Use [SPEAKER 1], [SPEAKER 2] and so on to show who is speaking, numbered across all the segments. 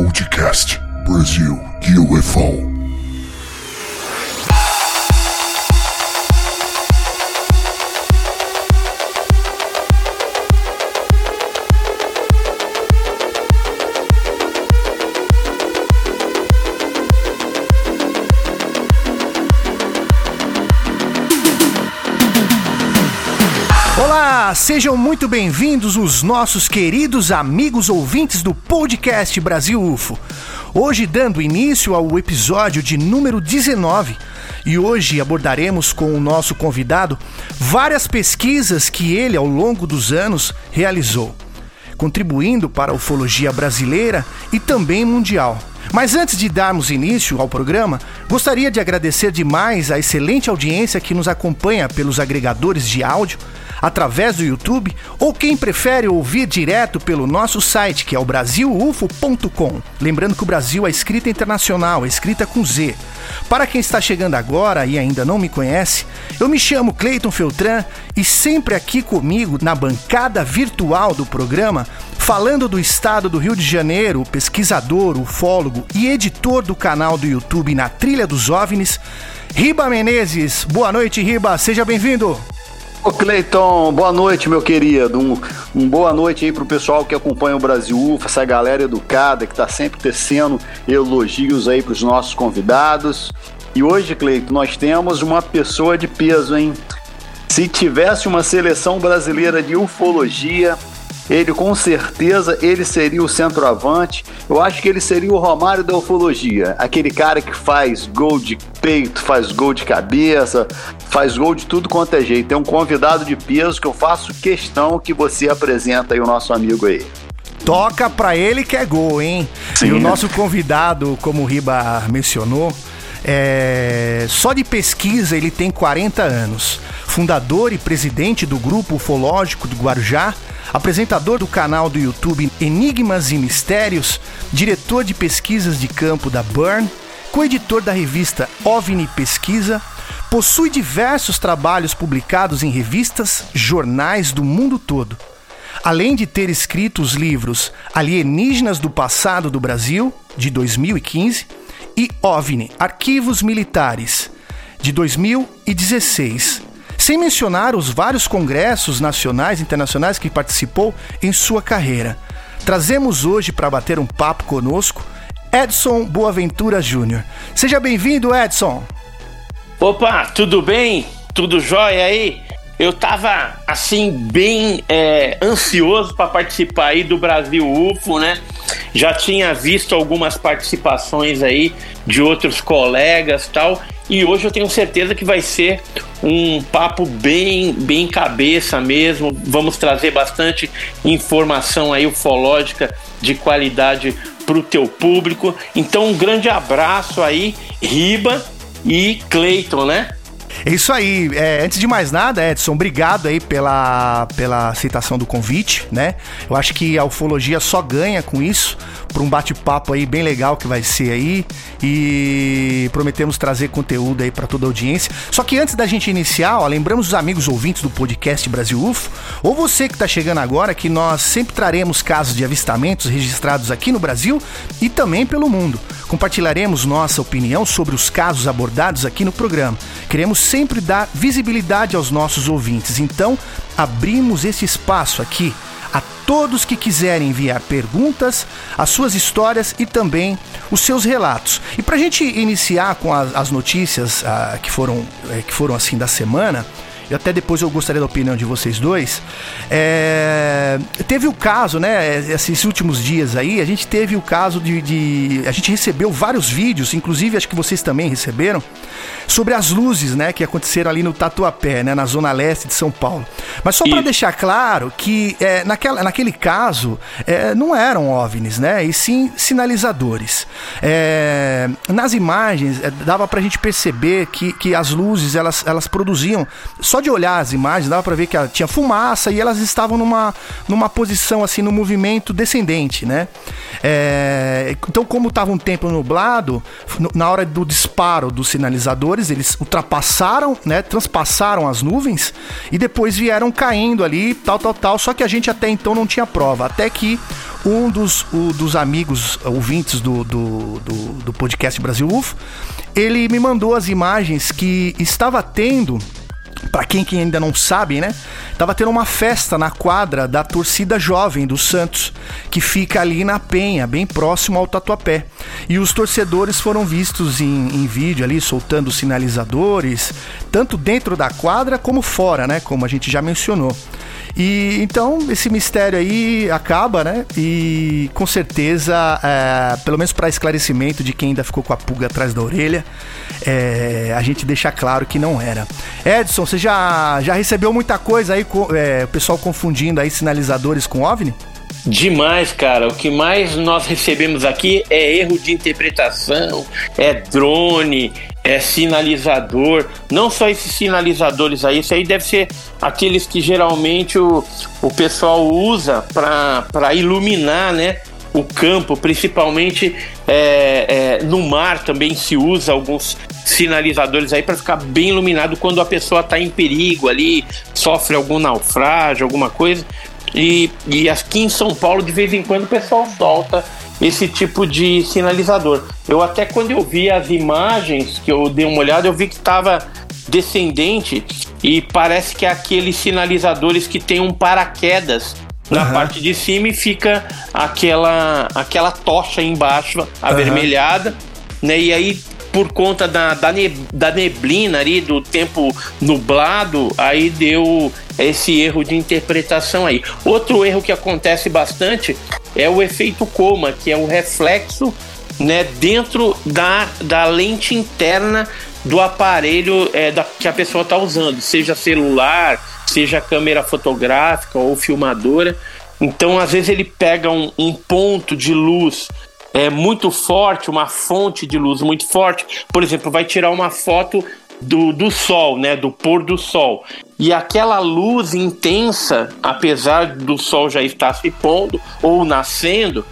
[SPEAKER 1] Podcast Brasil UFO.
[SPEAKER 2] Sejam muito bem-vindos os nossos queridos amigos ouvintes do podcast Brasil UFO. Hoje dando início ao episódio de número 19 e hoje abordaremos com o nosso convidado várias pesquisas que ele ao longo dos anos realizou, contribuindo para a ufologia brasileira e também mundial. Mas antes de darmos início ao programa, gostaria de agradecer demais a excelente audiência que nos acompanha pelos agregadores de áudio através do YouTube ou quem prefere ouvir direto pelo nosso site, que é o brasilufo.com. Lembrando que o Brasil é escrita internacional, é escrita com Z. Para quem está chegando agora e ainda não me conhece, eu me chamo Cleiton Feltran e sempre aqui comigo na bancada virtual do programa, falando do estado do Rio de Janeiro, pesquisador, ufólogo e editor do canal do YouTube Na Trilha dos OVNIs, Riba Menezes. Boa noite, Riba, seja bem-vindo.
[SPEAKER 3] Ô Cleiton, boa noite, meu querido. Um, um boa noite aí pro pessoal que acompanha o Brasil UFA, essa galera educada que tá sempre tecendo elogios aí pros nossos convidados. E hoje, Cleiton, nós temos uma pessoa de peso, hein? Se tivesse uma seleção brasileira de ufologia, ele com certeza ele seria o centroavante. Eu acho que ele seria o Romário da ufologia, aquele cara que faz gol de peito, faz gol de cabeça, faz gol de tudo quanto é jeito. É um convidado de peso que eu faço questão que você apresenta aí o nosso amigo aí.
[SPEAKER 2] Toca pra ele que é gol, hein? Sim. E o nosso convidado, como o Riba mencionou, é... só de pesquisa ele tem 40 anos. Fundador e presidente do Grupo Ufológico do Guarujá, apresentador do canal do YouTube Enigmas e Mistérios, diretor de pesquisas de campo da Burn, coeditor da revista OVNI Pesquisa, possui diversos trabalhos publicados em revistas, jornais do mundo todo. Além de ter escrito os livros Alienígenas do Passado do Brasil, de 2015, e OVNI Arquivos Militares, de 2016, sem mencionar os vários congressos nacionais e internacionais que participou em sua carreira. Trazemos hoje para bater um papo conosco Edson Boaventura Júnior. Seja bem-vindo, Edson.
[SPEAKER 4] Opa, tudo bem? Tudo jóia aí? Eu tava assim bem é, ansioso para participar aí do Brasil UFO, né? Já tinha visto algumas participações aí de outros colegas tal, e hoje eu tenho certeza que vai ser um papo bem, bem cabeça mesmo. Vamos trazer bastante informação aí ufológica de qualidade para o teu público. Então um grande abraço aí, Riba e Cleiton, né?
[SPEAKER 2] É isso aí. É, antes de mais nada, Edson, obrigado aí pela, pela aceitação do convite, né? Eu acho que a ufologia só ganha com isso, por um bate-papo aí bem legal que vai ser aí. E prometemos trazer conteúdo aí para toda a audiência. Só que antes da gente iniciar, ó, lembramos os amigos ouvintes do podcast Brasil UFO, ou você que está chegando agora, que nós sempre traremos casos de avistamentos registrados aqui no Brasil e também pelo mundo. Compartilharemos nossa opinião sobre os casos abordados aqui no programa. Queremos sempre dar visibilidade aos nossos ouvintes. Então, abrimos esse espaço aqui a todos que quiserem enviar perguntas, as suas histórias e também os seus relatos. E para a gente iniciar com as, as notícias uh, que foram uh, que foram assim da semana, e até depois eu gostaria da opinião de vocês dois. É, teve o caso, né? Esses últimos dias aí, a gente teve o caso de, de, A gente recebeu vários vídeos, inclusive acho que vocês também receberam, sobre as luzes, né? Que aconteceram ali no Tatuapé, né? Na zona leste de São Paulo. Mas só para deixar claro que é, naquela, naquele caso é, não eram OVNIs, né? E sim sinalizadores. É, nas imagens é, dava pra gente perceber que, que as luzes elas, elas produziam só só de olhar as imagens, dava para ver que tinha fumaça e elas estavam numa, numa posição assim, no movimento descendente, né? É, então, como estava um tempo nublado, na hora do disparo dos sinalizadores, eles ultrapassaram, né? Transpassaram as nuvens e depois vieram caindo ali, tal, tal, tal. Só que a gente até então não tinha prova. Até que um dos, o, dos amigos ouvintes do, do, do, do podcast Brasil UFO, ele me mandou as imagens que estava tendo para quem que ainda não sabe, né? Tava tendo uma festa na quadra da torcida jovem do Santos, que fica ali na Penha, bem próximo ao Tatuapé. E os torcedores foram vistos em, em vídeo ali, soltando sinalizadores, tanto dentro da quadra como fora, né? Como a gente já mencionou. E então esse mistério aí acaba, né? E com certeza, é, pelo menos para esclarecimento de quem ainda ficou com a pulga atrás da orelha, é, a gente deixa claro que não era. Edson, você já, já recebeu muita coisa aí, é, o pessoal confundindo aí sinalizadores com OVNI?
[SPEAKER 4] Demais, cara. O que mais nós recebemos aqui é erro de interpretação, é drone, é sinalizador. Não só esses sinalizadores aí, isso aí deve ser aqueles que geralmente o, o pessoal usa para iluminar, né? O campo, principalmente é, é, no mar também se usa alguns sinalizadores aí para ficar bem iluminado quando a pessoa está em perigo ali, sofre algum naufrágio, alguma coisa. E, e aqui em São Paulo, de vez em quando, o pessoal solta esse tipo de sinalizador. Eu até quando eu vi as imagens, que eu dei uma olhada, eu vi que estava descendente e parece que é aqueles sinalizadores que tem um paraquedas na uhum. parte de cima e fica aquela aquela tocha embaixo avermelhada, uhum. né? E aí por conta da, da, da neblina ali, do tempo nublado, aí deu esse erro de interpretação aí. Outro erro que acontece bastante é o efeito coma, que é o reflexo né, dentro da, da lente interna do aparelho é, da, que a pessoa está usando, seja celular, seja câmera fotográfica ou filmadora. Então, às vezes, ele pega um, um ponto de luz é muito forte, uma fonte de luz muito forte, por exemplo, vai tirar uma foto do, do sol, né, do pôr do sol. E aquela luz intensa, apesar do sol já estar se pondo ou nascendo,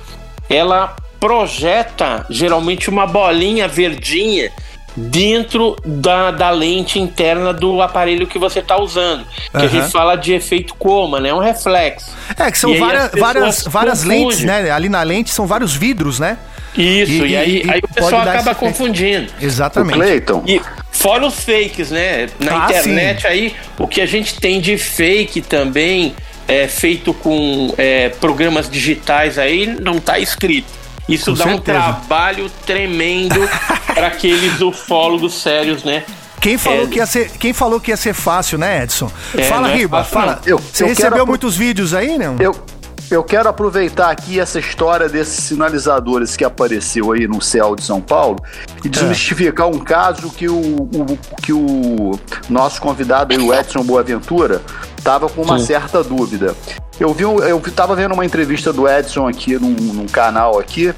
[SPEAKER 4] ela projeta geralmente uma bolinha verdinha dentro da, da lente interna do aparelho que você está usando. Que uhum. a gente fala de efeito coma, né? É um reflexo.
[SPEAKER 2] É, que são várias, várias, várias lentes, né? Ali na lente são vários vidros, né?
[SPEAKER 4] Isso, e, e aí, e aí o pessoal acaba confundindo.
[SPEAKER 2] Exatamente.
[SPEAKER 3] O Clayton.
[SPEAKER 4] Fora os fakes, né? Na ah, internet sim. aí, o que a gente tem de fake também, é, feito com é, programas digitais aí, não está escrito. Isso Com dá certeza. um trabalho tremendo para aqueles ufólogos sérios, né?
[SPEAKER 2] Quem falou, é... que ia ser, quem falou que ia ser fácil, né, Edson? É, fala, é Riba, fácil, fala. Eu, Você eu recebeu muitos vídeos aí, né?
[SPEAKER 3] Eu, eu quero aproveitar aqui essa história desses sinalizadores que apareceu aí no céu de São Paulo e desmistificar é. um caso que o, o, que o nosso convidado aí, o Edson Boaventura, estava com uma Sim. certa dúvida. Eu vi, eu estava vendo uma entrevista do Edson aqui num, num, canal aqui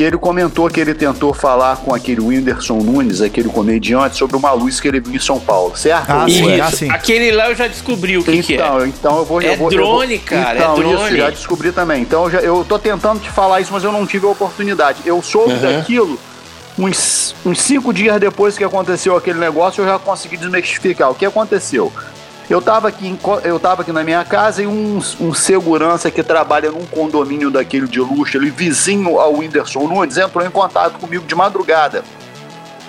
[SPEAKER 3] e ele comentou que ele tentou falar com aquele Whindersson Nunes, aquele comediante, sobre uma luz que ele viu em São Paulo, certo?
[SPEAKER 4] Ah, sim, ah, sim. Aquele lá eu já descobri o que,
[SPEAKER 3] então,
[SPEAKER 4] que
[SPEAKER 3] é. Então eu vou.
[SPEAKER 4] É
[SPEAKER 3] eu vou,
[SPEAKER 4] drone,
[SPEAKER 3] eu vou,
[SPEAKER 4] cara.
[SPEAKER 3] Então,
[SPEAKER 4] é drone.
[SPEAKER 3] isso, já descobri também. Então eu, já, eu tô tentando te falar isso, mas eu não tive a oportunidade. Eu soube uhum. daquilo uns, uns cinco dias depois que aconteceu aquele negócio, eu já consegui desmistificar. O que aconteceu? Eu estava aqui, eu tava aqui na minha casa e um, um segurança que trabalha num condomínio daquele de luxo, ele vizinho ao Whindersson Nunes, entrou em contato comigo de madrugada.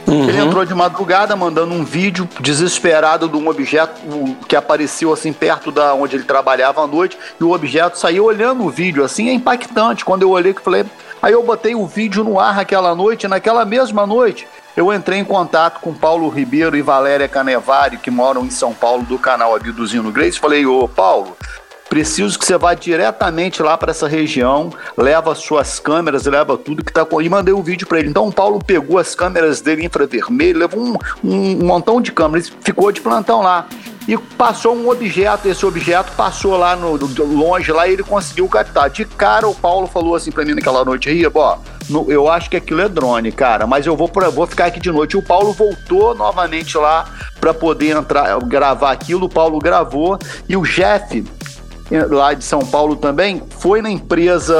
[SPEAKER 3] Uhum. Ele entrou de madrugada mandando um vídeo desesperado de um objeto que apareceu assim perto da onde ele trabalhava à noite e o objeto saiu olhando o vídeo assim, é impactante. Quando eu olhei que falei, aí eu botei o vídeo no ar aquela noite, naquela mesma noite eu entrei em contato com Paulo Ribeiro e Valéria Canevari, que moram em São Paulo, do canal Abduzindo Grace. Falei, ô Paulo, preciso que você vá diretamente lá para essa região, leva suas câmeras, leva tudo que tá com. E mandei o um vídeo para ele. Então o Paulo pegou as câmeras dele infravermelho, levou um, um, um montão de câmeras, ficou de plantão lá. e passou um objeto. Esse objeto passou lá no, longe lá e ele conseguiu captar. De cara, o Paulo falou assim para mim naquela noite aí, ó, eu acho que aquilo é drone, cara, mas eu vou, pra, vou ficar aqui de noite. O Paulo voltou novamente lá para poder entrar, gravar aquilo. O Paulo gravou e o Jeff lá de São Paulo também, foi na empresa,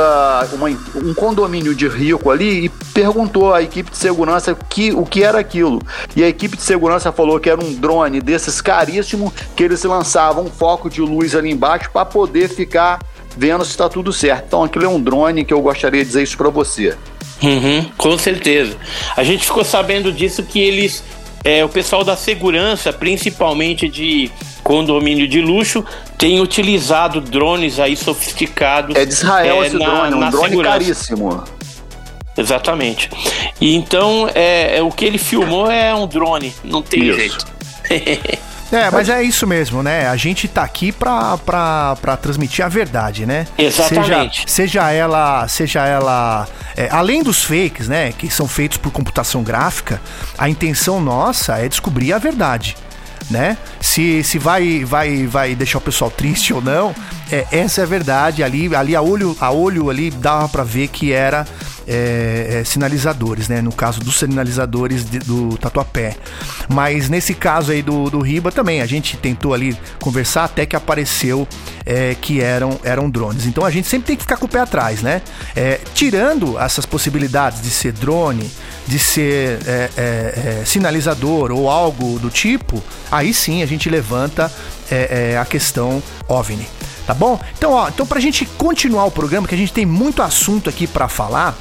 [SPEAKER 3] uma, um condomínio de rico ali e perguntou à equipe de segurança que, o que era aquilo. E a equipe de segurança falou que era um drone desses caríssimo que eles lançavam um foco de luz ali embaixo para poder ficar vendo se está tudo certo. Então aquilo é um drone que eu gostaria de dizer isso para você.
[SPEAKER 4] Uhum, com certeza. A gente ficou sabendo disso que eles, é, o pessoal da segurança, principalmente de condomínio de luxo, tem utilizado drones aí sofisticados.
[SPEAKER 3] É de Israel é, esse na, drone, um drone segurança. caríssimo.
[SPEAKER 4] Exatamente. E então é, é, o que ele filmou é um drone, não tem Isso. jeito.
[SPEAKER 2] É, mas é isso mesmo, né? A gente tá aqui pra, pra, pra transmitir a verdade, né?
[SPEAKER 4] Exatamente.
[SPEAKER 2] Seja, seja ela, seja ela é, além dos fakes, né, que são feitos por computação gráfica, a intenção nossa é descobrir a verdade né? Se, se vai, vai, vai deixar o pessoal triste ou não, é, essa é a verdade. Ali, ali a olho, a olho ali dava para ver que era é, é, sinalizadores, né? No caso dos sinalizadores de, do Tatuapé. Mas nesse caso aí do, do Riba também, a gente tentou ali conversar até que apareceu é, que eram, eram drones. Então a gente sempre tem que ficar com o pé atrás, né? É, tirando essas possibilidades de ser drone, de ser é, é, é, sinalizador ou algo do tipo, aí sim a gente levanta é, é, a questão OVNI. Tá bom? Então, ó, então pra gente continuar o programa, que a gente tem muito assunto aqui para falar,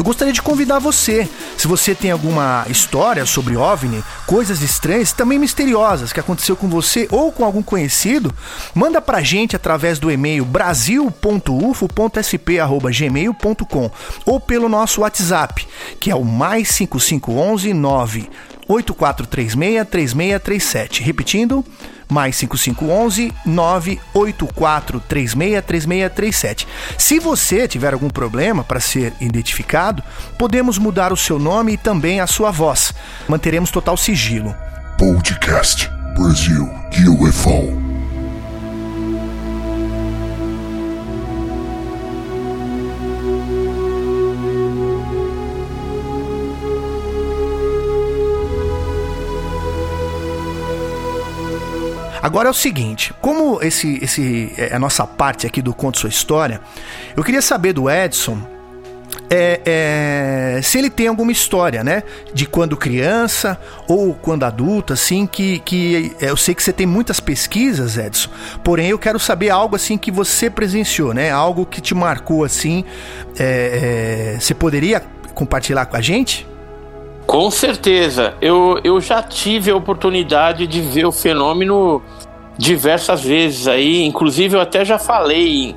[SPEAKER 2] eu gostaria de convidar você, se você tem alguma história sobre OVNI, coisas estranhas, também misteriosas que aconteceu com você ou com algum conhecido, manda pra gente através do e-mail brasil.ufo.sp@gmail.com ou pelo nosso WhatsApp, que é o mais 5511 9 8436 3637. Repetindo, mais 5511 984363637. Se você tiver algum problema para ser identificado, podemos mudar o seu nome e também a sua voz. Manteremos total sigilo.
[SPEAKER 1] Podcast Brasil UFO.
[SPEAKER 2] Agora é o seguinte, como esse, esse é a nossa parte aqui do Conto Sua História, eu queria saber do Edson é, é, se ele tem alguma história, né? De quando criança ou quando adulto, assim, que, que é, eu sei que você tem muitas pesquisas, Edson, porém eu quero saber algo assim que você presenciou, né? Algo que te marcou assim. É, é, você poderia compartilhar com a gente?
[SPEAKER 4] Com certeza. Eu, eu já tive a oportunidade de ver o fenômeno diversas vezes aí. Inclusive, eu até já falei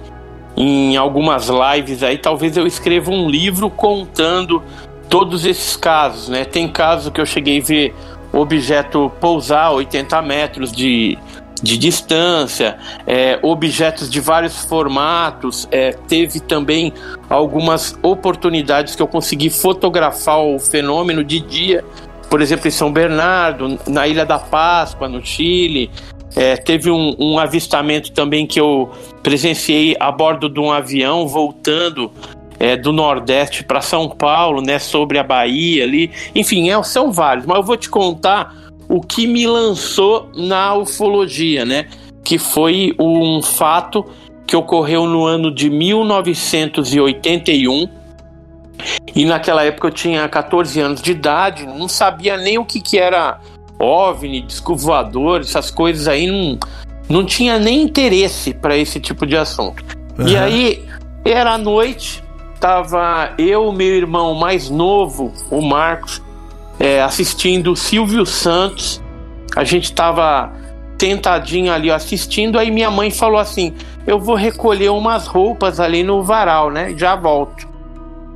[SPEAKER 4] em, algumas lives aí. Talvez eu escreva um livro contando todos esses casos, né? Tem casos que eu cheguei a ver objeto pousar 80 metros de, de distância, é, objetos de vários formatos. É, teve também algumas oportunidades que eu consegui fotografar o fenômeno de dia, por exemplo, em São Bernardo, na Ilha da Páscoa, no Chile. É, teve um, um, avistamento também que eu presenciei a bordo de um avião voltando é, do Nordeste para São Paulo, né, sobre a Bahia ali. Enfim, é, são vários, mas eu vou te contar o que me lançou na ufologia, né? Que foi um fato que ocorreu no ano de 1981. E naquela época eu tinha 14 anos de idade, não sabia nem o que, que era OVNI, disco voador, essas coisas aí, não, não tinha nem interesse para esse tipo de assunto. Uhum. E aí, era noite, tava eu, meu irmão mais novo, o Marcos, é, assistindo Silvio Santos. A gente estava tentadinho ali assistindo, aí minha mãe falou assim: Eu vou recolher umas roupas ali no varal, né? Já volto.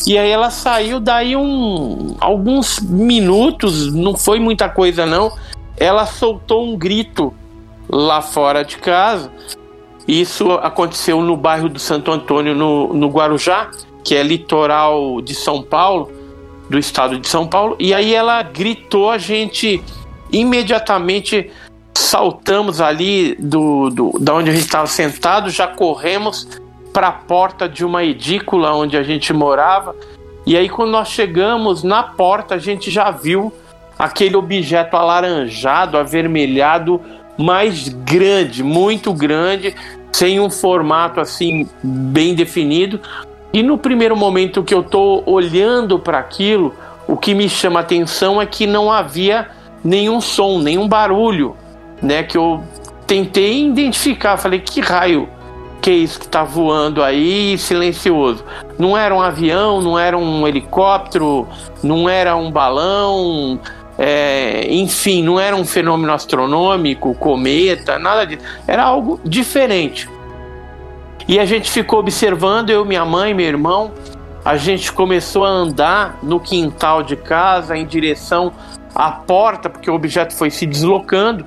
[SPEAKER 4] E aí ela saiu, daí um, alguns minutos, não foi muita coisa não. Ela soltou um grito lá fora de casa. Isso aconteceu no bairro do Santo Antônio, no, no Guarujá, que é litoral de São Paulo do estado de São Paulo. E aí ela gritou, a gente imediatamente saltamos ali do, do da onde a gente estava sentado, já corremos para a porta de uma edícula onde a gente morava. E aí, quando nós chegamos na porta, a gente já viu aquele objeto alaranjado, avermelhado, mais grande, muito grande, sem um formato assim bem definido. E no primeiro momento que eu estou olhando para aquilo, o que me chama atenção é que não havia nenhum som, nenhum barulho, né? Que eu tentei identificar, falei que raio que é isso que está voando aí silencioso. Não era um avião, não era um helicóptero, não era um balão, é, enfim, não era um fenômeno astronômico, cometa, nada disso. Era algo diferente. E a gente ficou observando, eu, minha mãe, meu irmão, a gente começou a andar no quintal de casa em direção à porta, porque o objeto foi se deslocando.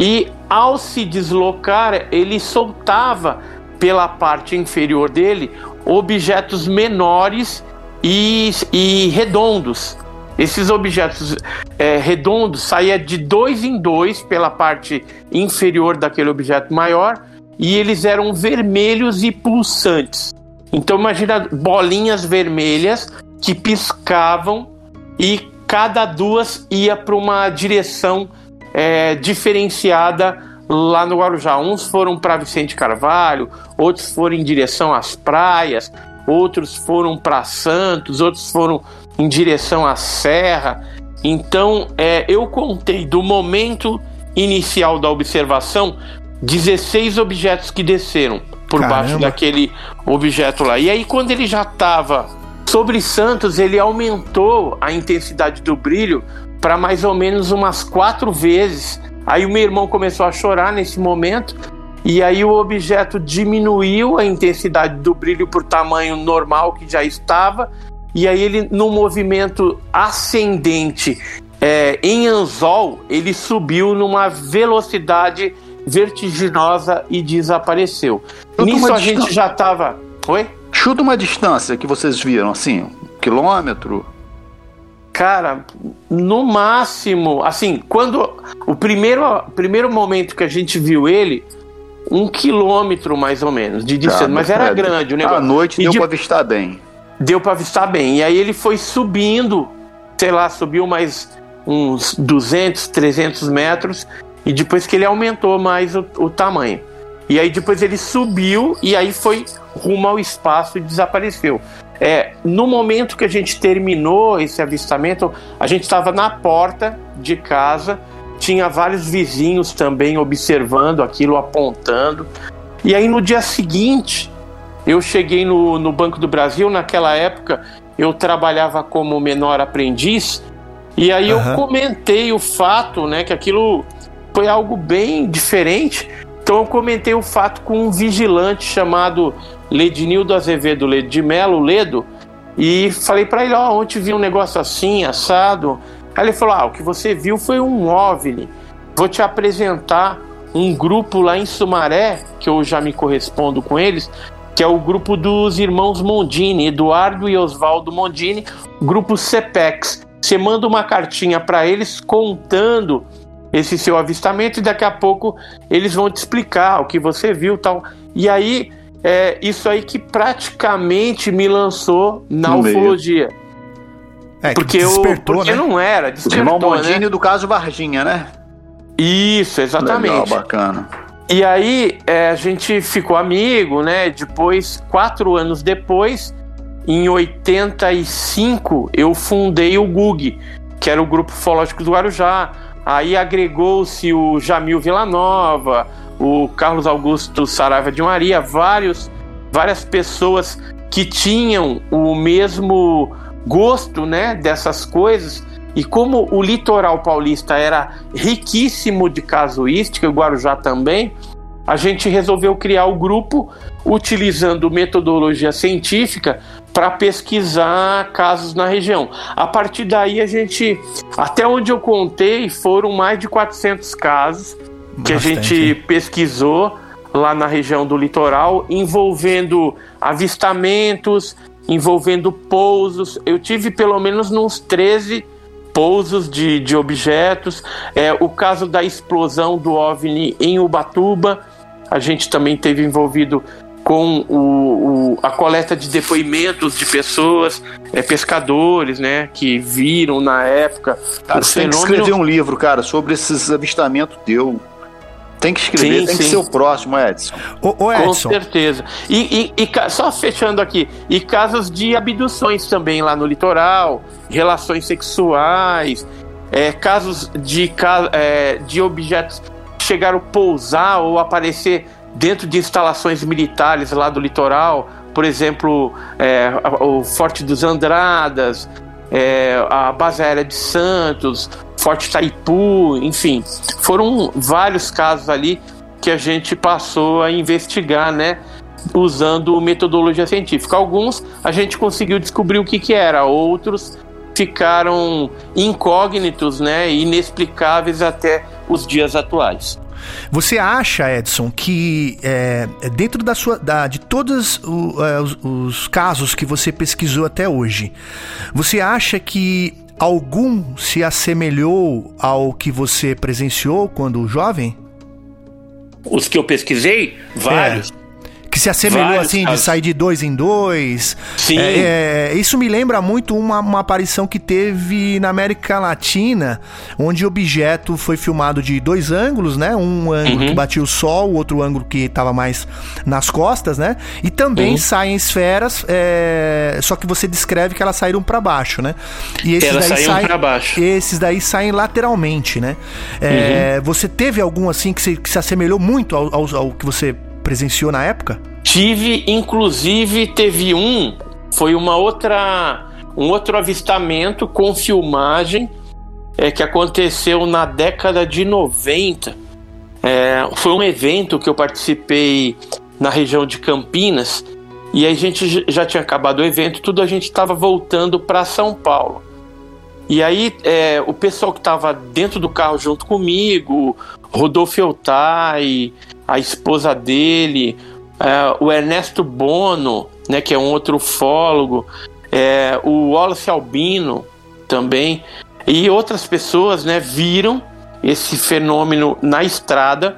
[SPEAKER 4] E ao se deslocar, ele soltava pela parte inferior dele objetos menores e, e redondos. Esses objetos é, redondos saíam de dois em dois pela parte inferior daquele objeto maior e eles eram vermelhos e pulsantes. Então imagina bolinhas vermelhas que piscavam e cada duas ia para uma direção é, diferenciada lá no Guarujá. Uns foram para Vicente Carvalho, outros foram em direção às praias, outros foram para Santos, outros foram em direção à Serra. Então é, eu contei do momento inicial da observação 16 objetos que desceram por Caramba. baixo daquele objeto lá. E aí, quando ele já estava sobre Santos, ele aumentou a intensidade do brilho para mais ou menos umas quatro vezes. Aí o meu irmão começou a chorar nesse momento. E aí o objeto diminuiu a intensidade do brilho por tamanho normal que já estava. E aí ele, no movimento ascendente é, em anzol, ele subiu numa velocidade vertiginosa e desapareceu. Chuta Nisso a gente já estava. Oi?
[SPEAKER 3] Chuta uma distância que vocês viram, assim, um quilômetro.
[SPEAKER 4] Cara, no máximo, assim, quando o primeiro, primeiro momento que a gente viu ele, um quilômetro mais ou menos de distância, tá, mas era é, grande o negócio.
[SPEAKER 3] À noite e deu de, para avistar bem.
[SPEAKER 4] Deu para avistar bem. E aí ele foi subindo, sei lá, subiu mais uns 200, 300 metros e depois que ele aumentou mais o, o tamanho. E aí depois ele subiu e aí foi rumo ao espaço e desapareceu. É, no momento que a gente terminou esse avistamento, a gente estava na porta de casa, tinha vários vizinhos também observando aquilo, apontando. E aí no dia seguinte, eu cheguei no, no Banco do Brasil, naquela época eu trabalhava como menor aprendiz, e aí uhum. eu comentei o fato, né, que aquilo foi algo bem diferente. Então eu comentei o fato com um vigilante chamado Ledinildo Azevedo Ledo de Melo, Ledo, e falei para ele, ó, oh, ontem vi um negócio assim, assado. Aí ele falou, ah, o que você viu foi um OVNI. Vou te apresentar um grupo lá em Sumaré, que eu já me correspondo com eles, que é o grupo dos irmãos Mondini, Eduardo e Oswaldo Mondini, grupo CEPEX. Você manda uma cartinha para eles contando esse seu avistamento e daqui a pouco eles vão te explicar o que você viu tal. E aí, é isso aí que praticamente me lançou na no ufologia. É, porque eu, porque né? não era,
[SPEAKER 3] despertou, o irmão Mondini né? do caso Varginha, né?
[SPEAKER 4] Isso, exatamente. Legal,
[SPEAKER 3] bacana.
[SPEAKER 4] E aí é, a gente ficou amigo, né? Depois, quatro anos depois, em 85, eu fundei o GUG, que era o Grupo Ufológico do Guarujá Aí agregou-se o Jamil Villanova, o Carlos Augusto Saraiva de Maria, vários, várias pessoas que tinham o mesmo gosto né, dessas coisas. E como o litoral paulista era riquíssimo de casuística, o Guarujá também, a gente resolveu criar o grupo utilizando metodologia científica para pesquisar casos na região. A partir daí a gente, até onde eu contei, foram mais de 400 casos que Bastante. a gente pesquisou lá na região do litoral, envolvendo avistamentos, envolvendo pousos. Eu tive pelo menos uns 13 pousos de, de objetos. É, o caso da explosão do OVNI em Ubatuba, a gente também teve envolvido com o, o, a coleta de depoimentos de pessoas, é, pescadores, né, que viram na época
[SPEAKER 3] cara, o você fenômeno. Tem que escrever um livro, cara, sobre esses avistamentos teu. Tem que escrever, sim, tem sim. que ser o próximo, Edson.
[SPEAKER 2] O, o Edson.
[SPEAKER 4] Com certeza. E, e, e, só fechando aqui, e casos de abduções também lá no litoral, relações sexuais, é, casos de, é, de objetos chegaram a pousar ou aparecer dentro de instalações militares lá do litoral, por exemplo, é, o Forte dos Andradas, é, a base aérea de Santos, Forte Taipu, enfim, foram vários casos ali que a gente passou a investigar, né? Usando metodologia científica. Alguns a gente conseguiu descobrir o que, que era, outros ficaram incógnitos, né? Inexplicáveis até os dias atuais.
[SPEAKER 2] Você acha, Edson, que é, dentro da sua, da, de todos é, os, os casos que você pesquisou até hoje, você acha que algum se assemelhou ao que você presenciou quando jovem?
[SPEAKER 4] Os que eu pesquisei, vários. É
[SPEAKER 2] que se assemelhou Vários assim casos. de sair de dois em dois.
[SPEAKER 4] Sim.
[SPEAKER 2] É, é, isso me lembra muito uma, uma aparição que teve na América Latina, onde o objeto foi filmado de dois ângulos, né? Um ângulo uhum. que batia o sol, o outro ângulo que estava mais nas costas, né? E também uhum. saem esferas, é, só que você descreve que elas saíram para baixo, né?
[SPEAKER 4] E esses elas daí saem para baixo.
[SPEAKER 2] Esses daí saem lateralmente, né? É, uhum. Você teve algum assim que se, que se assemelhou muito ao, ao, ao que você presenciou na época?
[SPEAKER 4] Tive, inclusive, teve um, foi uma outra, um outro avistamento com filmagem é, que aconteceu na década de 90. É, foi um evento que eu participei na região de Campinas e a gente já tinha acabado o evento, tudo a gente estava voltando para São Paulo. E aí é, o pessoal que estava dentro do carro junto comigo, Rodolfo Eltai, a esposa dele, é, o Ernesto Bono, né, que é um outro ufólogo, é, o Wallace Albino também, e outras pessoas né, viram esse fenômeno na estrada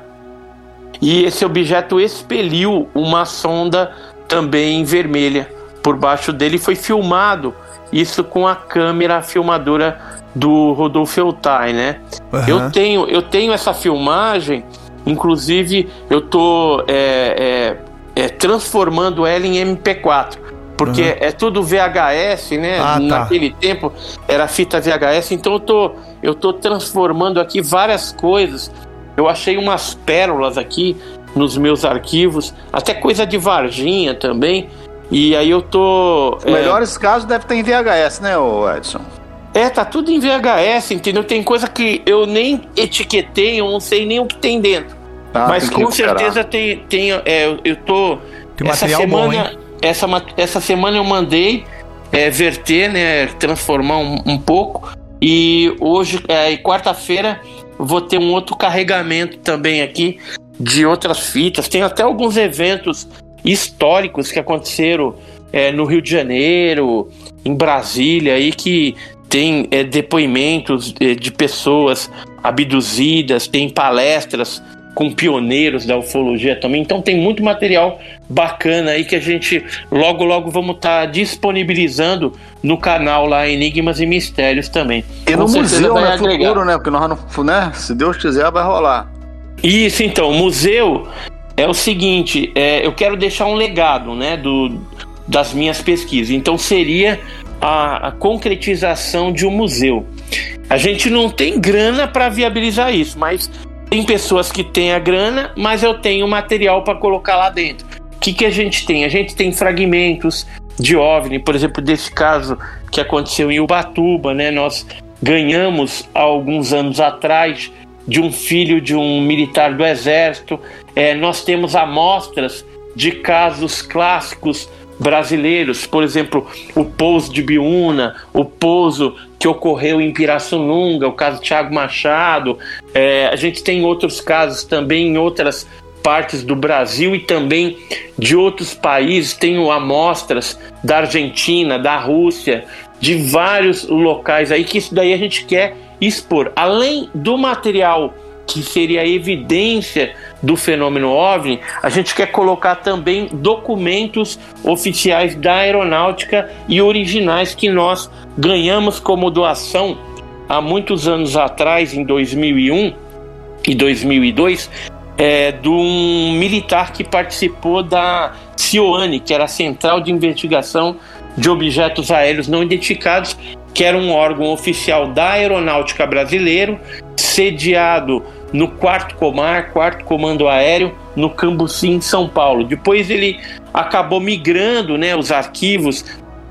[SPEAKER 4] e esse objeto expeliu uma sonda também vermelha por baixo dele foi filmado isso com a câmera filmadora do Rodolfo Eltai, né? Uhum. Eu tenho eu tenho essa filmagem Inclusive, eu tô é, é, é, transformando ela em MP4. Porque uhum. é tudo VHS, né? Ah, tá. Naquele tempo era fita VHS, então eu tô, eu tô transformando aqui várias coisas. Eu achei umas pérolas aqui nos meus arquivos, até coisa de Varginha também. E aí eu tô.
[SPEAKER 3] Os melhores casos deve ter em VHS, né, Edson?
[SPEAKER 4] É, tá tudo em VHS, entendeu? Tem coisa que eu nem etiquetei, eu não sei nem o que tem dentro. Ah, Mas tem com certeza tem, tem é, eu tô.
[SPEAKER 2] Tem essa semana, bom,
[SPEAKER 4] essa, essa semana eu mandei é, verter, né? Transformar um, um pouco. E hoje, é, quarta-feira, vou ter um outro carregamento também aqui de outras fitas. Tem até alguns eventos históricos que aconteceram é, no Rio de Janeiro, em Brasília, aí que tem é, depoimentos é, de pessoas abduzidas, tem palestras com pioneiros da ufologia também. Então tem muito material bacana aí que a gente logo logo vamos estar tá disponibilizando no canal lá Enigmas e Mistérios também.
[SPEAKER 3] E no museu, né, futuro, né? Porque nós não, né? Se Deus quiser vai rolar.
[SPEAKER 4] Isso, então, o museu é o seguinte, é, eu quero deixar um legado, né, do, das minhas pesquisas. Então seria a, a concretização de um museu. A gente não tem grana para viabilizar isso, mas tem pessoas que têm a grana, mas eu tenho material para colocar lá dentro. O que, que a gente tem? A gente tem fragmentos de OVNI, por exemplo, desse caso que aconteceu em Ubatuba, né? Nós ganhamos há alguns anos atrás de um filho de um militar do exército. É, nós temos amostras de casos clássicos brasileiros, por exemplo, o pouso de Biúna, o pouso que ocorreu em Pirassununga, o caso Tiago Machado. É, a gente tem outros casos também em outras partes do Brasil e também de outros países. Tenho amostras da Argentina, da Rússia, de vários locais aí que isso daí a gente quer expor. Além do material que seria evidência do fenômeno OVNI, a gente quer colocar também documentos oficiais da aeronáutica e originais que nós ganhamos como doação há muitos anos atrás, em 2001 e 2002, é, de um militar que participou da CIOANE, que era a Central de Investigação de Objetos Aéreos Não Identificados, que era um órgão oficial da Aeronáutica Brasileiro, sediado no quarto comar, quarto comando aéreo, no Cambuci, em São Paulo. Depois ele acabou migrando né, os arquivos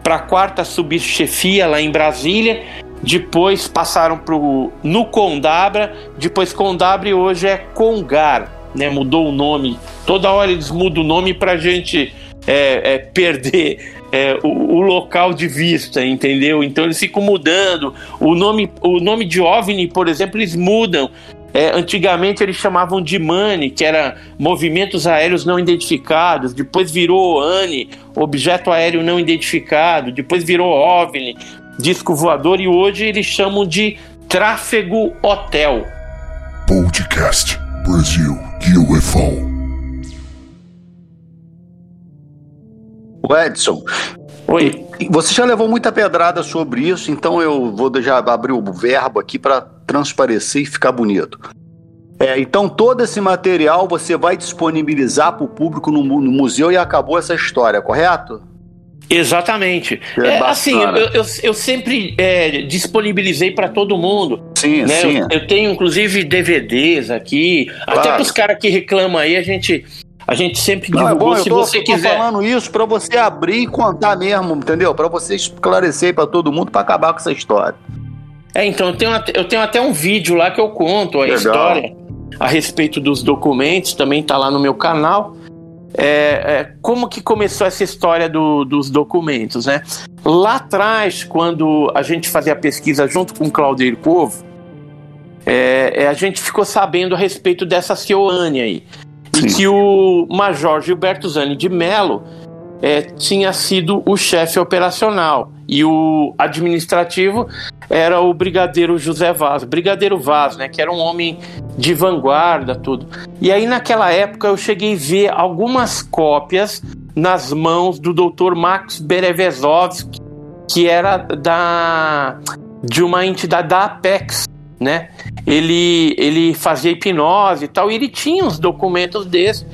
[SPEAKER 4] para a quarta subchefia lá em Brasília. Depois passaram para no Condabra, depois Condabra e hoje é Congar, né? Mudou o nome. Toda hora eles mudam o nome para gente é, é, perder é, o, o, local de vista, entendeu? Então eles ficam mudando. O nome, o nome de OVNI, por exemplo, eles mudam. É, antigamente eles chamavam de MANI, que era movimentos aéreos não identificados, depois virou ANI, objeto aéreo não identificado, depois virou OVNI, disco voador, e hoje eles chamam de tráfego hotel.
[SPEAKER 1] Podcast Brasil UFO.
[SPEAKER 3] O Edson.
[SPEAKER 4] Oi.
[SPEAKER 3] Você já levou muita pedrada sobre isso, então eu vou já abrir o verbo aqui para transparecer e ficar bonito. É, então todo esse material você vai disponibilizar para o público no, no, museu e acabou essa história, correto?
[SPEAKER 4] Exatamente. É, é assim, eu, eu, eu sempre é, disponibilizei para todo mundo.
[SPEAKER 3] Sim, né? sim.
[SPEAKER 4] Eu, eu, tenho inclusive DVDs aqui. Claro. Até para os caras que reclamam aí, a gente a gente sempre divulgou. Não, é bom, se tô, você quiser.
[SPEAKER 3] falando isso para você abrir e contar mesmo, entendeu? Para você esclarecer para todo mundo para acabar com essa história.
[SPEAKER 4] É, então eu tenho, eu tenho até um vídeo lá que eu conto a Legal. história a respeito dos documentos, também tá lá no meu canal. É, é, como que começou essa história do, dos documentos, né? Lá atrás, quando a gente fazia a pesquisa junto com o Claudio Povo, é, é, a gente ficou sabendo a respeito dessa Cioane aí. Sim. Que o Major Gilberto Zani de Mello é, tinha sido o chefe operacional e o administrativo era o brigadeiro José Vaz, brigadeiro Vaz, né, que era um homem de vanguarda, tudo. E aí naquela época eu cheguei a ver algumas cópias nas mãos do Dr. Max Berevezovski, que era da de uma entidade da Apex, né? Ele ele fazia hipnose e tal, e ele tinha uns documentos desses.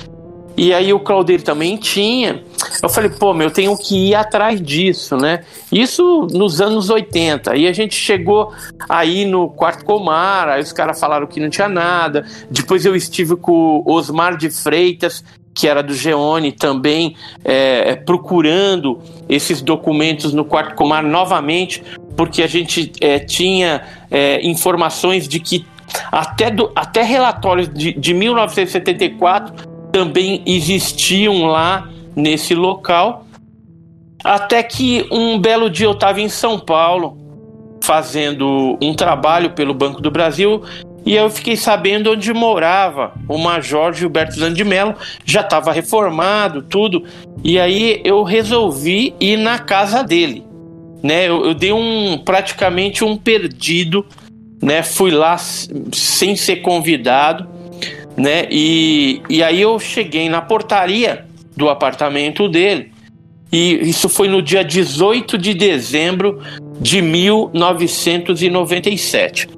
[SPEAKER 4] E aí o Claudir também tinha. Eu falei, pô, meu, eu tenho que ir atrás disso, né? Isso nos anos 80. Aí a gente chegou aí no quarto Comar, aí os caras falaram que não tinha nada. Depois eu estive com o Osmar de Freitas, que era do Geone, também é, procurando esses documentos no quarto Comar novamente, porque a gente é, tinha é, informações de que até, do, até relatórios de, de 1974 também existiam lá nesse local. Até que um belo dia eu estava em São Paulo fazendo um trabalho pelo Banco do Brasil e eu fiquei sabendo onde morava o Major Gilberto Zandi Mello, já estava reformado, tudo. E aí eu resolvi ir na casa dele. Né? Eu, eu dei um praticamente um perdido, né? Fui lá sem ser convidado né? E, e aí eu cheguei na portaria do apartamento dele, e isso foi no dia 18 de dezembro de 1997.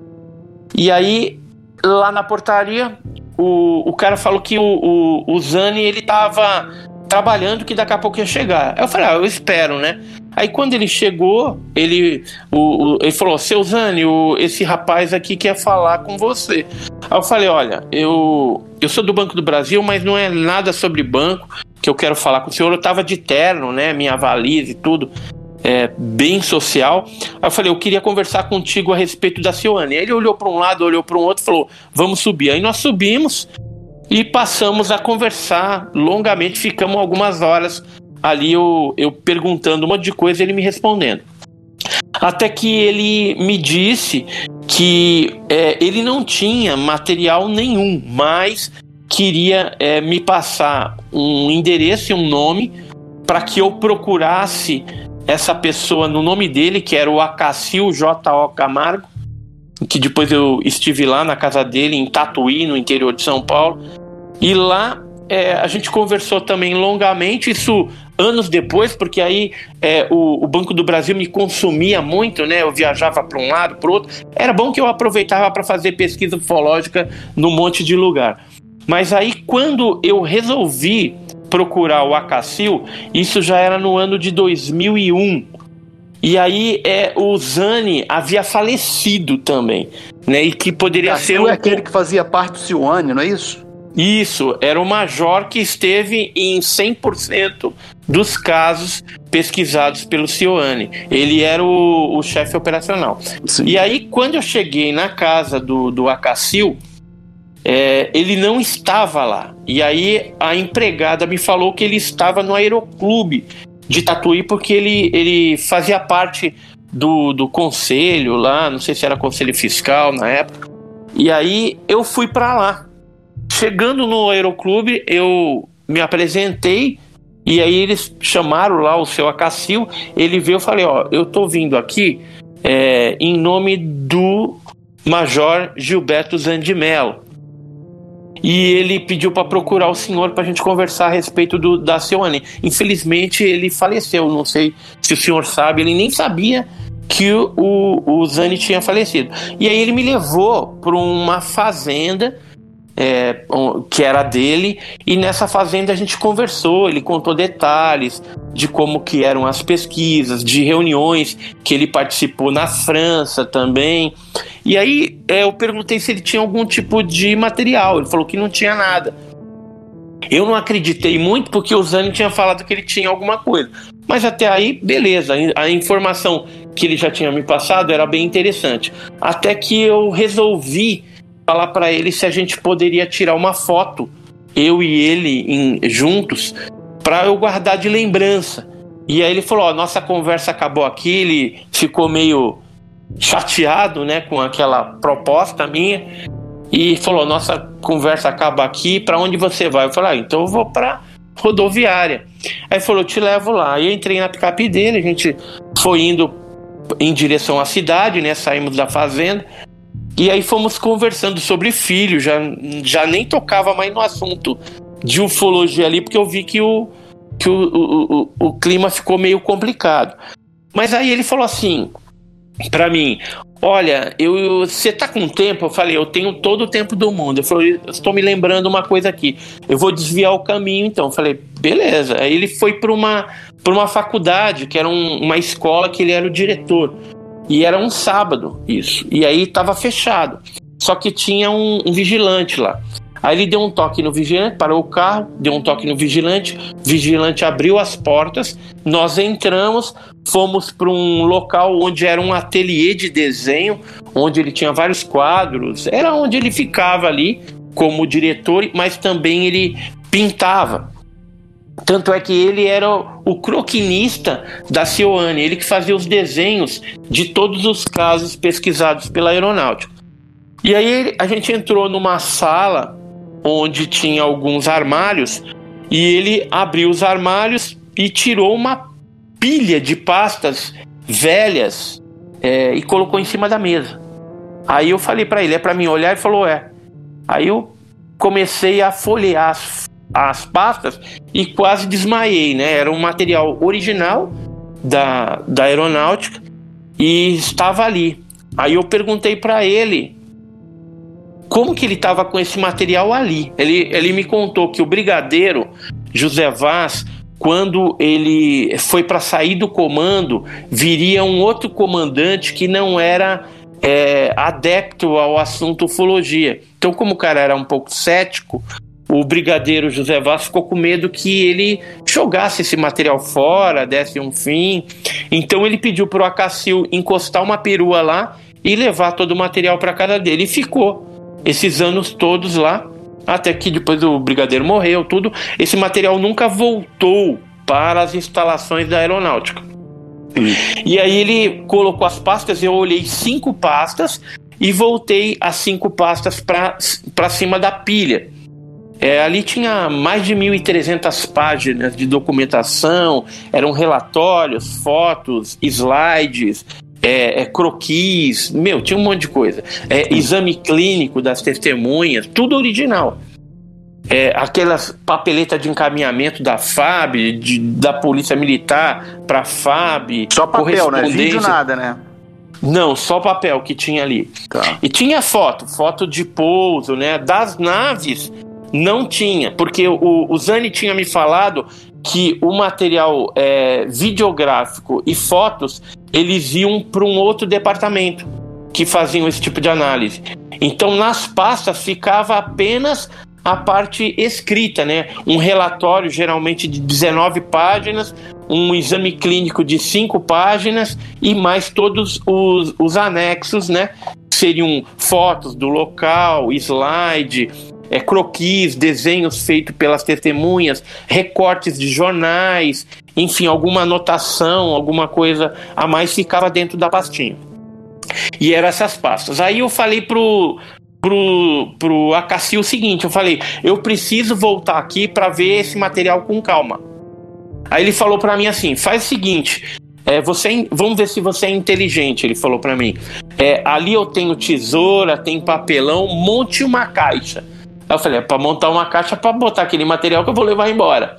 [SPEAKER 4] E aí, lá na portaria, o, o cara falou que o, o, o Zani ele tava trabalhando que daqui a pouco ia chegar. Eu falei, ah, eu espero, né? Aí quando ele chegou, ele, o, o ele falou, seu Zani, o, esse rapaz aqui quer falar com você. Aí eu falei, olha, eu, eu sou do Banco do Brasil, mas não é nada sobre banco que eu quero falar com o senhor. Eu tava de terno, né? Minha valise e tudo. É, bem social. Aí eu falei, eu queria conversar contigo a respeito da Cioane. Aí ele olhou para um lado, olhou para um outro, falou, vamos subir. Aí nós subimos e passamos a conversar longamente, ficamos algumas horas ali eu, eu perguntando um monte de coisa e ele me respondendo. Até que ele me disse que é, ele não tinha material nenhum, mas queria é, me passar um endereço e um nome para que eu procurasse essa pessoa no nome dele, que era o Acacil J.O. Camargo, que depois eu estive lá na casa dele, em Tatuí, no interior de São Paulo. E lá é, a gente conversou também longamente, isso anos depois, porque aí é, o, o, Banco do Brasil me consumia muito, né? Eu viajava para um lado, para outro. Era bom que eu aproveitava para fazer pesquisa ufológica num monte de lugar. Mas aí, quando eu resolvi procurar o Acacil, isso já era no ano de 2001. E aí é, o Zani havia falecido também, né? E que poderia
[SPEAKER 3] Acacil
[SPEAKER 4] ser
[SPEAKER 3] é aquele que fazia parte do Cione, não é isso?
[SPEAKER 4] Isso, era o major que esteve em 100% dos casos pesquisados pelo Cioane. Ele era o, o chefe operacional. Sim. E aí, quando eu cheguei na casa do, do Acacil, é, ele não estava lá. E aí a empregada me falou que ele estava no aeroclube de Tatuí porque ele, ele fazia parte do, do conselho lá, não sei se era conselho fiscal na época. E aí eu fui para lá. Chegando no aeroclube, eu me apresentei e aí eles chamaram lá o seu Acacil. Ele veio, eu falei: Ó, eu tô vindo aqui é, em nome do Major Gilberto Zandimelo. E ele pediu para procurar o senhor para a gente conversar a respeito do, da Seoane. Infelizmente ele faleceu, não sei se o senhor sabe, ele nem sabia que o, o Zani tinha falecido. E aí ele me levou para uma fazenda é, que era dele, e nessa fazenda a gente conversou, ele contou detalhes de como que eram as pesquisas, de reuniões que ele participou na França também. E aí é, eu perguntei se ele tinha algum tipo de material, ele falou que não tinha nada. Eu não acreditei muito porque o Zani tinha falado que ele tinha alguma coisa. Mas até aí, beleza, a informação que ele já tinha me passado era bem interessante. Até que eu resolvi falar para ele se a gente poderia tirar uma foto, eu e ele em, juntos, para eu guardar de lembrança. E aí ele falou: ó, nossa conversa acabou aqui. Ele ficou meio chateado, né, com aquela proposta minha e falou: nossa conversa acaba aqui. Para onde você vai? Eu falei: ah, então eu vou para rodoviária. Aí falou: te levo lá. Aí eu entrei na picape dele. A gente foi indo em direção à cidade, né? Saímos da fazenda. E aí fomos conversando sobre filho, já, já nem tocava mais no assunto de ufologia ali, porque eu vi que o, que o, o, o, clima ficou meio complicado. Mas aí ele falou assim para mim: Olha, eu, você tá com tempo? Eu falei: Eu tenho todo o tempo do mundo. Eu falei: Estou me lembrando uma coisa aqui. Eu vou desviar o caminho então. Eu falei: Beleza. Aí ele foi para uma, uma faculdade, que era um, uma escola que ele era o diretor. E era um sábado, isso. E aí estava fechado. Só que tinha um, um, vigilante lá. Aí ele deu um toque no vigilante, parou o carro, deu um toque no vigilante, vigilante abriu as portas, nós entramos, fomos para um local onde era um ateliê de desenho, onde ele tinha vários quadros, era onde ele ficava ali como diretor, mas também ele pintava. Tanto é que ele era o croquinista da Cioane, ele que fazia os desenhos de todos os casos pesquisados pela aeronáutica. E aí a gente entrou numa sala onde tinha alguns armários e ele abriu os armários e tirou uma pilha de pastas velhas é, e colocou em cima da mesa. Aí eu falei para ele, é para mim olhar? Ele falou, é. Aí eu comecei a folhear as as pastas e quase desmaiei, né? Era um material original da, da aeronáutica e estava ali. Aí eu perguntei para ele como que ele estava com esse material ali. Ele, ele me contou que o brigadeiro José Vaz, quando ele foi para sair do comando, viria um outro comandante que não era é, adepto ao assunto ufologia. Então, como o cara era um pouco cético, o brigadeiro José Vaz ficou com medo que ele jogasse esse material fora, desse um fim. Então ele pediu para o Acacil encostar uma perua lá e levar todo o material para casa dele. E ficou esses anos todos lá, até que depois o brigadeiro morreu, tudo. Esse material nunca voltou para as instalações da aeronáutica. E aí ele colocou as pastas, eu olhei cinco pastas e voltei as cinco pastas para cima da pilha. É, ali tinha mais de 1.300 páginas de documentação, eram relatórios, fotos, slides, é, é, croquis, meu, tinha um monte de coisa. É, exame clínico das testemunhas, tudo original. É, aquelas papeletas de encaminhamento da FAB, de, da Polícia Militar para a FAB.
[SPEAKER 3] Só papel, né? Vídeo nada, né?
[SPEAKER 4] Não, só papel que tinha ali.
[SPEAKER 3] Tá.
[SPEAKER 4] E tinha foto, foto de pouso, né? Das naves não tinha, porque o, o Zani tinha me falado que o material é, videográfico e fotos eles iam para um outro departamento que faziam esse tipo de análise. Então nas pastas ficava apenas a parte escrita, né? Um relatório geralmente de 19 páginas, um exame clínico de 5 páginas e mais todos os, os anexos, né? Seriam fotos do local, slide, é, croquis, desenhos feitos pelas testemunhas, recortes de jornais, enfim, alguma anotação, alguma coisa a mais ficava dentro da pastinha. E eram essas pastas. Aí eu falei pro, pro, pro Acassi o seguinte: eu falei, eu preciso voltar aqui para ver esse material com calma. Aí ele falou para mim assim: faz o seguinte, é, você, vamos ver se você é inteligente, ele falou para mim. É, ali eu tenho tesoura, tem papelão, monte uma caixa. Aí eu falei, é pra montar uma caixa para botar aquele material que eu vou levar embora.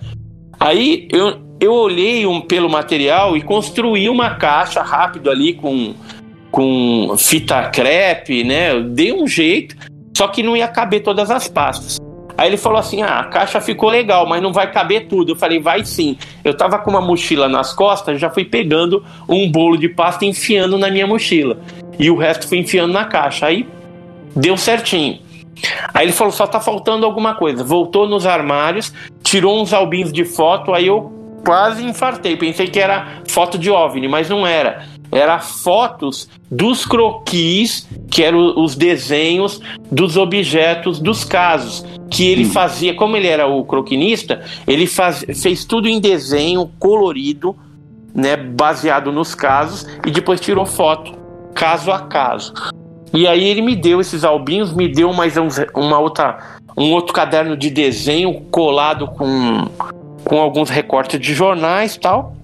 [SPEAKER 4] Aí eu, eu olhei um, pelo material e construí uma caixa rápido ali com, com fita crepe, né? Eu dei um jeito, só que não ia caber todas as pastas. Aí ele falou assim: ah, a caixa ficou legal, mas não vai caber tudo. Eu falei, vai sim. Eu tava com uma mochila nas costas, já fui pegando um bolo de pasta e enfiando na minha mochila. E o resto fui enfiando na caixa. Aí deu certinho. Aí ele falou: só tá faltando alguma coisa. Voltou nos armários, tirou uns albinhos de foto, aí eu quase infartei. Pensei que era foto de OVNI, mas não era. Era fotos dos croquis, que eram os desenhos dos objetos dos casos. Que ele hum. fazia, como ele era o croquinista, ele faz, fez tudo em desenho colorido, né, baseado nos casos, e depois tirou foto, caso a caso. E aí ele me deu esses albinhos, me deu mais um, uma outra, um outro caderno de desenho colado com, com alguns recortes de jornais e tal.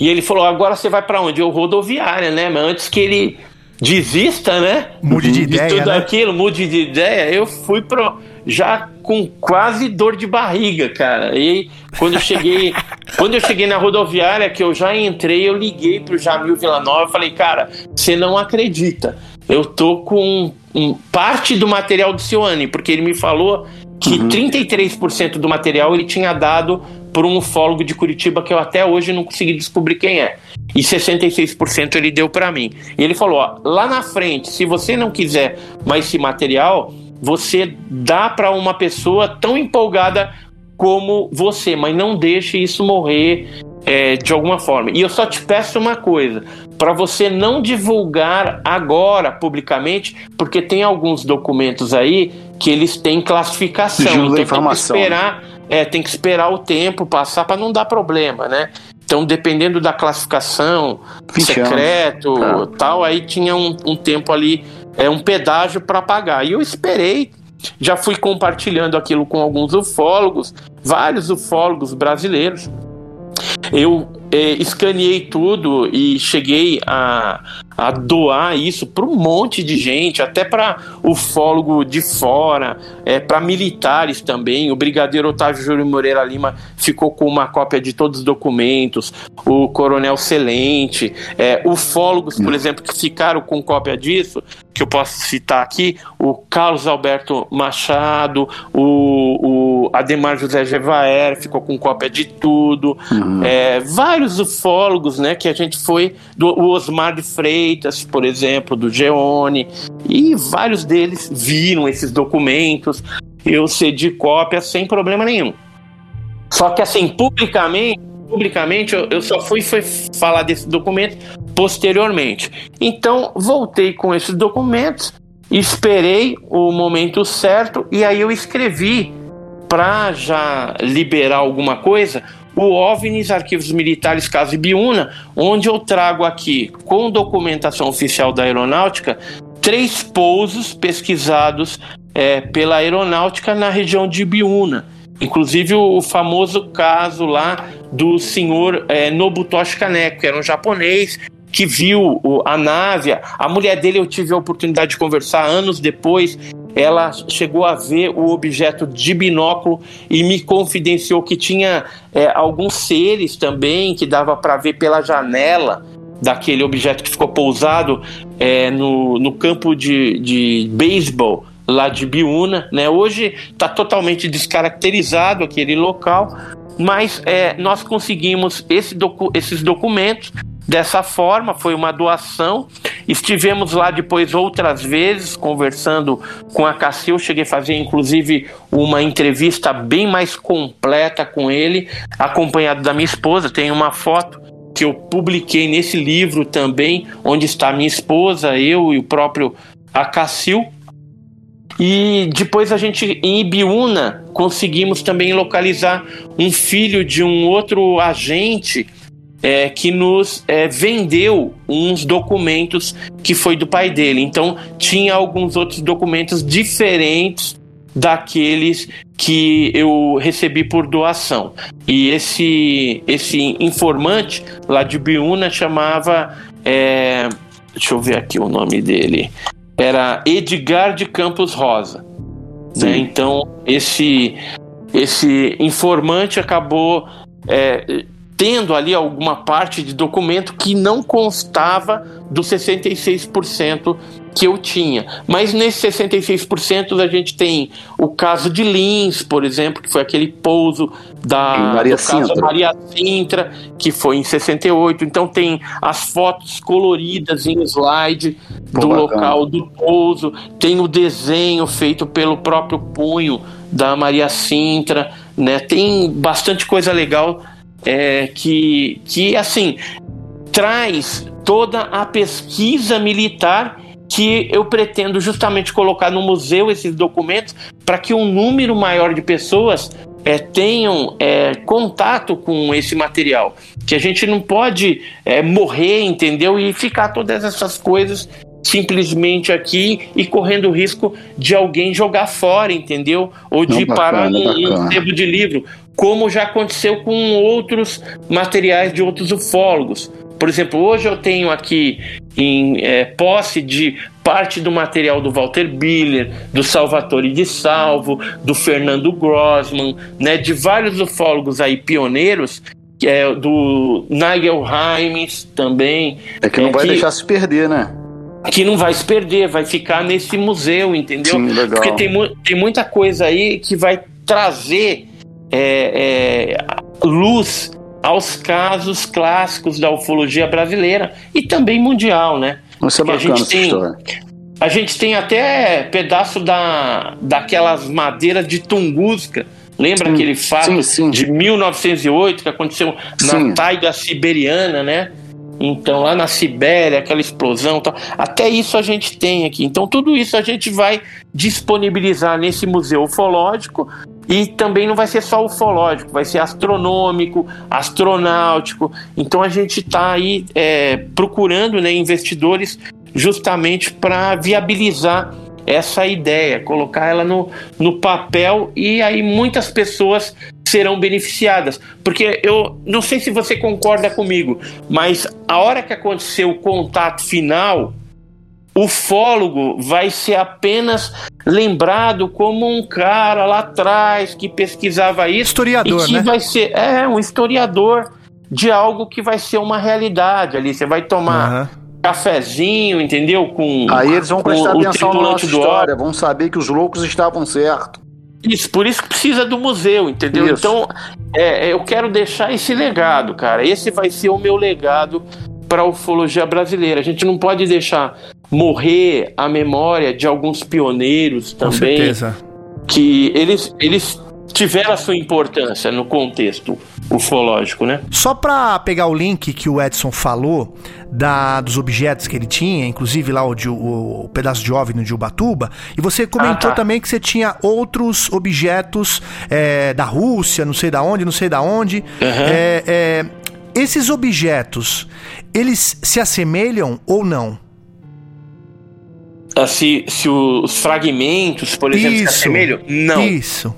[SPEAKER 4] E ele falou: agora você vai para onde? Eu rodoviária, né? Mas antes que ele desista, né?
[SPEAKER 2] Mude de ideia.
[SPEAKER 4] tudo
[SPEAKER 2] né?
[SPEAKER 4] aquilo, mude de ideia, eu fui pro. Já com quase dor de barriga, cara. E quando eu cheguei, quando eu cheguei na rodoviária, que eu já entrei, eu liguei pro Jamil Villanova e falei, cara, você não acredita eu tô com um, parte do material do Cione, porque ele me falou que uhum. 33% do material ele tinha dado por um ufólogo de Curitiba que eu até hoje não consegui descobrir quem é. E 66% ele deu para mim. E ele falou: ó, lá na frente, se você não quiser mais esse material, você dá para uma pessoa tão empolgada como você, mas não deixe isso morrer é, de alguma forma. E eu só te peço uma coisa: para você não divulgar agora publicamente, porque tem alguns documentos aí que eles têm classificação.
[SPEAKER 3] então informação.
[SPEAKER 4] Tem que esperar, é, tem que esperar o tempo passar para não dar problema, né? Então, dependendo da classificação, secreto, tá. tal, aí tinha um, um tempo ali, é um pedágio para pagar. E eu esperei, já fui compartilhando aquilo com alguns ufólogos, vários ufólogos brasileiros. Eu é, escaneei tudo e cheguei a, a doar isso para um monte de gente, até para ufólogo de fora, é, para militares também. O brigadeiro Otávio Júlio Moreira Lima ficou com uma cópia de todos os documentos, o coronel Celente, é, ufólogos, por exemplo, que ficaram com cópia disso, que eu posso citar aqui, o Carlos Alberto Machado, o, o Ademar José Gevaer ficou com cópia de tudo, uhum. é, vários ufólogos, né, que a gente foi, do, o Osmar de Freitas, por exemplo, do Geone, e vários deles viram esses documentos, eu cedi cópia sem problema nenhum. Só que assim, publicamente, publicamente eu, eu só fui, falar desse documento posteriormente. Então, voltei com esses documentos, esperei o momento certo e aí eu escrevi para já liberar alguma coisa o OVNIs Arquivos Militares Casa Ibiúna, onde eu trago aqui, com documentação oficial da aeronáutica, três pousos pesquisados é, pela aeronáutica na região de Biúna. Inclusive o famoso caso lá do senhor é, Nobutoshi Kaneko, que era um japonês que viu a nave. A mulher dele eu tive a oportunidade de conversar anos depois. Ela chegou a ver o objeto de binóculo e me confidenciou que tinha é, alguns seres também que dava para ver pela janela daquele objeto que ficou pousado é, no, no campo de, de beisebol lá de Biúna, né? Hoje está totalmente descaracterizado aquele local, mas é, nós conseguimos esse docu esses documentos dessa forma, foi uma doação. Estivemos lá depois outras vezes conversando com a Cassil, cheguei a fazer inclusive uma entrevista bem mais completa com ele, acompanhado da minha esposa. Tem uma foto que eu publiquei nesse livro também, onde está minha esposa, eu e o próprio Acacil. E depois a gente, em Ibiúna, conseguimos também localizar um filho de um outro agente é, que nos é, vendeu uns documentos que foi do pai dele. Então, tinha alguns outros documentos diferentes daqueles que eu recebi por doação. E esse, esse informante lá de Biúna chamava. É, deixa eu ver aqui o nome dele era Edgar de Campos Rosa. Né? Então, esse, esse informante acabou é, tendo ali alguma parte de documento que não constava dos 66% que eu tinha. Mas nesses 66% a gente tem o caso de Lins, por exemplo, que foi aquele pouso da
[SPEAKER 3] Maria Sintra.
[SPEAKER 4] Maria Sintra, que foi em 68. Então tem as fotos coloridas em slide Pô, do bacana. local do pouso, tem o desenho feito pelo próprio punho da Maria Sintra, né? Tem bastante coisa legal é, que, que, assim, traz toda a pesquisa militar que eu pretendo justamente colocar no museu esses documentos para que um número maior de pessoas é, tenham é, contato com esse material. Que a gente não pode é, morrer, entendeu? E ficar todas essas coisas simplesmente aqui e correndo o risco de alguém jogar fora, entendeu? Ou de não, parar num, num de livro como já aconteceu com outros materiais de outros ufólogos. Por exemplo, hoje eu tenho aqui em é, posse de parte do material do Walter Biller, do Salvatore de Salvo, do Fernando Grossman, né, de vários ufólogos aí pioneiros, é, do Nigel Himes também.
[SPEAKER 3] É que não é, vai que, deixar se perder, né?
[SPEAKER 4] Que não vai se perder, vai ficar nesse museu, entendeu?
[SPEAKER 3] Sim, legal.
[SPEAKER 4] Porque tem, tem muita coisa aí que vai trazer é, é, luz aos casos clássicos da ufologia brasileira e também mundial, né?
[SPEAKER 3] Isso é bacana, a gente tem, história.
[SPEAKER 4] A gente tem até pedaço da, daquelas madeiras de Tunguska. Lembra sim, aquele fato sim, sim. de 1908 que aconteceu na taiga siberiana, né? Então, lá na Sibéria, aquela explosão tal. Até isso a gente tem aqui. Então, tudo isso a gente vai disponibilizar nesse museu ufológico e também não vai ser só ufológico, vai ser astronômico, astronáutico. Então a gente está aí é, procurando né, investidores justamente para viabilizar essa ideia, colocar ela no, no papel e aí muitas pessoas serão beneficiadas. Porque eu não sei se você concorda comigo, mas a hora que aconteceu o contato final, o fólogo vai ser apenas lembrado como um cara lá atrás que pesquisava isso.
[SPEAKER 2] Historiador,
[SPEAKER 4] e que
[SPEAKER 2] né?
[SPEAKER 4] vai ser é um historiador de algo que vai ser uma realidade ali. Você vai tomar uhum. cafezinho, entendeu? Com
[SPEAKER 3] aí eles vão prestar atenção na nossa história, vão saber que os loucos estavam certos.
[SPEAKER 4] Isso, por isso que precisa do museu, entendeu? Isso. Então, é, eu quero deixar esse legado, cara. Esse vai ser o meu legado para a ufologia brasileira. A gente não pode deixar morrer a memória de alguns pioneiros também. Com
[SPEAKER 2] certeza.
[SPEAKER 4] Que eles, eles tiveram a sua importância no contexto ufológico, né?
[SPEAKER 2] Só para pegar o link que o Edson falou da, dos objetos que ele tinha, inclusive lá o, o, o pedaço de OVNI de Ubatuba, e você comentou ah, tá. também que você tinha outros objetos é, da Rússia, não sei da onde, não sei da onde. Uhum. É, é, esses objetos, eles se assemelham ou não?
[SPEAKER 4] Se, se os fragmentos, por exemplo, se
[SPEAKER 2] Isso.
[SPEAKER 4] assemelham. Não.
[SPEAKER 2] Isso.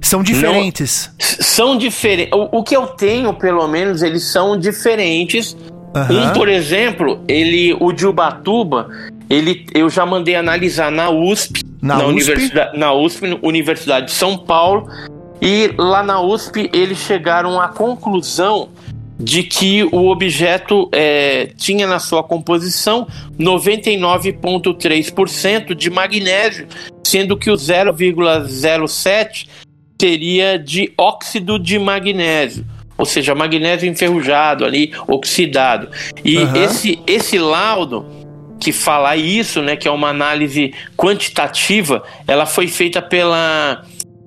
[SPEAKER 2] São diferentes.
[SPEAKER 4] S- São diferentes. O, o que eu tenho, pelo menos, eles são diferentes.
[SPEAKER 2] Aham.
[SPEAKER 4] Um, por exemplo, ele, o de Ubatuba, ele, eu já mandei analisar na USP,
[SPEAKER 2] Na USP?
[SPEAKER 4] Universidade, na USP, Universidade de São Paulo, e lá na USP eles chegaram à conclusão de que o objeto é, tinha na sua composição 99,3% de magnésio, sendo que o 0,07 seria de óxido de magnésio, ou seja, magnésio enferrujado ali, oxidado. E
[SPEAKER 2] Aham.
[SPEAKER 4] esse, esse laudo que fala isso, né, que é uma análise quantitativa, ela foi feita pela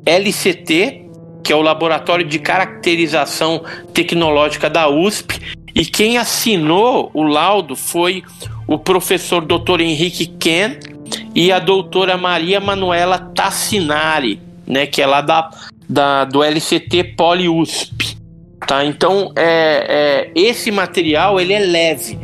[SPEAKER 4] LCT, que é o Laboratório de Caracterização Tecnológica da USP, e quem assinou o laudo foi o professor Dr. Henrique Ken e a doutora Maria Manuela Tassinari, né, que é lá da, da, do LCT Poli USP. Tá? Então, é, é, esse material ele é leve.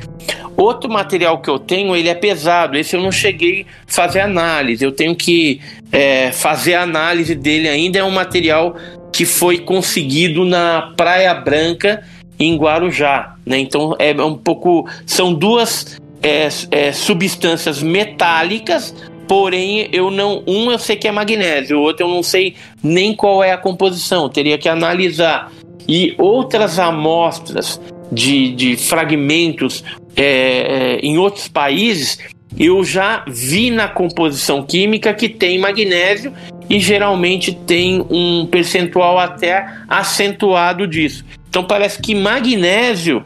[SPEAKER 4] Outro material que eu tenho, ele é pesado. Esse eu não cheguei a fazer análise. Eu tenho que é, fazer a análise dele ainda. É um material que foi conseguido na Praia Branca, em Guarujá. Né? Então, é um pouco. São duas é, é, substâncias metálicas. Porém, eu não. Um eu sei que é magnésio, o outro eu não sei nem qual é a composição. Teria que analisar. E outras amostras de, de fragmentos é, é, em outros países, eu já vi na composição química que tem magnésio e geralmente tem um percentual até acentuado disso. Então parece que magnésio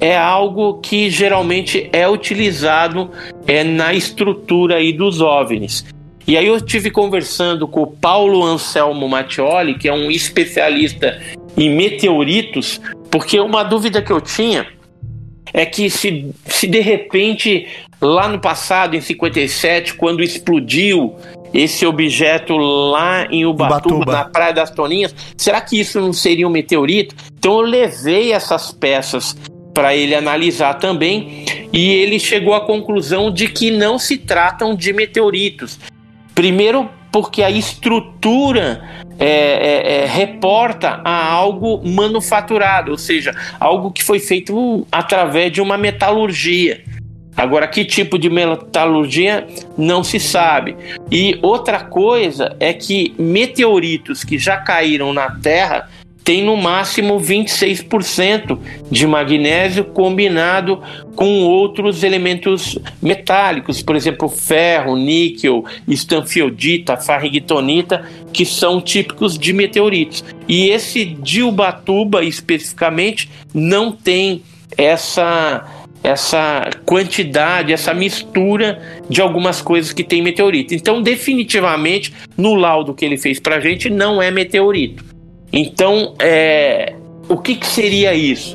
[SPEAKER 4] é algo que geralmente é utilizado é, na estrutura aí dos OVNIs. E aí eu tive conversando com o Paulo Anselmo Mattioli, que é um especialista em meteoritos, porque uma dúvida que eu tinha é que se, se de repente lá no passado, em 57, quando explodiu esse objeto lá em Ubatuba,
[SPEAKER 2] Ubatuba.
[SPEAKER 4] na Praia das Toninhas, será que isso não seria um meteorito? Então eu levei essas peças para ele analisar também e ele chegou à conclusão de que não se tratam de meteoritos. Primeiro, porque a estrutura é, é, é, reporta a algo manufaturado, ou seja, algo que foi feito através de uma metalurgia. Agora, que tipo de metalurgia não se sabe. E outra coisa é que meteoritos que já caíram na Terra têm no máximo 26% de magnésio combinado com outros elementos metálicos, por exemplo, ferro, níquel, estanfiodita, farrigitonita, que são típicos de meteoritos. E esse de Ubatuba especificamente não tem essa essa quantidade, essa mistura de algumas coisas que tem meteorito. Então, definitivamente, no laudo que ele fez pra gente, não é meteorito. Então, é, o que, que seria isso?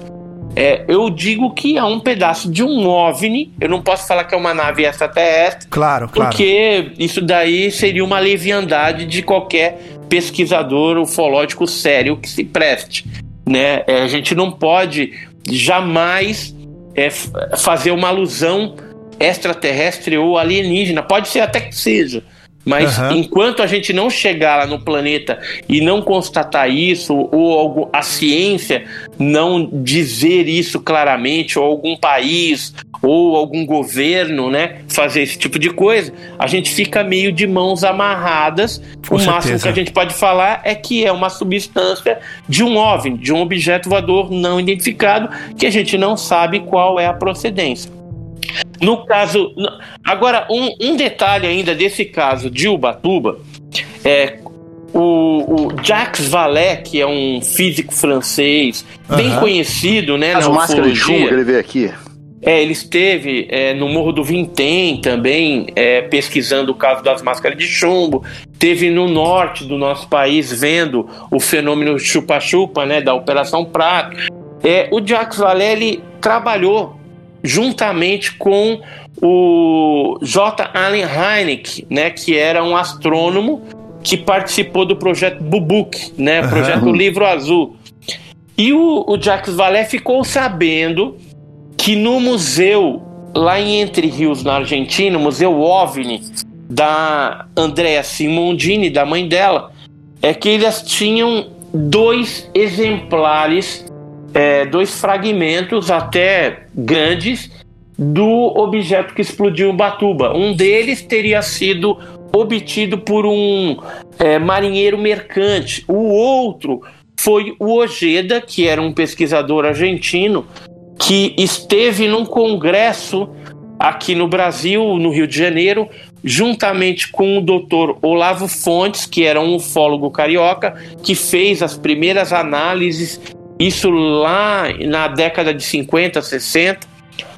[SPEAKER 4] É, eu digo que é um pedaço de um OVNI. Eu não posso falar que é uma nave extraterrestre,
[SPEAKER 2] Claro, claro.
[SPEAKER 4] porque isso daí seria uma leviandade de qualquer pesquisador ufológico sério que se preste. Né? É, a gente não pode jamais é, fazer uma alusão extraterrestre ou alienígena. Pode ser até que seja. Mas
[SPEAKER 2] Aham.
[SPEAKER 4] enquanto a gente não chegar lá no planeta e não constatar isso, ou algu- a ciência não dizer isso claramente, ou algum país, ou algum governo, né, fazer esse tipo de coisa, a gente fica meio de mãos amarradas.
[SPEAKER 2] Com
[SPEAKER 4] o máximo
[SPEAKER 2] certeza.
[SPEAKER 4] que a gente pode falar é que é uma substância de um OVNI, de um objeto voador não identificado, que a gente não sabe qual é a procedência. No caso. Agora, um, um detalhe ainda desse caso de Ubatuba é. O, o Jacques Vallée, que é um físico francês bem
[SPEAKER 2] Aham.
[SPEAKER 4] conhecido, né,
[SPEAKER 3] As
[SPEAKER 4] na
[SPEAKER 3] máscaras de chumbo
[SPEAKER 4] ufologia.
[SPEAKER 3] que ele veio aqui.
[SPEAKER 4] É, ele esteve é, no Morro do Vintém também, é, pesquisando o caso das máscaras de chumbo. Teve no norte do nosso país vendo o fenômeno chupa-chupa, né, da Operação Prato. É, o Jacques Vallée ele trabalhou juntamente com o J. Allen Hynek, né, que era um astrônomo que participou do projeto Bubuk, né, projeto Livro Azul. E o, o Jacques Vallée ficou sabendo que no museu lá em Entre Rios, na Argentina, o Museu OVNI da Andrea Simondini, da mãe dela, é que eles tinham dois exemplares, é, dois fragmentos até grandes do objeto que explodiu em Batuba. Um deles teria sido obtido por um é, marinheiro mercante. O outro foi o Ojeda, que era um pesquisador argentino que esteve num congresso aqui no Brasil, no Rio de Janeiro, juntamente com o doutor Olavo Fontes, que era um ufólogo carioca, que fez as primeiras análises, isso lá na década de 50, 60.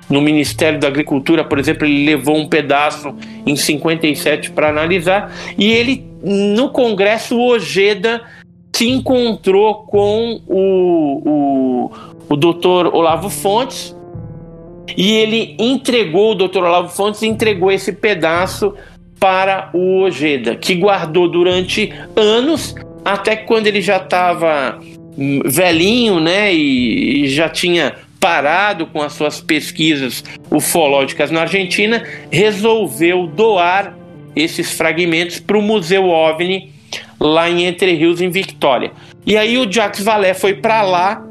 [SPEAKER 4] No Ministério da Agricultura, por exemplo, ele levou um pedaço em 57 para analisar, e ele, no Congresso, Ojeda se encontrou com o, o, o doutor Olavo Fontes, e ele entregou, o doutor Olavo Fontes entregou esse pedaço para o Ojeda, que guardou durante anos, até quando ele já estava hum, velhinho, né, e, e já tinha parado com as suas pesquisas ufológicas na Argentina, resolveu doar esses fragmentos para o Museu OVNI lá em Entre Rios, em Victória. E aí o Jacques Vallée foi para lá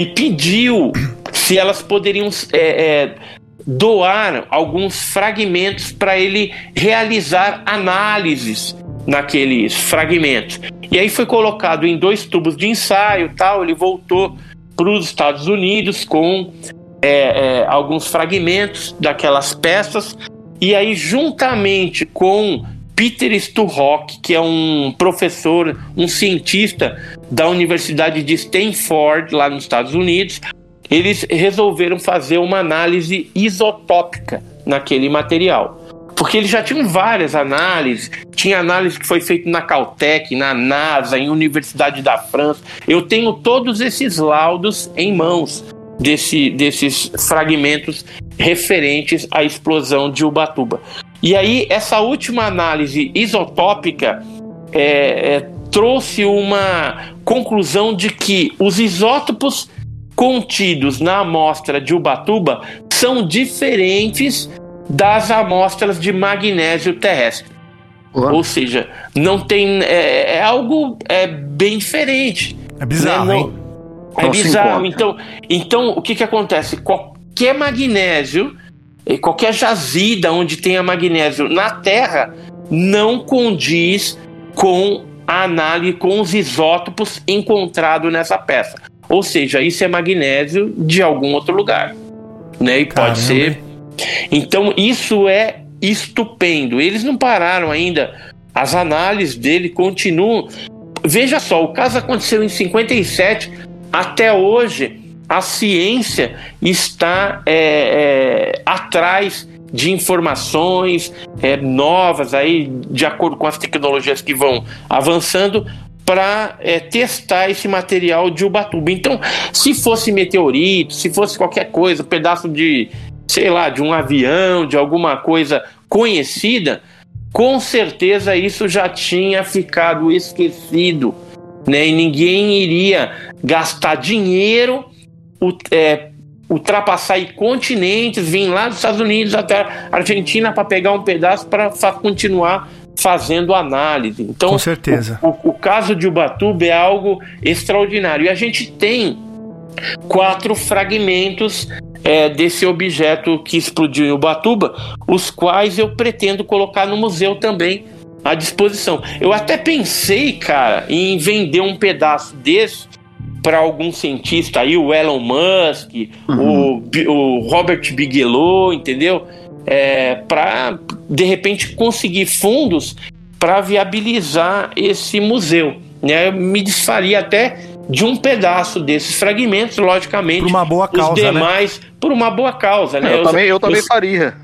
[SPEAKER 4] e pediu se elas poderiam é, é, doar alguns fragmentos para ele realizar análises naqueles fragmentos. E aí foi colocado em dois tubos de ensaio, tal. Ele voltou para os Estados Unidos com é, é, alguns fragmentos daquelas peças. E aí, juntamente com Peter Sturrock, que é um professor, um cientista da Universidade de Stanford, lá nos Estados Unidos, eles resolveram fazer uma análise isotópica naquele material. Porque eles já tinham várias análises, tinha análise que foi feita na Caltech, na NASA, em Universidade da França. Eu tenho todos esses laudos em mãos desse, desses fragmentos referentes à explosão de Ubatuba. E aí, essa última análise isotópica é, é, trouxe uma conclusão de que os isótopos contidos na amostra de Ubatuba são diferentes das amostras de magnésio terrestre. Ou seja, não tem. É, é, algo é, bem diferente.
[SPEAKER 2] É bizarro, né? não,
[SPEAKER 4] É bizarro. Então, então, o que, que acontece? Qualquer magnésio, qualquer jazida onde tenha magnésio na Terra, não condiz com a análise, com os isótopos encontrados nessa peça. Ou seja, isso é magnésio de algum outro lugar. Né? E Caramba. pode ser. Então, isso é estupendo. Eles não pararam ainda. As análises dele continuam. Veja só, o caso aconteceu em 57. Até hoje, a ciência está é, é, atrás de informações é, novas aí, de acordo com as tecnologias que vão avançando, para é, testar esse material de Ubatuba. Então, se fosse meteorito, se fosse qualquer coisa, um pedaço de, sei lá, de um avião, de alguma coisa conhecida, com certeza isso já tinha ficado esquecido, né? E ninguém iria gastar dinheiro, é, ultrapassar continentes, vir lá dos Estados Unidos até a Argentina para pegar um pedaço para continuar fazendo análise. Então,
[SPEAKER 2] Com certeza.
[SPEAKER 4] O, o, o caso de Ubatuba é algo extraordinário. E a gente tem quatro fragmentos é, desse objeto que explodiu em Ubatuba, os quais eu pretendo colocar no museu também à disposição. Eu até pensei, cara, em vender um pedaço desse para algum cientista aí, o Elon Musk, uhum. o, o Robert Bigelow, entendeu? é, para de repente conseguir fundos para viabilizar esse museu. Né? Eu me desfaria até de um pedaço desses fragmentos, logicamente. Por
[SPEAKER 2] uma boa causa. Os
[SPEAKER 4] né? demais,
[SPEAKER 2] né?
[SPEAKER 4] por uma boa causa, né?
[SPEAKER 3] Eu, eu também, eu também faria.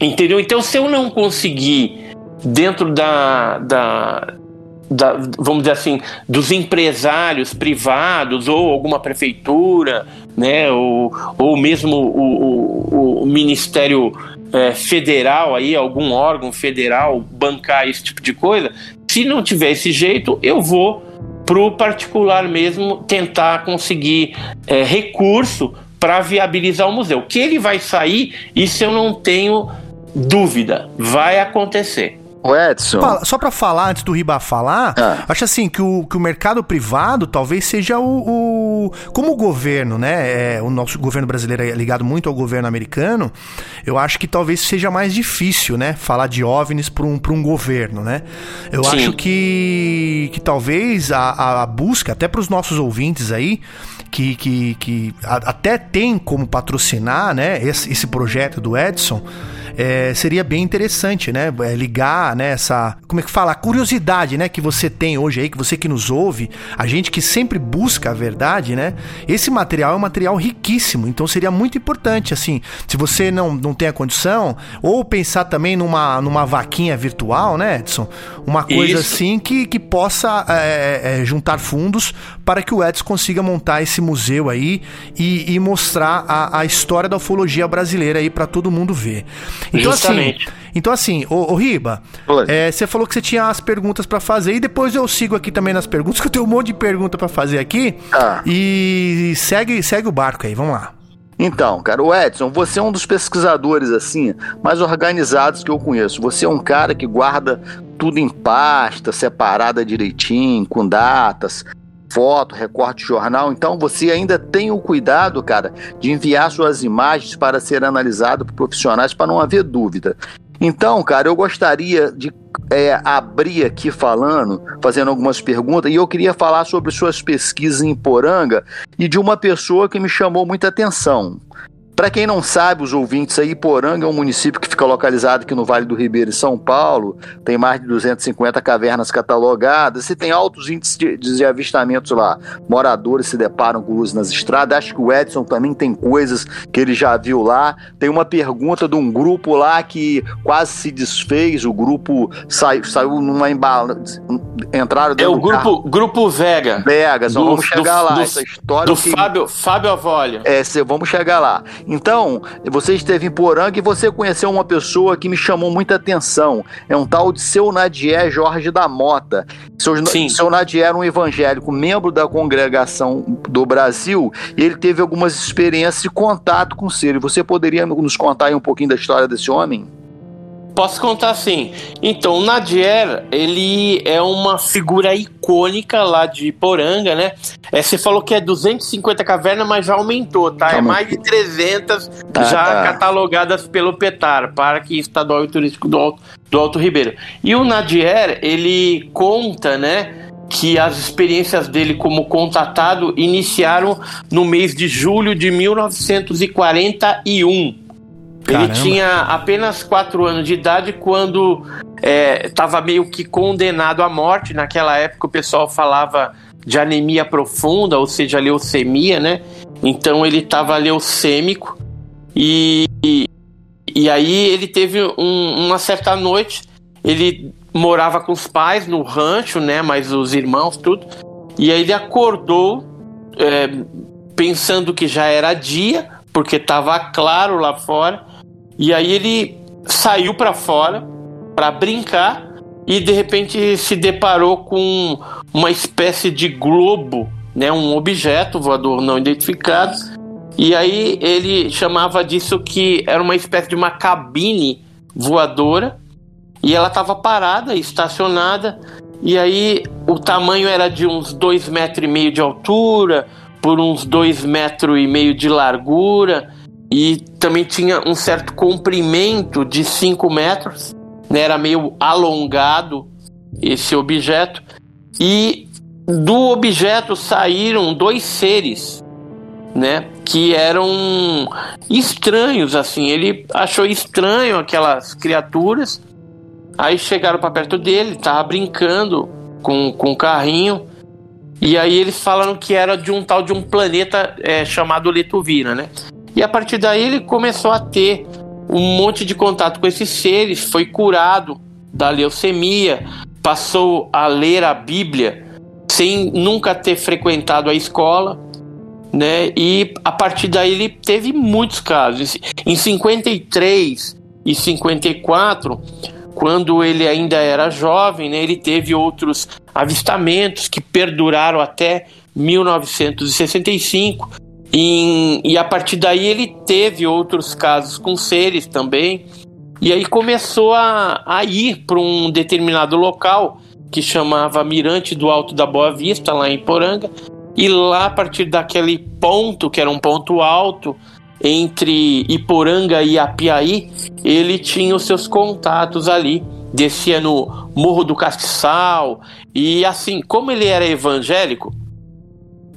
[SPEAKER 4] Entendeu? Então, se eu não conseguir, dentro da, da, da, vamos dizer assim, dos empresários privados ou alguma prefeitura, né, ou, ou mesmo o, o, o Ministério é, federal aí, algum órgão federal bancar esse tipo de coisa, se não tiver esse jeito, eu vou pro particular mesmo tentar conseguir é, recurso para viabilizar o museu. Que ele vai sair, isso eu não tenho dúvida, vai acontecer.
[SPEAKER 3] O Edson.
[SPEAKER 2] Só para falar, antes do Riba falar, ah. acho assim que o, que o mercado privado talvez seja o. o como o governo, né? É, o nosso governo brasileiro é ligado muito ao governo americano, eu acho que talvez seja mais difícil, né? Falar de OVNIs para um, um governo, né? Eu Sim. acho que, que talvez a, a busca, até para os nossos ouvintes aí, que, que, que até tem como patrocinar né, esse, esse projeto do Edson é, seria bem interessante, né? É, ligar, né, essa, como é que fala? A curiosidade, né, que você tem hoje aí, que você que nos ouve, a gente que sempre busca a verdade, né? Esse material é um material riquíssimo, então seria muito importante, assim, se você não, não tem a condição, ou pensar também numa, numa vaquinha virtual, né, Edson? Uma coisa Isso. assim que, que possa é, é, juntar fundos para que o Edson consiga montar esse museu aí e, e mostrar a, a história da ufologia brasileira aí para todo mundo ver. Então, assim, Justamente. assim. Então, assim, ô, ô Riba, é, você falou que você tinha as perguntas para fazer e depois eu sigo aqui também nas perguntas, que eu tenho um monte de pergunta para fazer aqui. Ah. E segue, segue o barco aí, vamos lá.
[SPEAKER 3] Então, cara, o Edson, você é um dos pesquisadores assim mais organizados que eu conheço. Você é um cara que guarda tudo em pasta, separada direitinho, com datas, foto, recorte de jornal. Então você ainda tem o cuidado, cara, de enviar suas imagens para ser analisado por profissionais para não haver dúvida. Então, cara, eu gostaria de é, abrir aqui falando, fazendo algumas perguntas, e eu queria falar sobre suas pesquisas em Poranga e de uma pessoa que me chamou muita atenção. Para quem não sabe, os ouvintes aí, Poranga é um município que fica localizado aqui no Vale do Ribeiro, em São Paulo. Tem mais de 250 cavernas catalogadas e tem altos índices de, de avistamentos lá. Moradores se deparam com luz nas estradas. Acho que o Edson também tem coisas que ele já viu lá. Tem uma pergunta de um grupo lá que quase se desfez. O grupo saiu, saiu numa embalagem. Entraram
[SPEAKER 4] dentro É o grupo, carro. grupo Vega.
[SPEAKER 3] Vegas, do, vamos chegar do, lá.
[SPEAKER 4] Do, Essa história. Do que... Fábio, Fábio Avolio.
[SPEAKER 3] É, vamos chegar lá. Então, você esteve em Poranga e você conheceu uma pessoa que me chamou muita atenção. É um tal de seu Nadier Jorge da Mota. Seu, Sim. seu Nadier era um evangélico, membro da congregação do Brasil, e ele teve algumas experiências de contato com o ser. Você poderia nos contar um pouquinho da história desse homem?
[SPEAKER 4] Posso contar assim. Então, o Nadier, ele é uma figura icônica lá de Poranga, né? É, você falou que é 250 cavernas, mas já aumentou, tá? é mais de 300 tá, já tá. catalogadas pelo PETAR, Parque Estadual e Turístico do Alto, do Alto Ribeiro. E o Nadier, ele conta, né? que as experiências dele como contatado iniciaram no mês de julho de 1941. Caramba. Ele tinha apenas 4 anos de idade quando estava é, meio que condenado à morte. Naquela época o pessoal falava de anemia profunda, ou seja, leucemia, né? Então ele estava leucêmico e, e, e, aí ele teve um, uma certa noite, ele morava com os pais no rancho, né? Mas os irmãos, tudo. E aí ele acordou é, pensando que já era dia, porque estava claro lá fora. E aí ele saiu para fora para brincar e de repente se deparou com uma espécie de globo, né, um objeto voador não identificado. E aí ele chamava disso que era uma espécie de uma cabine voadora e ela estava parada, estacionada. E aí o tamanho era de uns dois metros e meio de altura por uns dois metros e meio de largura e também tinha um certo comprimento de 5 metros, né? era meio alongado esse objeto, e do objeto saíram dois seres, né, que eram estranhos assim. Ele achou estranho aquelas criaturas. Aí chegaram para perto dele, tava brincando com, com o carrinho. E aí eles falaram que era de um tal de um planeta é, chamado Letuvira, né? E a partir daí ele começou a ter um monte de contato com esses seres, foi curado da leucemia, passou a ler a Bíblia sem nunca ter frequentado a escola, né? E a partir daí ele teve muitos casos. Em 53 e 54, quando ele ainda era jovem, né, ele teve outros avistamentos que perduraram até 1965 E, e a partir daí ele teve outros casos com seres também. E aí começou a, a ir para um determinado local que chamava Mirante do Alto da Boa Vista, lá em Poranga. E lá, a partir daquele ponto, que era um ponto alto, entre Iporanga e Apiaí, ele tinha os seus contatos ali. Descia no Morro do Castiçal. E assim, como ele era evangélico,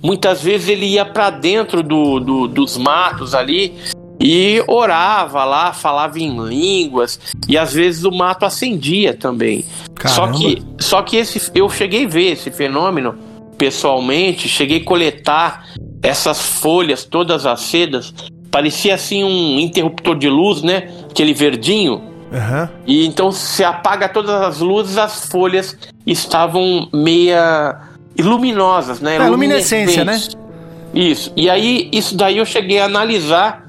[SPEAKER 4] muitas vezes ele ia para dentro do, do, dos matos ali e orava lá, falava em línguas e às vezes o mato acendia também. Só que, só que esse, eu cheguei a ver esse fenômeno pessoalmente, cheguei a coletar essas folhas, todas as sedas, parecia assim um interruptor de luz, né? Aquele verdinho.
[SPEAKER 2] Uhum.
[SPEAKER 4] E então se apaga todas as luzes, as folhas estavam meia luminosas, né?
[SPEAKER 2] É, luminescência, né?
[SPEAKER 4] Isso. E aí, isso daí eu cheguei a analisar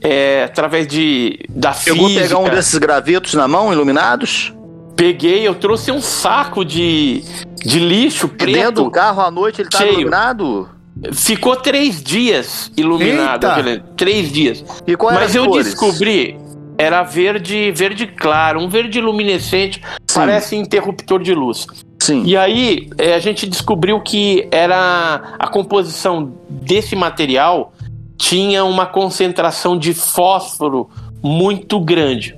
[SPEAKER 4] é, através de da
[SPEAKER 3] Chegou
[SPEAKER 4] física.
[SPEAKER 3] a pegar um desses gravetos na mão, iluminados?
[SPEAKER 4] Peguei, eu trouxe um saco de, de lixo
[SPEAKER 3] E dentro
[SPEAKER 4] preto.
[SPEAKER 3] do carro à noite ele tá
[SPEAKER 4] cheio.
[SPEAKER 3] iluminado?
[SPEAKER 4] Ficou três dias iluminado.
[SPEAKER 2] Eita!
[SPEAKER 4] aquele- Três dias.
[SPEAKER 3] E qual
[SPEAKER 4] Mas eu
[SPEAKER 3] cores?
[SPEAKER 4] descobri, era verde, verde claro, um verde luminescente, parece interruptor de luz.
[SPEAKER 3] Sim.
[SPEAKER 4] E aí é, a gente descobriu que era a composição desse material tinha uma concentração de fósforo muito grande.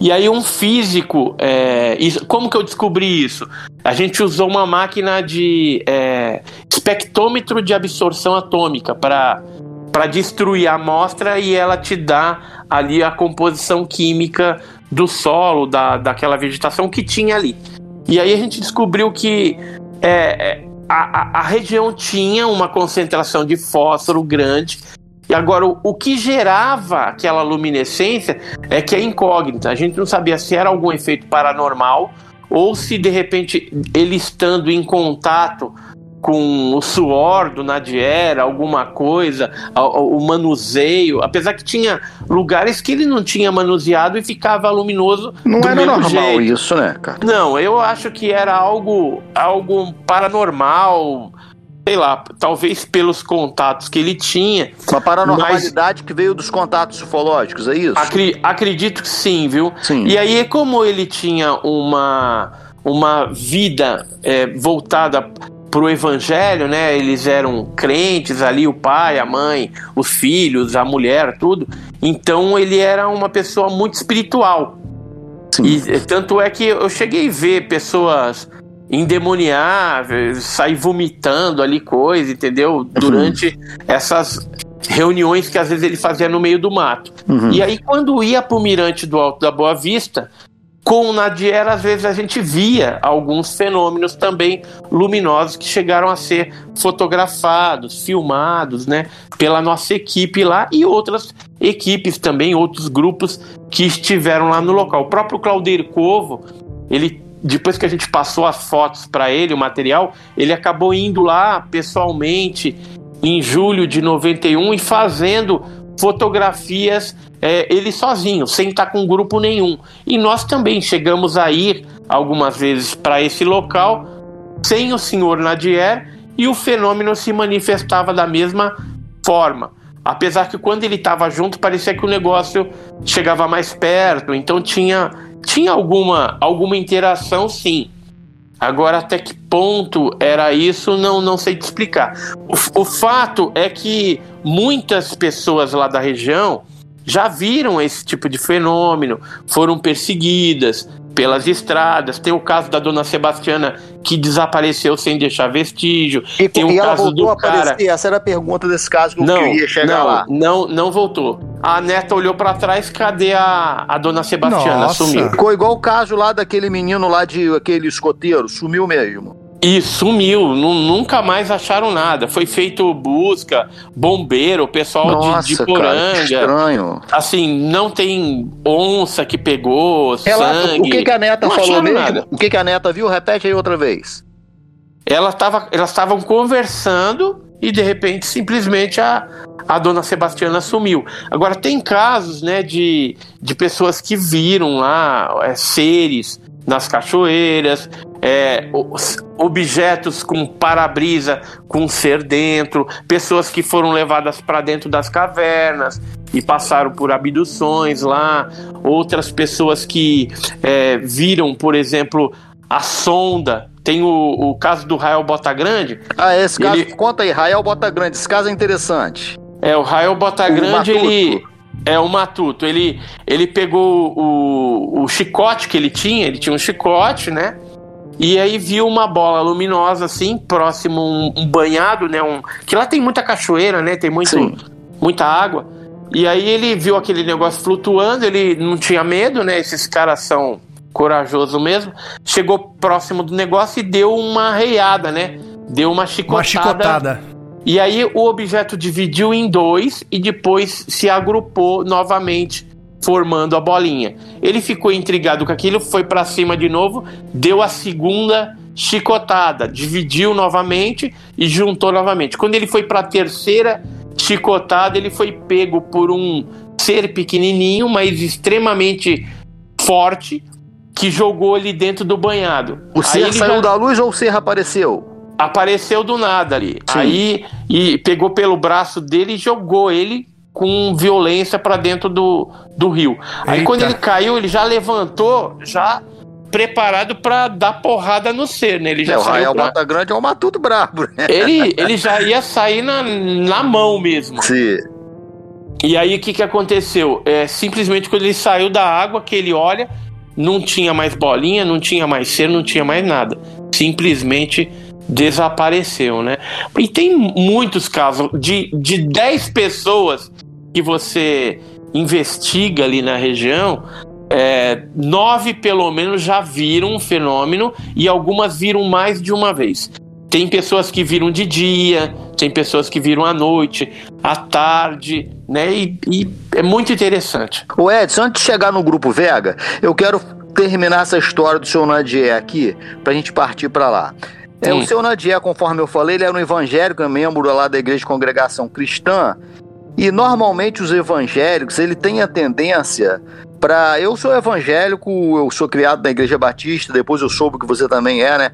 [SPEAKER 4] E aí um físico, é, como que eu descobri isso? A gente usou uma máquina de é, espectrômetro de absorção atômica para para destruir a amostra e ela te dá ali a composição química do solo, da, daquela vegetação que tinha ali. E aí a gente descobriu que é, é, a, a- a região tinha uma concentração de fósforo grande. E agora, o, o que gerava aquela luminescência é que é incógnita. A gente não sabia se era algum efeito paranormal ou se de repente ele estando em contato com o suor do Nadier, alguma coisa, o manuseio, apesar que tinha lugares que ele não tinha manuseado e ficava luminoso
[SPEAKER 3] Não era normal
[SPEAKER 4] jeito.
[SPEAKER 3] isso, né, cara?
[SPEAKER 4] Não, eu acho que era algo, algo paranormal, sei lá, talvez pelos contatos que ele tinha.
[SPEAKER 3] Uma paranormalidade que veio dos contatos ufológicos, é isso?
[SPEAKER 4] Acri- acredito que sim, viu?
[SPEAKER 3] Sim.
[SPEAKER 4] E aí, como ele tinha uma, uma vida é, voltada pro evangelho, né? Eles eram crentes ali, o pai, a mãe, os filhos, a mulher, tudo. Então ele era uma pessoa muito espiritual.
[SPEAKER 3] Sim.
[SPEAKER 4] E eh, tanto é que eu cheguei a ver pessoas endemoniar, eh, sair vomitando ali coisa, entendeu? Durante essas reuniões que às vezes ele fazia no meio do mato.
[SPEAKER 3] Uhum.
[SPEAKER 4] E aí, quando ia pro mirante do Alto da Boa Vista, com Nadier, às vezes a gente via alguns fenômenos também luminosos que chegaram a ser fotografados, filmados, né, pela nossa equipe lá e outras equipes também, outros grupos que estiveram lá no local. O próprio Claudir Covo, ele depois que a gente passou as fotos para ele, o material, ele acabou indo lá pessoalmente em julho de 91 e fazendo fotografias é, ele sozinho, sem estar com grupo nenhum. E nós também chegamos a ir algumas vezes para esse local sem o senhor Nadier e o fenômeno se manifestava da mesma forma. Apesar que quando ele estava junto parecia que o negócio chegava mais perto, então tinha, tinha alguma, alguma interação sim. Agora, até que ponto era isso, não, não sei te explicar. O, o fato é que muitas pessoas lá da região já viram esse tipo de fenômeno, foram perseguidas pelas estradas. Tem o caso da dona Sebastiana que desapareceu sem deixar vestígio.
[SPEAKER 3] E,
[SPEAKER 4] Tem o
[SPEAKER 3] e ela
[SPEAKER 4] caso
[SPEAKER 3] voltou
[SPEAKER 4] do
[SPEAKER 3] a aparecer?
[SPEAKER 4] cara-
[SPEAKER 3] Essa era a pergunta desse caso que eu
[SPEAKER 4] Não,
[SPEAKER 3] queria chegar
[SPEAKER 4] não,
[SPEAKER 3] lá.
[SPEAKER 4] não, não voltou. A neta olhou pra trás, cadê a, a dona Sebastiana?
[SPEAKER 2] Nossa.
[SPEAKER 4] Sumiu.
[SPEAKER 3] Ficou igual o caso lá daquele menino lá de aquele escoteiro, sumiu mesmo.
[SPEAKER 4] E sumiu, nu- nunca mais acharam nada. Foi feito busca, bombeiro, pessoal de,
[SPEAKER 3] Nossa,
[SPEAKER 4] de
[SPEAKER 3] cara, que
[SPEAKER 4] Poranga.
[SPEAKER 3] estranho.
[SPEAKER 4] assim, não tem onça que pegou,
[SPEAKER 3] Ela,
[SPEAKER 4] sangue.
[SPEAKER 3] o que, que a neta
[SPEAKER 4] Não
[SPEAKER 3] falou mesmo?
[SPEAKER 4] nada.
[SPEAKER 3] O que, que a neta viu? Repete aí outra vez.
[SPEAKER 4] Ela tava, elas estavam conversando e de repente simplesmente a, a dona Sebastiana sumiu. Agora tem casos, né, de, de pessoas que viram lá é, seres nas cachoeiras, é, objetos com para-brisa com ser dentro, pessoas que foram levadas para dentro das cavernas e passaram por abduções lá, outras pessoas que é, viram, por exemplo, a sonda. Tem o, o caso do Rael Bota Grande.
[SPEAKER 3] Ah, esse caso, ele... conta aí, Rael Bota Grande, esse caso é interessante.
[SPEAKER 4] É, o Rael Bota Grande, ele é o Matuto. Ele, ele pegou o, o chicote que ele tinha, ele tinha um chicote, né? E aí viu uma bola luminosa assim, próximo um, um banhado, né? Um, que lá tem muita cachoeira, né? Tem muito, muita água. E aí ele viu aquele negócio flutuando, ele não tinha medo, né? Esses caras são corajosos mesmo. Chegou próximo do negócio e deu uma reiada, né? Deu uma chicotada. Uma chicotada. E aí o objeto dividiu em dois e depois se agrupou novamente, formando a bolinha. Ele ficou intrigado com aquilo, foi para cima de novo, deu a segunda chicotada, dividiu novamente e juntou novamente. Quando ele foi para a terceira chicotada, ele foi pego por um ser pequenininho, mas extremamente forte, que jogou ele dentro do banhado.
[SPEAKER 3] O ser saiu já... da luz ou o ser apareceu?
[SPEAKER 4] apareceu do nada ali. Sim. Aí e pegou pelo braço dele e jogou ele com violência para dentro do, do rio. Aí quando ele caiu, ele já levantou, já preparado para dar porrada no ser, né? Ele já é,
[SPEAKER 3] saiu. O Rael pra... Bota Grande é um matuto brabo,
[SPEAKER 4] né? Ele, ele já ia sair na, na mão mesmo.
[SPEAKER 3] Sim.
[SPEAKER 4] E aí o que, que aconteceu? É, simplesmente quando ele saiu da água, que ele olha, não tinha mais bolinha, não tinha mais ser, não tinha mais nada. Simplesmente desapareceu, né? E tem muitos casos de, de 10 pessoas que você investiga ali na região, é, nove pelo menos já viram um fenômeno e algumas viram mais de uma vez. Tem pessoas que viram de dia, tem pessoas que viram à noite, à tarde, né? E, e é muito interessante.
[SPEAKER 3] O Edson, antes de chegar no grupo Vega, eu quero terminar essa história do seu Nadier aqui, pra gente partir para lá. É, o seu Nadier, conforme eu falei, ele era um evangélico, é membro lá da Igreja de Congregação Cristã. E normalmente os evangélicos, ele tem a tendência para eu sou evangélico, eu sou criado na Igreja Batista, depois eu soube que você também é, né?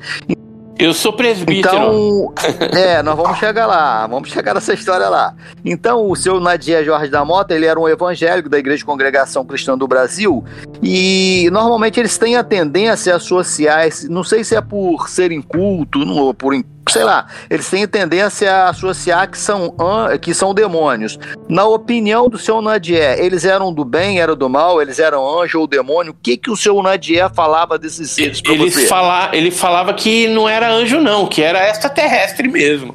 [SPEAKER 4] Eu sou presbítero.
[SPEAKER 3] Então, é, nós vamos chegar lá, vamos chegar nessa história lá. Então, o seu Nadia Jorge da Mota, ele era um evangélico da Igreja de Congregação Cristã do Brasil, e normalmente eles têm a tendência a associar, não sei se é por serem culto, ou por sei lá, eles têm tendência a associar que são, que são demônios. Na opinião do seu Nadier, eles eram do bem, eram do mal, eles eram anjo ou demônio? O que, que o seu Nadier falava desses seres
[SPEAKER 4] ele, fala, ele falava que não era anjo não, que era extraterrestre mesmo.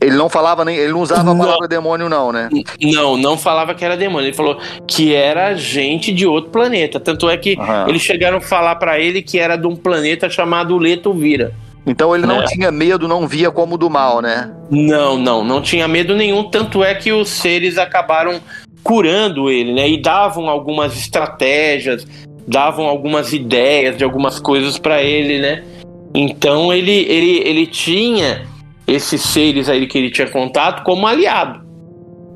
[SPEAKER 3] Ele não falava nem, ele não usava a palavra demônio, não, né?
[SPEAKER 4] Não, não falava que era demônio. Ele falou que era gente de outro planeta. Tanto é que uhum. eles chegaram a falar para ele que era de um planeta chamado Leto Vira.
[SPEAKER 3] Então ele não é. tinha medo, não via como do mal, né?
[SPEAKER 4] Não, não, não tinha medo nenhum. Tanto é que os seres acabaram curando ele, né? E davam algumas estratégias, davam algumas ideias de algumas coisas para ele, né? Então ele, ele, ele tinha esses seres aí que ele tinha contato como aliado.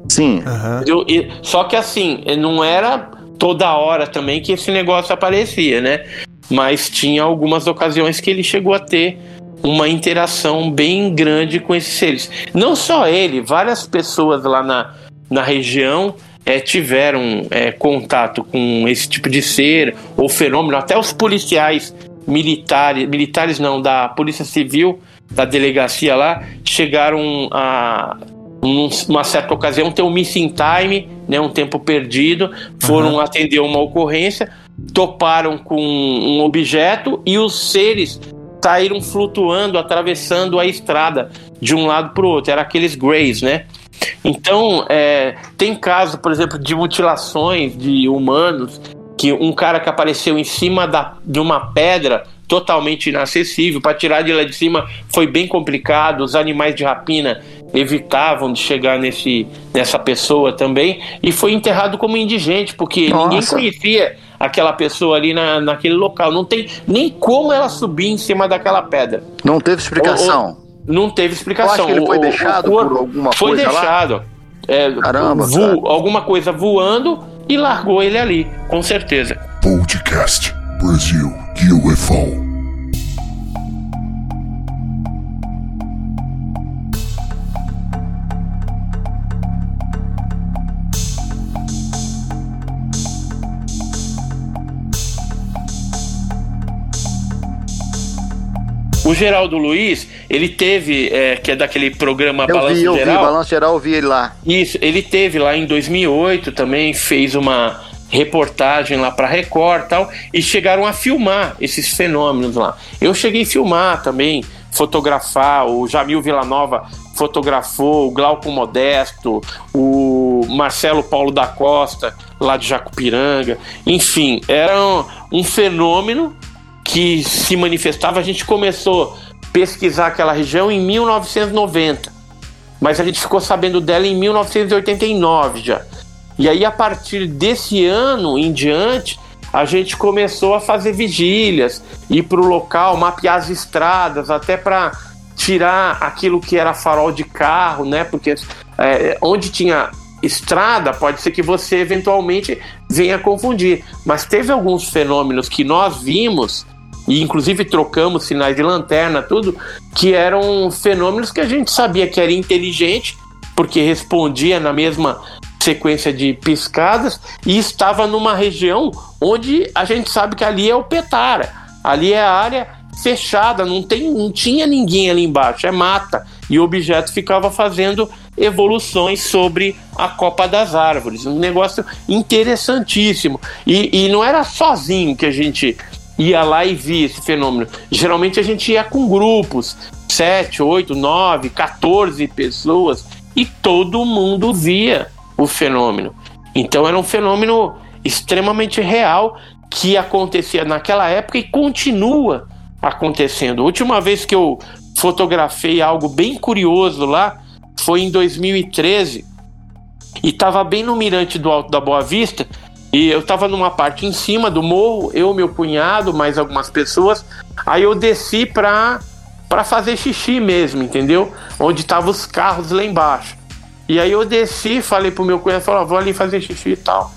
[SPEAKER 3] Sim.
[SPEAKER 4] Uhum. E, só que assim, não era toda hora também que esse negócio aparecia, né? Mas tinha algumas ocasiões que ele chegou a ter uma interação bem grande com esses seres. Não só ele, várias pessoas lá na, na região é, tiveram é, contato com esse tipo de ser ou fenômeno. Até os policiais militares, militares não, da Polícia Civil, da delegacia lá, chegaram a uma certa ocasião ter um missing time, né, um tempo perdido, foram uhum. atender uma ocorrência, toparam com um objeto e os seres saíram flutuando, atravessando a estrada de um lado para o outro. Era aqueles Greys, né? Então, é, tem casos, por exemplo, de mutilações de humanos, que um cara que apareceu em cima da, de uma pedra totalmente inacessível, para tirar de lá de cima foi bem complicado, os animais de rapina evitavam de chegar nesse, nessa pessoa também, e foi enterrado como indigente, porque Nossa. ninguém conhecia aquela pessoa ali na, naquele local. Não tem nem como ela subir em cima daquela pedra.
[SPEAKER 3] Não teve explicação.
[SPEAKER 4] Ou, não teve explicação.
[SPEAKER 3] Eu acho que ele foi o, deixado o, por alguma
[SPEAKER 4] foi
[SPEAKER 3] coisa
[SPEAKER 4] deixado. Lá? É,
[SPEAKER 3] Caramba,
[SPEAKER 4] vo, alguma coisa voando e largou ele ali, com certeza.
[SPEAKER 1] Podcast Brasil UFO.
[SPEAKER 4] O Geraldo Luiz, ele teve, é, que é daquele programa
[SPEAKER 3] Eu
[SPEAKER 4] Balanço
[SPEAKER 3] vi, eu vi,
[SPEAKER 4] Geral.
[SPEAKER 3] Balanço Geral, eu vi ele lá.
[SPEAKER 4] Isso, ele teve lá em 2008 também, fez uma reportagem lá para Record e tal, e chegaram a filmar esses fenômenos lá. Eu cheguei a filmar também, fotografar, o Jamil Villanova fotografou, o Glauco Modesto, o Marcelo Paulo da Costa, lá de Jacupiranga, enfim, era um, um fenômeno que se manifestava. A gente começou a pesquisar aquela região em 1990 mas a gente ficou sabendo dela em 1989 já. E aí, a partir desse ano em diante, a gente começou a fazer vigílias, ir para o local, mapear as estradas, até para tirar aquilo que era farol de carro, né? Porque é, onde tinha estrada, pode ser que você eventualmente venha confundir. Mas teve alguns fenômenos que nós vimos e inclusive trocamos sinais de lanterna, tudo, que eram fenômenos que a gente sabia que era inteligente, porque respondia na mesma sequência de piscadas e estava numa região onde a gente sabe que ali é o Petara, ali é a área fechada, não, tem, não tinha ninguém ali embaixo, é mata, e o objeto ficava fazendo evoluções sobre a copa das árvores, um negócio interessantíssimo. E, e não era sozinho que a gente ia lá e via esse fenômeno. Geralmente a gente ia com grupos, 7, 8, 9, 14 pessoas, e todo mundo via o fenômeno. Então era um fenômeno extremamente real que acontecia naquela época e continua acontecendo. A última vez que eu fotografei algo bem curioso lá foi em 2013 e estava bem no mirante do Alto da Boa Vista e eu tava numa parte em cima do morro, eu, meu cunhado, mais algumas pessoas. Aí eu desci pra, pra fazer xixi mesmo, entendeu? Onde estavam os carros lá embaixo. E aí eu desci, falei pro meu cunhado, falou, vou ali fazer xixi e tal.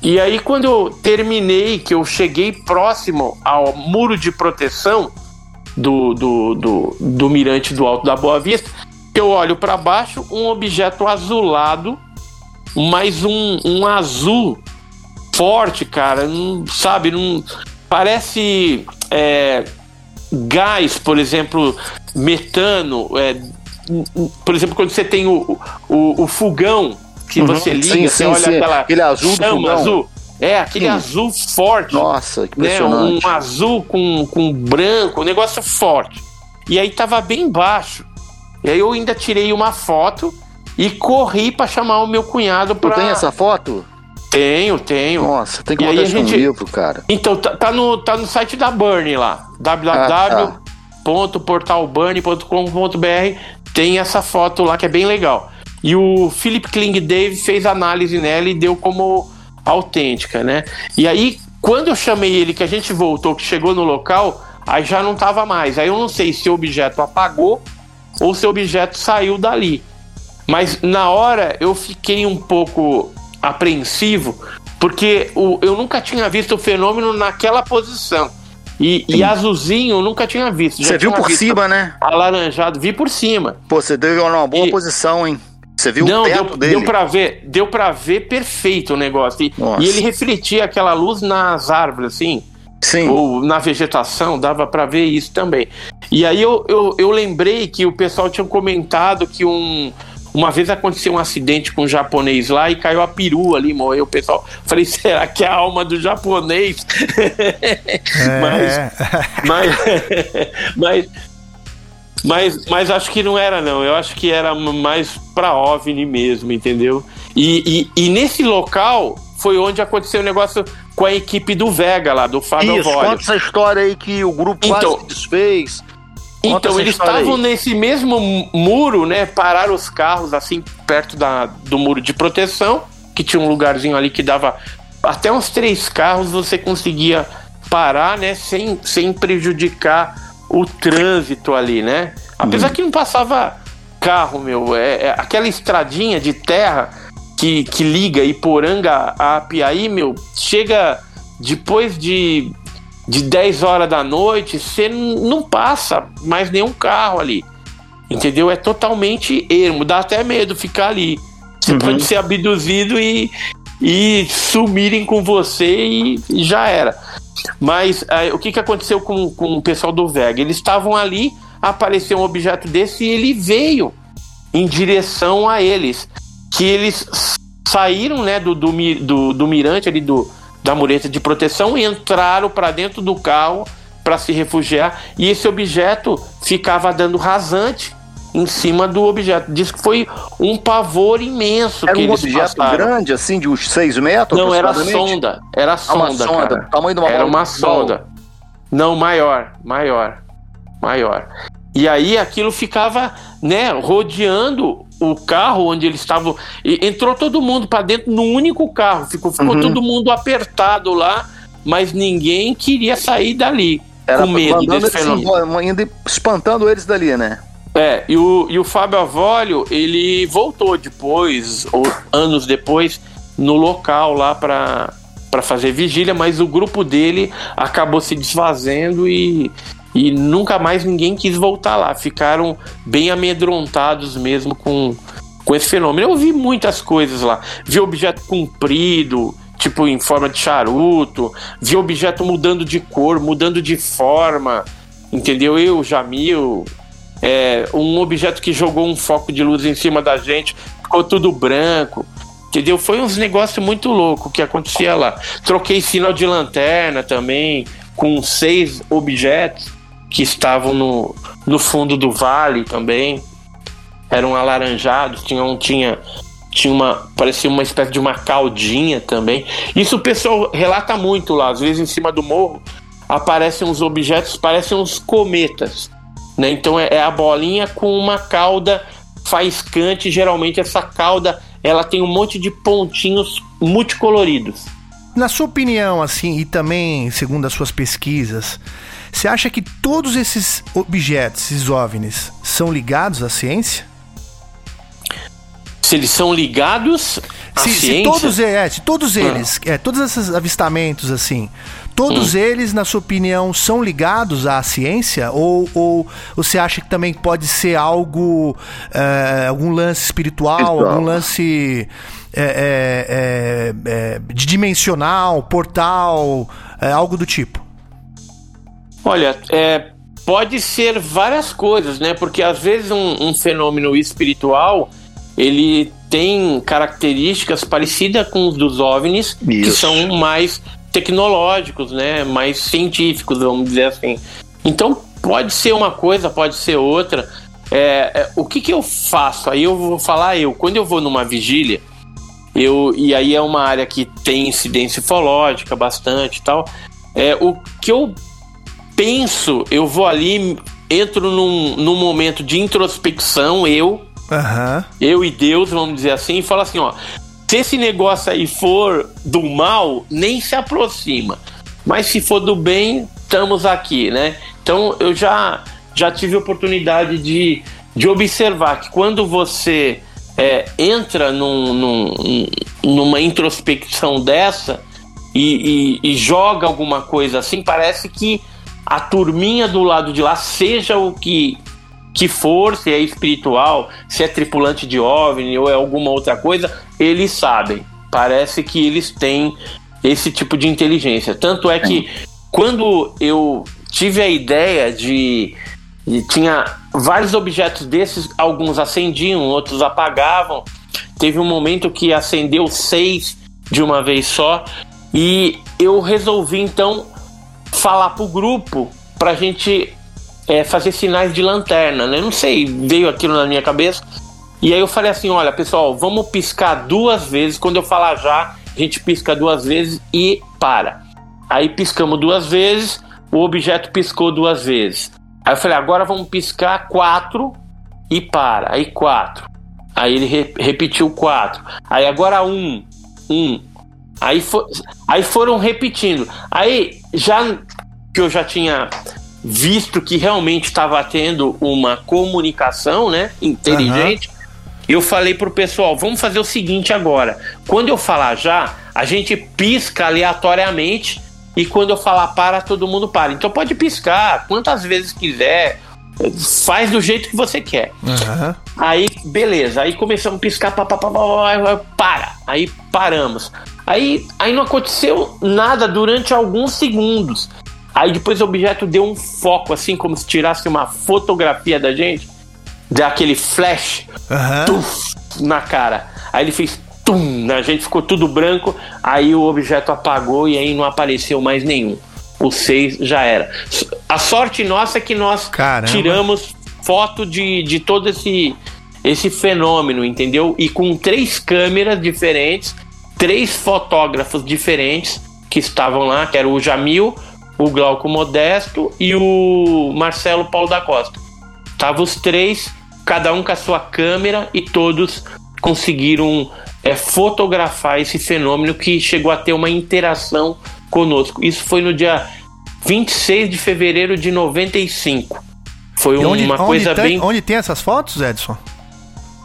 [SPEAKER 4] E aí quando eu terminei, que eu cheguei próximo ao muro de proteção do, do, do, do mirante do Alto da Boa Vista, eu olho para baixo, um objeto azulado, mais um, um azul forte, cara. Não, sabe, não. Parece é, gás, por exemplo, metano. É, por exemplo, quando você tem o, o, o fogão que uhum. você liga, sim, você sim, olha sim. aquela
[SPEAKER 3] aquele azul
[SPEAKER 4] chama azul. É, aquele azul forte.
[SPEAKER 3] Nossa, que
[SPEAKER 4] né? Um azul com, com branco, um negócio forte. E aí tava bem baixo. E aí eu ainda tirei uma foto e corri para chamar o meu cunhado para.
[SPEAKER 3] Tu tem essa foto?
[SPEAKER 4] Tenho, tenho.
[SPEAKER 3] Nossa, tem que mandar esse gente... livro, cara.
[SPEAKER 4] Então, tá, tá, no, tá no site da Burn lá. www.portalburn.com.br Tem essa foto lá que é bem legal. E o Philip Kling Dave fez análise nela e deu como autêntica, né? E aí, quando eu chamei ele, que a gente voltou, que chegou no local, aí já não tava mais. Aí eu não sei se o objeto apagou ou se o objeto saiu dali. Mas na hora eu fiquei um pouco apreensivo, porque o, eu nunca tinha visto o fenômeno naquela posição. E, e azulzinho eu nunca tinha visto.
[SPEAKER 3] Você viu por cima, né?
[SPEAKER 4] Alaranjado, vi por cima.
[SPEAKER 3] Pô, você deu uma boa e... posição, hein? Você viu
[SPEAKER 4] Não,
[SPEAKER 3] o teto
[SPEAKER 4] deu,
[SPEAKER 3] dele?
[SPEAKER 4] Deu pra ver, deu pra ver perfeito o negócio. E, e ele refletia aquela luz nas árvores, assim.
[SPEAKER 3] Sim.
[SPEAKER 4] Ou na vegetação, dava para ver isso também. E aí eu, eu, eu lembrei que o pessoal tinha comentado que um, uma vez aconteceu um acidente com um japonês lá e caiu a perua ali, morreu o pessoal. Falei, será que é a alma do japonês? É. mas, mas, mas, mas, mas acho que não era, não. Eu acho que era mais pra OVNI mesmo, entendeu? E, e, e nesse local foi onde aconteceu o um negócio com a equipe do Vega lá, do Fábio
[SPEAKER 3] Isso, conta essa história aí que o grupo
[SPEAKER 4] então,
[SPEAKER 3] quase desfez.
[SPEAKER 4] Então, eles estavam nesse mesmo muro, né? Pararam os carros assim, perto da, do muro de proteção, que tinha um lugarzinho ali que dava até uns três carros você conseguia parar, né? Sem, sem prejudicar o trânsito ali, né? Apesar hum. que não passava carro, meu. É, é, aquela estradinha de terra que, que liga Iporanga a Apiaí, meu, chega depois de de 10 horas da noite, você não passa mais nenhum carro ali. Entendeu? É totalmente ermo, dá até medo ficar ali. Você uhum. pode ser abduzido e, e sumirem com você e, e já era. Mas aí, o que, que aconteceu com, com o pessoal do Vega? Eles estavam ali, apareceu um objeto desse e ele veio em direção a eles. Que eles saíram né, do, do, do, do mirante ali do, da mureta de proteção entraram para dentro do carro para se refugiar. E esse objeto ficava dando rasante em cima do objeto. Diz que foi um pavor imenso.
[SPEAKER 3] Era
[SPEAKER 4] que
[SPEAKER 3] um
[SPEAKER 4] eles
[SPEAKER 3] objeto
[SPEAKER 4] passaram.
[SPEAKER 3] grande, assim, de uns 6 metros?
[SPEAKER 4] Não, era sonda. Era sonda,
[SPEAKER 3] uma sonda, tamanho de uma
[SPEAKER 4] Era uma sonda. Não, maior, maior, maior. E aí aquilo ficava, né, rodeando o carro onde eles estavam. Entrou todo mundo para dentro no único carro. Ficou, ficou
[SPEAKER 3] Uhum.
[SPEAKER 4] todo mundo apertado lá, mas ninguém queria sair dali.
[SPEAKER 3] Era
[SPEAKER 4] com medo desse fenômeno.
[SPEAKER 3] embora, indo espantando eles dali, né?
[SPEAKER 4] É, e o, e o Fábio Avolio, ele voltou depois, ou anos depois, no local lá para para fazer vigília, mas o grupo dele acabou se desfazendo e, e nunca mais ninguém quis voltar lá. Ficaram bem amedrontados mesmo com, com esse fenômeno. Eu vi muitas coisas lá. Vi objeto comprido, tipo em forma de charuto, vi objeto mudando de cor, mudando de forma. Entendeu? Eu, Jamil, é, um objeto que jogou um foco de luz em cima da gente, ficou tudo branco. Entendeu? Foi uns negócios muito loucos que acontecia lá. Troquei sinal de lanterna também, com seis objetos que estavam no, no fundo do vale também. Eram alaranjados, tinha, um, tinha, tinha uma. parecia uma espécie de uma caldinha também. Isso o pessoal relata muito lá, às vezes em cima do morro aparecem uns objetos, parecem uns cometas. Né? Então é, é a bolinha com uma cauda faiscante. Geralmente essa cauda ela tem um monte de pontinhos multicoloridos.
[SPEAKER 2] Na sua opinião, assim, e também segundo as suas pesquisas, você acha que todos esses objetos, esses OVNIs, são ligados à ciência?
[SPEAKER 4] Se eles são ligados à
[SPEAKER 2] se, se
[SPEAKER 4] ciência,
[SPEAKER 2] todos, é, se todos eles, é, todos esses avistamentos, assim, todos eles, na sua opinião, são ligados à ciência? Ou, ou você acha que também pode ser algo, é, algum lance espiritual,
[SPEAKER 3] Espiritual.
[SPEAKER 2] algum lance é, é, é, é, de dimensional, portal, é, algo do tipo?
[SPEAKER 4] Olha, é, pode ser várias coisas, né? Porque às vezes um, um fenômeno espiritual ele tem características parecidas com os dos OVNIs, que
[SPEAKER 3] Isso.
[SPEAKER 4] são mais tecnológicos, né? Mais científicos, vamos dizer assim. Então pode ser uma coisa, pode ser outra. É, é, o que, que eu faço? Aí eu vou falar eu. Quando eu vou numa vigília, eu e aí é uma área que tem incidência ufológica bastante e tal. É, o que eu penso, eu vou ali, entro num, num momento de introspecção, eu,
[SPEAKER 2] Aham.
[SPEAKER 4] eu e Deus, vamos dizer assim, e falo assim, ó, se esse negócio aí for do mal, nem se aproxima. Mas se for do bem, estamos aqui, né? Então eu já, já tive oportunidade de, de observar que quando você é, entra num, num- numa introspecção dessa e, e- e joga alguma coisa assim, parece que a turminha do lado de lá, seja o que, que for, se é espiritual, se é tripulante de OVNI ou é alguma outra coisa, eles sabem. Parece que eles têm esse tipo de inteligência. Tanto é que quando eu tive a ideia de. de- tinha vários objetos desses, alguns acendiam, outros apagavam. Teve um momento que acendeu seis de uma vez só. E eu resolvi então falar pro grupo pra gente é, fazer sinais de lanterna, né? Não sei, veio aquilo na minha cabeça. E aí eu falei assim, olha, pessoal, vamos piscar duas vezes. Quando eu falar já, a gente pisca duas vezes e para. Aí piscamos duas vezes, o objeto piscou duas vezes. Aí eu falei, agora vamos piscar quatro e para. Aí quatro. Aí ele re- repetiu quatro. Aí agora um, um. Aí, fo- aí foram repetindo. Aí já que eu já tinha visto que realmente estava tendo uma comunicação, né, inteligente, eu falei pro pessoal, vamos fazer o seguinte agora. Quando eu falar já, a gente pisca aleatoriamente e quando eu falar para, todo mundo para. Então pode piscar quantas vezes quiser, faz do jeito que você quer.
[SPEAKER 2] Aham.
[SPEAKER 4] Aí beleza. Aí começamos a piscar, pá, pá, pá, pá, para. Aí paramos. Aí, aí não aconteceu nada durante alguns segundos. Aí depois o objeto deu um foco, assim, como se tirasse uma fotografia da gente, daquele flash
[SPEAKER 2] Aham.
[SPEAKER 4] tuf, na cara. Aí ele fez tum, a gente ficou tudo branco, aí o objeto apagou e aí não apareceu mais nenhum. O 6 já era. A sorte nossa é que nós
[SPEAKER 2] Caramba.
[SPEAKER 4] tiramos foto de, de todo esse, esse fenômeno, entendeu? E com três câmeras diferentes, três fotógrafos diferentes que estavam lá, que era o Jamil, o Glauco Modesto e o Marcelo Paulo da Costa. Estavam os três, cada um com a sua câmera, e todos conseguiram é, fotografar esse fenômeno que chegou a ter uma interação conosco. Isso foi no dia 26 de fevereiro de 95. Foi
[SPEAKER 2] onde,
[SPEAKER 4] uma
[SPEAKER 2] onde
[SPEAKER 4] coisa
[SPEAKER 2] tem,
[SPEAKER 4] bem.
[SPEAKER 2] onde tem essas fotos, Edson?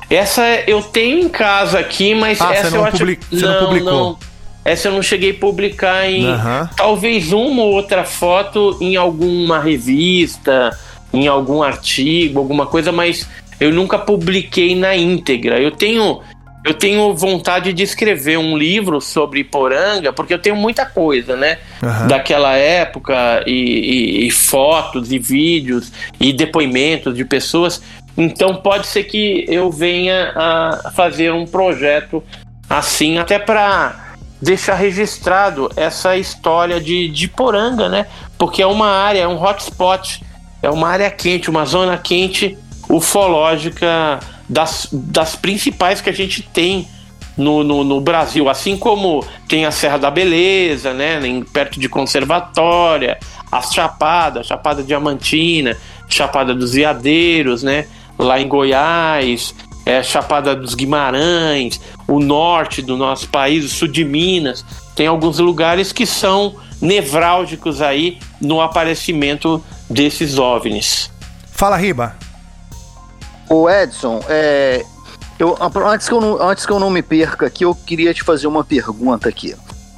[SPEAKER 4] Essa eu tenho em casa aqui, mas
[SPEAKER 2] Ah,
[SPEAKER 4] essa
[SPEAKER 2] você não
[SPEAKER 4] eu acho
[SPEAKER 2] publi- você não publicou.
[SPEAKER 4] Essa eu não cheguei a publicar em
[SPEAKER 2] Aham.
[SPEAKER 4] talvez uma ou outra foto em alguma revista, em algum artigo, alguma coisa, mas eu nunca publiquei na íntegra. Eu tenho eu tenho vontade de escrever um livro sobre Poranga, porque eu tenho muita coisa, né?
[SPEAKER 2] Aham.
[SPEAKER 4] Daquela época, e, e- e fotos, e vídeos, e depoimentos de pessoas. Então pode ser que eu venha a fazer um projeto assim, até para deixar registrado essa história de, de Poranga, né? Porque é uma área, é um hotspot, é uma área quente, uma zona quente ufológica das, das principais que a gente tem no, no, no Brasil, assim como tem a Serra da Beleza, né, em- perto de Conservatória, as Chapadas, Chapada Diamantina, Chapada dos Veadeiros, né, lá em Goiás, é, Chapada dos Guimarães, o norte do nosso país, o sul de Minas, tem alguns lugares que são nevrálgicos aí no aparecimento desses OVNIs.
[SPEAKER 2] Fala, Riba.
[SPEAKER 3] Ô Edson, é, eu, antes, que eu não, antes que eu não me perca aqui, eu queria te fazer uma pergunta aqui.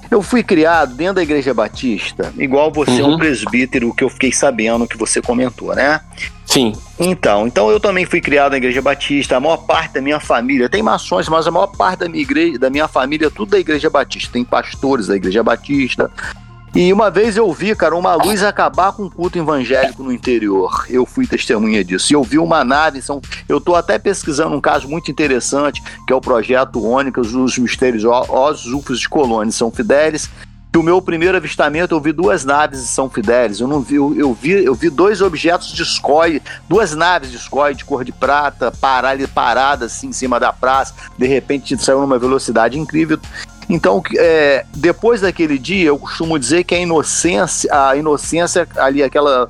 [SPEAKER 3] Eu fui criado dentro da Igreja Batista, igual você é
[SPEAKER 4] Uhum.
[SPEAKER 3] um presbítero que eu fiquei sabendo que você comentou, né?
[SPEAKER 4] Sim,
[SPEAKER 3] Então, então eu também fui criado na Igreja Batista, a maior parte da minha família, tem maçons, mas a maior parte da minha igreja, da minha família é tudo da Igreja Batista, tem pastores da Igreja Batista. E uma vez eu vi, cara, uma luz acabar com um culto evangélico no interior. Eu fui testemunha disso. E eu vi uma nave, são, eu tô até pesquisando um caso muito interessante, que é o projeto Ônicas, os mistérios os ufos de Colônia, São Fidélis, que o meu primeiro avistamento eu vi duas naves de São Fidélis. Eu não vi, eu, eu vi, eu vi dois objetos de SCOI, duas naves de SCOI de cor de prata, parar ali paradas assim em cima da praça. De repente saiu numa velocidade incrível. Então, é, depois daquele dia, eu costumo dizer que a inocência, a inocência ali, aquela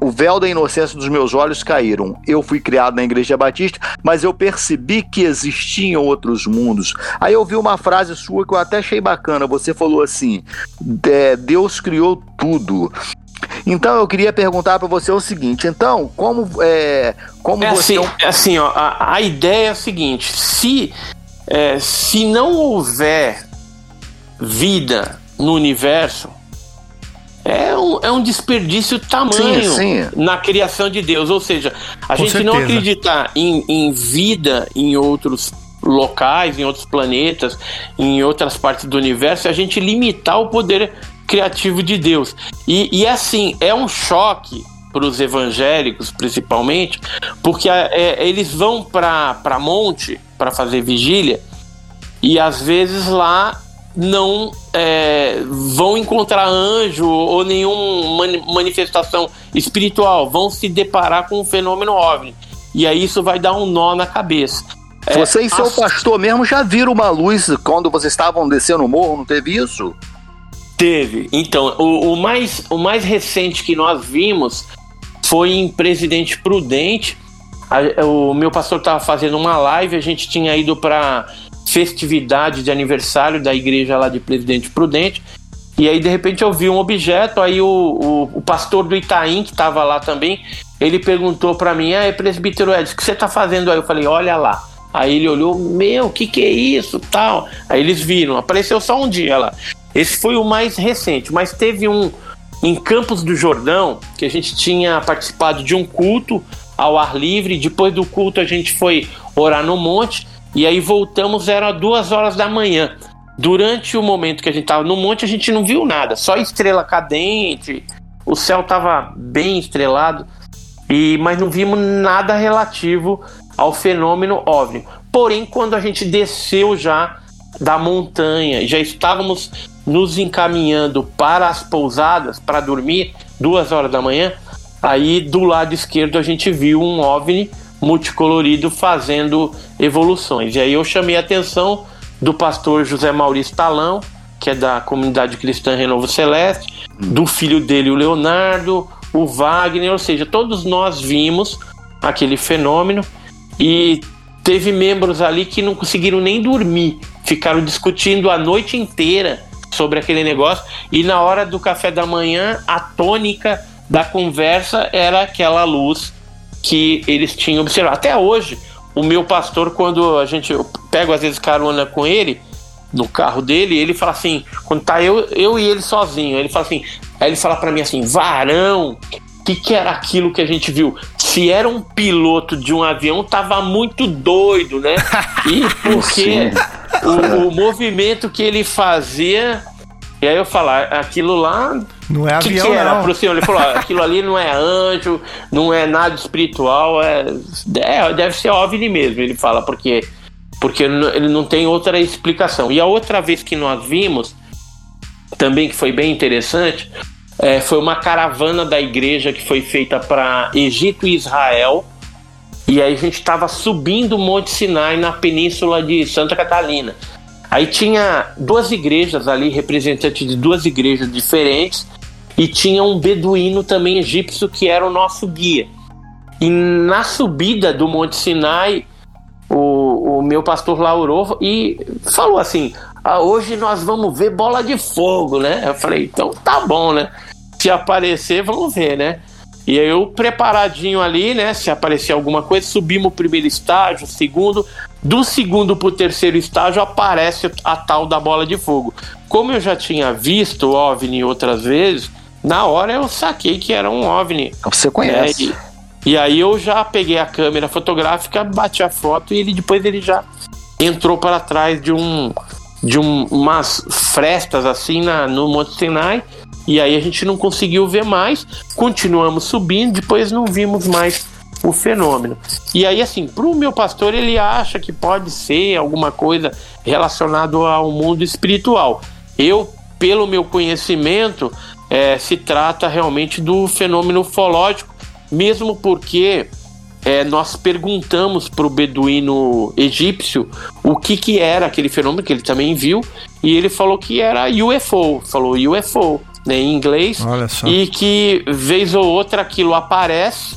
[SPEAKER 3] o véu da inocência dos meus olhos caíram. Eu fui criado na Igreja Batista, mas eu percebi que existiam outros mundos. Aí eu vi uma frase sua que eu até achei bacana. Você falou assim: é, Deus criou tudo. Então eu queria perguntar para você o seguinte: então, como é, como
[SPEAKER 4] É
[SPEAKER 3] você
[SPEAKER 4] assim, é assim ó, a, a ideia é a seguinte: se, é, se não houver vida no universo, é um, é um desperdício tamanho
[SPEAKER 3] Sim, sim.
[SPEAKER 4] na criação de Deus. Ou seja, a
[SPEAKER 2] Com
[SPEAKER 4] gente não
[SPEAKER 2] certeza.
[SPEAKER 4] acreditar em, em vida em outros locais, em outros planetas, em outras partes do universo, é a gente limitar o poder criativo de Deus. E, e assim, é um choque para os evangélicos, principalmente, porque é, eles vão para monte para fazer vigília e às vezes lá não é, vão encontrar anjo ou nenhuma mani- manifestação espiritual, vão se deparar com um fenômeno OVNI. E aí isso vai dar um nó na cabeça. É,
[SPEAKER 3] Você e seu
[SPEAKER 4] as-
[SPEAKER 3] pastor mesmo já viram uma luz quando vocês estavam descendo o morro, não teve isso?
[SPEAKER 4] Teve. Então, o, o mais, o mais recente que nós vimos foi em Presidente Prudente. A- o meu pastor estava fazendo uma live, a gente tinha ido para festividade de aniversário da igreja lá de Presidente Prudente. E aí, de repente, eu vi um objeto. Aí, o, o, o pastor do Itaim, que estava lá também, ele perguntou para mim: Ah, presbítero Edson, o que você está fazendo aí? Eu falei: Olha lá. Aí ele olhou: Meu, o que, que é isso? tal. Aí eles viram, apareceu só um dia lá. Esse foi o mais recente, mas teve um em Campos do Jordão que a gente tinha participado de um culto ao ar livre. Depois do culto, a gente foi orar no monte, e aí voltamos, era duas horas da manhã. Durante o momento que a gente estava no monte, a gente não viu nada, só estrela cadente, o céu estava bem estrelado, e mas não vimos nada relativo ao fenômeno OVNI. Porém, quando a gente desceu já da montanha, já estávamos nos encaminhando para as pousadas para dormir, duas horas da manhã, aí do lado esquerdo a gente viu um OVNI multicolorido fazendo evoluções. E aí eu chamei a atenção do pastor José Maurício Talão, que é da comunidade cristã Renovo Celeste, do filho dele, o Leonardo, o Wagner, ou seja, todos nós vimos aquele fenômeno e teve membros ali que não conseguiram nem dormir, ficaram discutindo a noite inteira sobre aquele negócio e na hora do café da manhã a tônica da conversa era aquela luz que eles tinham observado. Até hoje, o meu pastor, quando a gente eu pego às vezes carona com ele, no carro dele, ele fala assim, quando tá eu, eu e ele sozinho, ele fala assim, aí ele fala para mim assim, varão, o que, que era aquilo que a gente viu? Se era um piloto de um avião, tava muito doido, né? E porque o, o movimento que ele fazia e aí eu falar, ah, aquilo lá.
[SPEAKER 2] Não é
[SPEAKER 4] que
[SPEAKER 2] avião,
[SPEAKER 4] que era
[SPEAKER 2] não.
[SPEAKER 4] pro senhor? Ele falou: aquilo ali não é anjo, não é nada espiritual, é, é deve ser OVNI mesmo. Ele fala, porque, porque ele não tem outra explicação. E a outra vez que nós vimos, também que foi bem interessante, é, foi uma caravana da igreja que foi feita para Egito e Israel. E aí a gente estava subindo o Monte Sinai na península de Santa Catalina. Aí tinha duas igrejas ali, representantes de duas igrejas diferentes, e tinha um beduíno também egípcio que era o nosso guia. E na subida do Monte Sinai, o, o meu pastor laurou e falou assim: ah, hoje nós vamos ver bola de fogo, né? Eu falei, então tá bom, né? Se aparecer, vamos ver, né? E eu preparadinho ali, né? Se aparecer alguma coisa, subimos o primeiro estágio, segundo. Do segundo para o terceiro estágio aparece a tal da bola de fogo. Como eu já tinha visto o OVNI outras vezes, na hora eu saquei que era um OVNI.
[SPEAKER 3] Você conhece.
[SPEAKER 4] É, e, e, aí eu já peguei a câmera fotográfica, bati a foto e ele depois ele já entrou para trás de um de um, umas frestas assim na, no Monte Sinai. E aí a gente não conseguiu ver mais, continuamos subindo, depois não vimos mais o fenômeno. E aí, assim, para o meu pastor, ele acha que pode ser alguma coisa relacionada ao mundo espiritual. Eu, pelo meu conhecimento, é, se trata realmente do fenômeno ufológico, mesmo porque é, nós perguntamos para o beduíno egípcio o que, que era aquele fenômeno que ele também viu, e ele falou que era UFO, falou UFO né, em inglês, e que vez ou outra aquilo aparece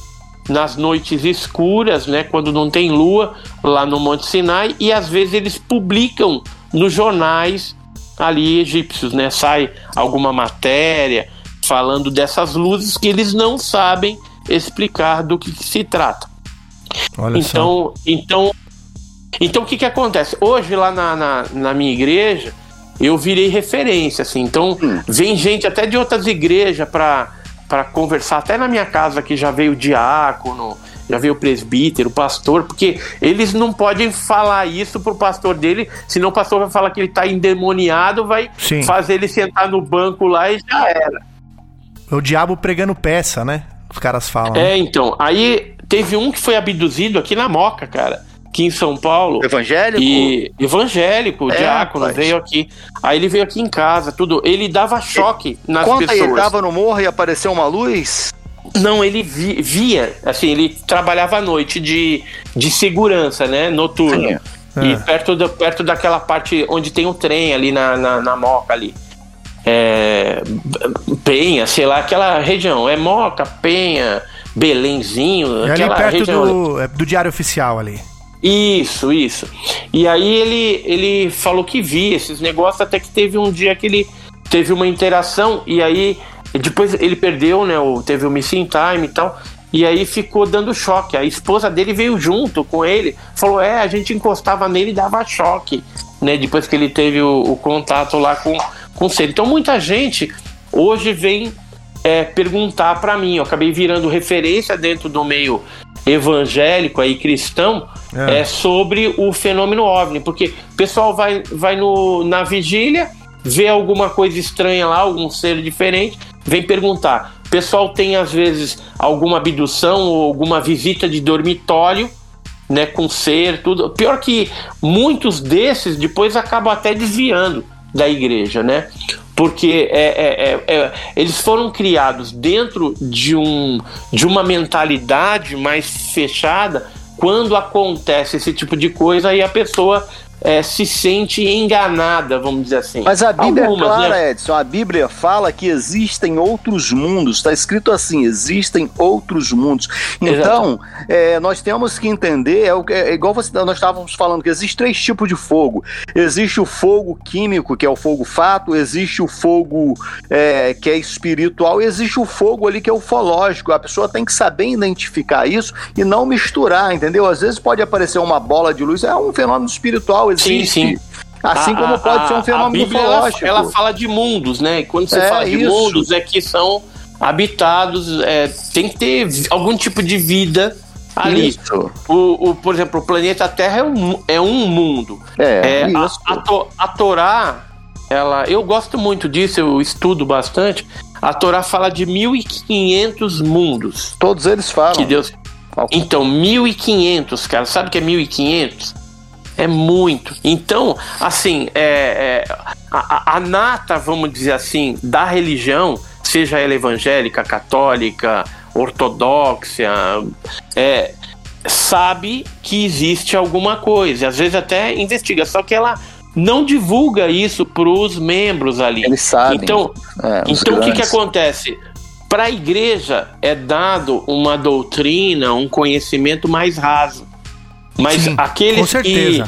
[SPEAKER 4] nas noites escuras, né, quando não tem lua, lá no Monte Sinai, e às vezes eles publicam nos jornais ali egípcios, né, sai alguma matéria falando dessas luzes que eles não sabem explicar do que, que se trata. Olha então, só. então, então o que que acontece? Hoje lá na, na, na minha igreja eu virei referência, assim. Então hum. vem gente até de outras igrejas para para conversar. Até na minha casa que já veio diácono, já veio o presbítero, o pastor, porque eles não podem falar isso pro pastor dele, senão o pastor vai falar que ele tá endemoniado, vai Sim. fazer ele sentar no banco lá e já era.
[SPEAKER 2] O diabo pregando peça, né? Os caras falam.
[SPEAKER 4] É, então. Aí teve um que foi abduzido aqui na Moca, cara aqui em São Paulo.
[SPEAKER 3] Evangélico?
[SPEAKER 4] E evangélico, é, diácono, pai. veio aqui. Aí ele veio aqui em casa, tudo. Ele dava choque ele, nas
[SPEAKER 3] conta
[SPEAKER 4] pessoas.
[SPEAKER 3] Ele tava no morro e apareceu uma luz?
[SPEAKER 4] Não, ele vi, via, assim, ele trabalhava à noite de, de segurança, né, noturno. Sim. E é. perto, do, perto daquela parte onde tem o trem ali na, na, na Moca ali. É, Penha, sei lá, aquela região. É Moca, Penha, Belenzinho.
[SPEAKER 2] É ali perto região, do, é, do Diário Oficial ali.
[SPEAKER 4] Isso, isso. E aí ele, ele falou que via esses negócios, até que teve um dia que ele teve uma interação, e aí depois ele perdeu, né? Teve o missing time e tal. E aí ficou dando choque. A esposa dele veio junto com ele, falou: é, a gente encostava nele e dava choque, né? Depois que ele teve o, o contato lá com, com o ser. Então muita gente hoje vem é, perguntar para mim. Eu acabei virando referência dentro do meio evangélico aí cristão é. é. sobre o fenômeno OVNI, porque o pessoal vai, vai no, na vigília, vê alguma coisa estranha lá, algum ser diferente, vem perguntar. O pessoal tem às vezes alguma abdução ou alguma visita de dormitório, né, com ser, tudo. Pior que muitos desses depois acabam até desviando da igreja, né? porque é, é, é, é, eles foram criados dentro de, um, de uma mentalidade mais fechada. Quando acontece esse tipo de coisa, aí a pessoa é, se sente enganada, vamos dizer assim.
[SPEAKER 3] Mas a Bíblia é Algumas, é clara, né? Edson. A Bíblia fala que existem outros mundos. Está escrito assim: existem outros mundos. Então, é, nós temos que entender, é, é, igual você, nós estávamos falando, que existe três tipos de fogo. Existe o fogo químico, que é o fogo fato, existe o fogo é, que é espiritual, e existe o fogo ali que é ufológico. A pessoa tem que saber identificar isso e não misturar, entendeu? Às vezes pode aparecer uma bola de luz, é um fenômeno espiritual existe. Sim, sim. Assim a, como pode a, ser um fenômeno Bíblia, ela,
[SPEAKER 4] ela, fala de mundos, né? E quando você é, fala de isso. mundos, é que são habitados, é, tem que ter algum tipo de vida ali. O, o, por exemplo, o planeta Terra é um, é um mundo. É, é a, a, a Torá, ela, eu gosto muito disso, eu estudo bastante. A Torá fala de 1500 mundos.
[SPEAKER 3] Todos eles falam.
[SPEAKER 4] Que Deus... Então, 1500, cara, sabe o que é 1500? É muito. Então, assim, é, é a, a, nata, vamos dizer assim, da religião, seja ela evangélica, católica, ortodoxa, é, sabe que existe alguma coisa. Às vezes até investiga, só que ela não divulga isso para os membros ali.
[SPEAKER 3] Eles sabem.
[SPEAKER 4] Então, é, então o que, que acontece? Para a igreja é dado uma doutrina, um conhecimento mais raso. Mas Sim, aqueles que,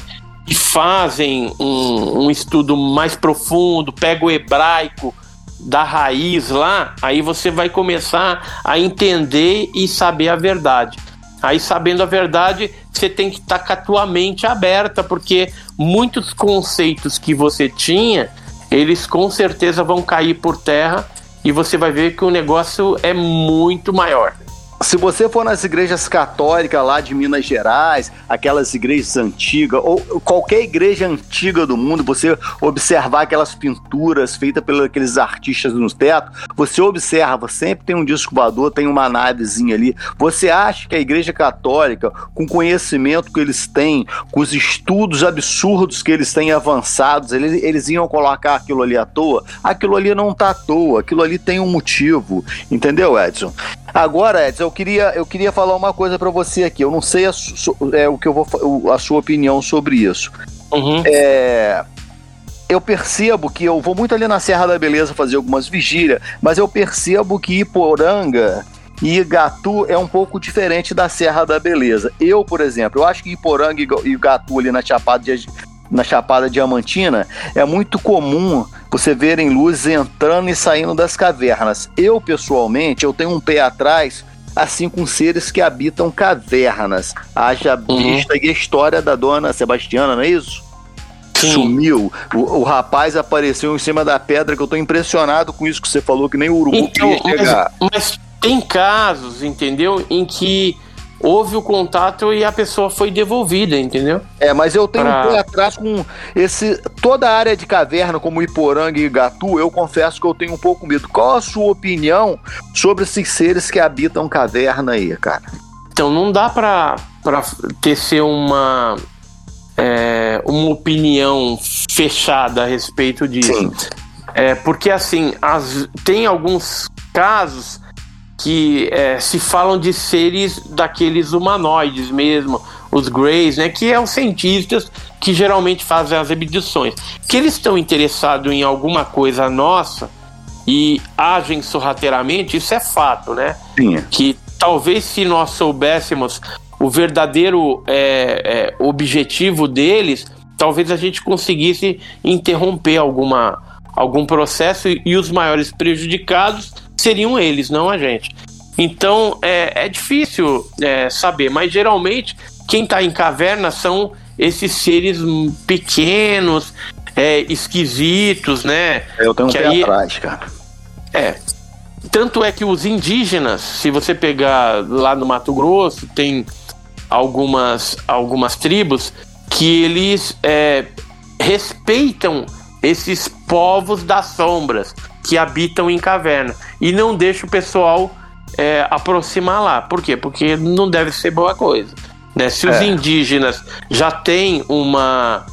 [SPEAKER 4] que, fazem um, um estudo mais profundo, pega o hebraico da raiz lá, aí você vai começar a entender e saber a verdade. Aí, sabendo a verdade, você tem que estar tá com a tua mente aberta, porque muitos conceitos que você tinha, eles com certeza vão cair por terra e você vai ver que o negócio é muito maior.
[SPEAKER 3] Se você for nas igrejas católicas lá de Minas Gerais, aquelas igrejas antigas, ou qualquer igreja antiga do mundo, você observar aquelas pinturas feitas pelos aqueles artistas no teto, você observa, sempre tem um disco voador, tem uma navezinha ali. Você acha que a igreja católica, com o conhecimento que eles têm, com os estudos absurdos que eles têm avançados, eles, eles iam colocar aquilo ali à toa? Aquilo ali não tá à toa, aquilo ali tem um motivo, entendeu, Edson? Agora, Edson, eu queria, eu queria falar uma coisa para você aqui. Eu não sei a, é, o que eu vou, a sua opinião sobre isso. Uhum. É, eu percebo que eu vou muito ali na Serra da Beleza fazer algumas vigílias, mas eu percebo que Iporanga e Igatu é um pouco diferente da Serra da Beleza. Eu, por exemplo, eu acho que Iporanga e Igatu ali na Chapada de, na Chapada Diamantina, é muito comum você verem luzes entrando e saindo das cavernas. Eu, pessoalmente, eu tenho um pé atrás assim com seres que habitam cavernas. Haja uhum. vista e a história da dona Sebastiana, não é isso? Sim. Sumiu. O, o, rapaz apareceu em cima da pedra, que eu tô impressionado com isso que você falou, que nem o urubu então, queria chegar.
[SPEAKER 4] Mas, mas tem casos, entendeu, em que houve o contato e a pessoa foi devolvida, entendeu?
[SPEAKER 3] É, mas eu tenho pra... um pé atrás com esse toda a área de caverna, como Iporanga e Igatu, eu confesso que eu tenho um pouco medo. Qual a sua opinião sobre esses seres que habitam caverna aí, cara?
[SPEAKER 4] Então, não dá pra, pra tecer uma, é, uma opinião fechada a respeito disso. Sim. É, porque, assim, as, tem alguns casos que é, se falam de seres daqueles humanoides mesmo, os Greys, né, que é os cientistas que geralmente fazem as abduções. Que eles estão interessados em alguma coisa nossa e agem sorrateiramente, isso é fato, né?
[SPEAKER 3] Sim.
[SPEAKER 4] Que talvez se nós soubéssemos o verdadeiro é, é, objetivo deles, talvez a gente conseguisse interromper alguma, algum processo e, e os maiores prejudicados seriam eles, não a gente. Então é, é difícil é, saber, mas geralmente quem está em caverna são esses seres pequenos, é, esquisitos, né?
[SPEAKER 3] Eu tenho um que pé aí, atrás, cara.
[SPEAKER 4] É. tanto é que os indígenas, se você pegar lá no Mato Grosso, tem algumas, algumas tribos que eles é, respeitam esses povos das sombras que habitam em caverna e não deixa o pessoal é, aproximar lá. Por quê? Porque não deve ser boa coisa. Né? Se os é. indígenas já têm uma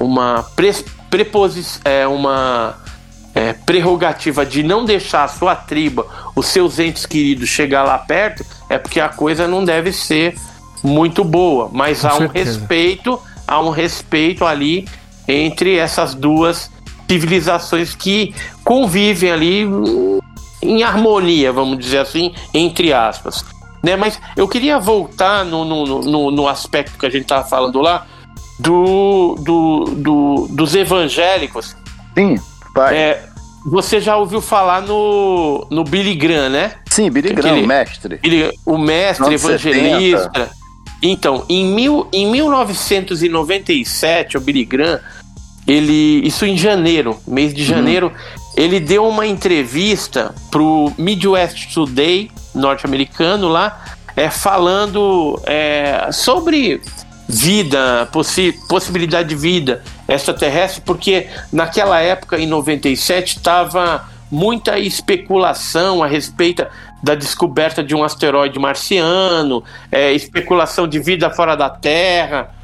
[SPEAKER 4] uma pre, preposi, é, uma é, prerrogativa de não deixar a sua tribo, os seus entes queridos chegar lá perto, é porque a coisa não deve ser muito boa. Mas Com há certeza. um respeito, há um respeito ali entre essas duas civilizações que convivem ali em harmonia, vamos dizer assim, entre aspas. Né? Mas eu queria voltar no, no, no, no aspecto que a gente estava falando lá do, do, do, dos evangélicos.
[SPEAKER 3] Sim, pai.
[SPEAKER 4] É, você já ouviu falar no, no Billy Graham, né?
[SPEAKER 3] Sim, Billy Graham, o mestre.
[SPEAKER 4] Billy, o mestre evangelista. 70. Então, em, mil, em 1997, o Billy Graham, ele, isso em janeiro, mês de uhum. janeiro, uhum. ele deu uma entrevista pro Midwest Today norte-americano lá, é, falando é, sobre vida, possi possibilidade de vida extraterrestre, porque naquela época, em 97, estava muita especulação a respeito da descoberta de um asteroide marciano, é, especulação de vida fora da Terra.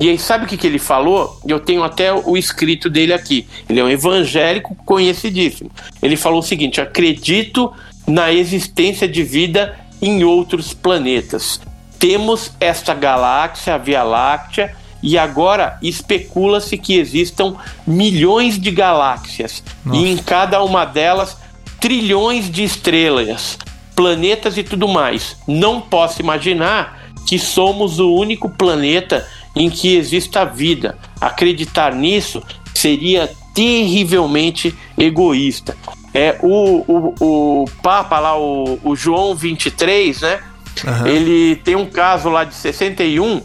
[SPEAKER 4] E aí, sabe o que, que ele falou? Eu tenho até o escrito dele aqui. Ele é um evangélico conhecidíssimo. Ele falou o seguinte: acredito na existência de vida em outros planetas. Temos esta galáxia, a Via Láctea, e agora especula-se que existam milhões de galáxias Nossa. e em cada uma delas trilhões de estrelas, planetas e tudo mais. Não posso imaginar que somos o único planeta em que exista vida. Acreditar nisso seria terrivelmente egoísta. É o, o, o Papa lá, o, o João 23, né? Uhum. Ele tem um caso lá de 61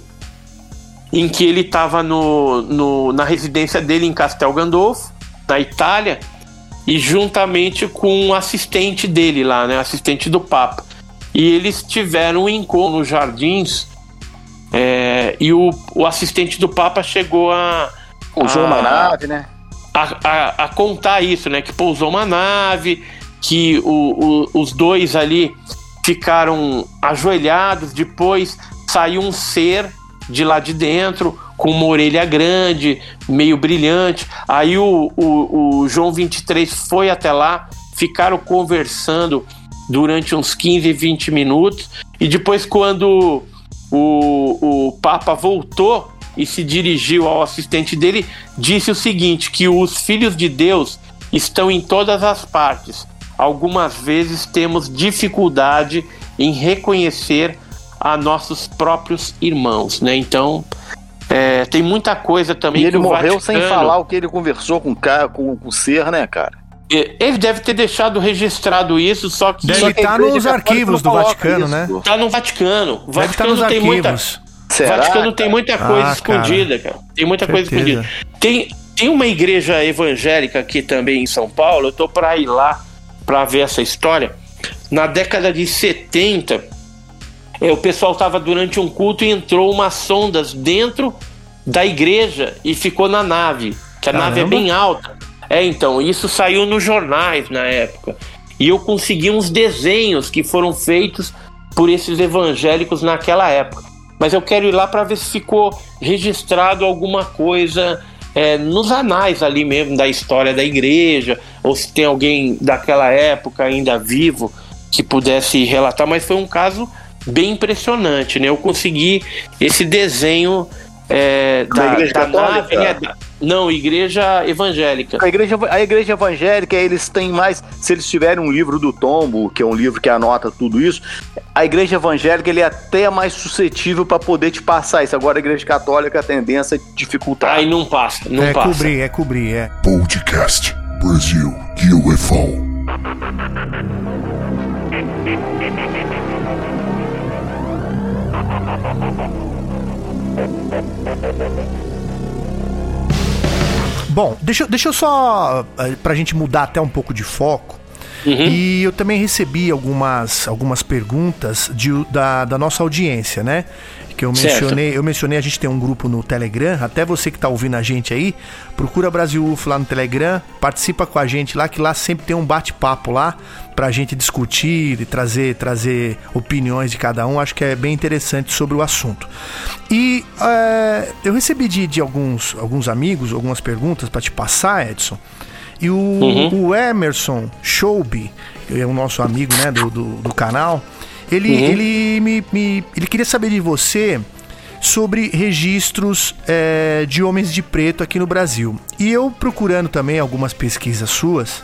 [SPEAKER 4] em que ele estava no, no, na residência dele em Castel Gandolfo, na Itália, e juntamente com um assistente dele lá, né, assistente do Papa. E eles tiveram um encontro nos jardins é, e o, o assistente do Papa chegou a.
[SPEAKER 3] Pousou uma nave, né?
[SPEAKER 4] A, a, a, contar isso, né? Que pousou uma nave, que o, o, os dois ali ficaram ajoelhados, depois saiu um ser de lá de dentro, com uma orelha grande, meio brilhante. Aí o, o, o João 23 foi até lá, ficaram conversando durante uns 15, 20 minutos, e depois, quando o, o Papa voltou e se dirigiu ao assistente dele, disse o seguinte: que os filhos de Deus estão em todas as partes. Algumas vezes temos dificuldade em reconhecer a nossos próprios irmãos, né? Então é, tem muita coisa também.
[SPEAKER 3] E ele morreu Vaticano... sem falar o que ele conversou com o, cara, com, com o ser, né, cara?
[SPEAKER 4] Ele deve ter deixado registrado isso, só que.
[SPEAKER 2] Deve estar nos arquivos do Vaticano, né?
[SPEAKER 4] isso. né? Tá no Vaticano. O Vaticano tem arquivos. muita. Será, Vaticano tem muita coisa ah, escondida, cara. cara. Tem muita Certeza. coisa escondida. Tem, tem uma igreja evangélica aqui também em São Paulo. Eu tô para ir lá para ver essa história. Na década de 70, é, o pessoal estava durante um culto e entrou umas sondas dentro da igreja e ficou na nave. Que a Caramba. nave é bem alta. É, então, isso saiu nos jornais na época. E eu consegui uns desenhos que foram feitos por esses evangélicos naquela época. Mas eu quero ir lá para ver se ficou registrado alguma coisa é, nos anais ali mesmo da história da igreja, ou se tem alguém daquela época ainda vivo que pudesse relatar. Mas foi um caso bem impressionante, né? Eu consegui esse desenho é, da, da, igreja da nave, né? Não, igreja evangélica.
[SPEAKER 3] A igreja, a igreja evangélica, eles têm mais. Se eles tiverem um livro do tombo, que é um livro que anota tudo isso, a igreja evangélica ele é até mais suscetível para poder te passar isso. Agora a igreja católica a tendência é dificultar.
[SPEAKER 4] Aí não passa, não
[SPEAKER 2] é
[SPEAKER 4] passa.
[SPEAKER 2] É cobrir, é cobrir, é.
[SPEAKER 1] Podcast Brasil UFO.
[SPEAKER 2] Bom, deixa, deixa eu só. Eh, pra gente mudar até um pouco de foco. Uhum. E eu também recebi algumas, algumas perguntas de, da, da nossa audiência, né? que eu mencionei, certo. eu mencionei, a gente tem um grupo no Telegram, até você que está ouvindo a gente aí, procura Brasil UFO lá no Telegram, participa com a gente lá, que lá sempre tem um bate-papo lá pra gente discutir e trazer, trazer opiniões de cada um, acho que é bem interessante sobre o assunto. E é, eu recebi de, de alguns, alguns amigos algumas perguntas para te passar, Edson, e o, uhum. o Emerson Showby, que é o nosso amigo né, do, do, do canal, ele, uhum. ele, me, me, ele queria saber de você sobre registros é, de homens de preto aqui no Brasil. E eu procurando também algumas pesquisas suas,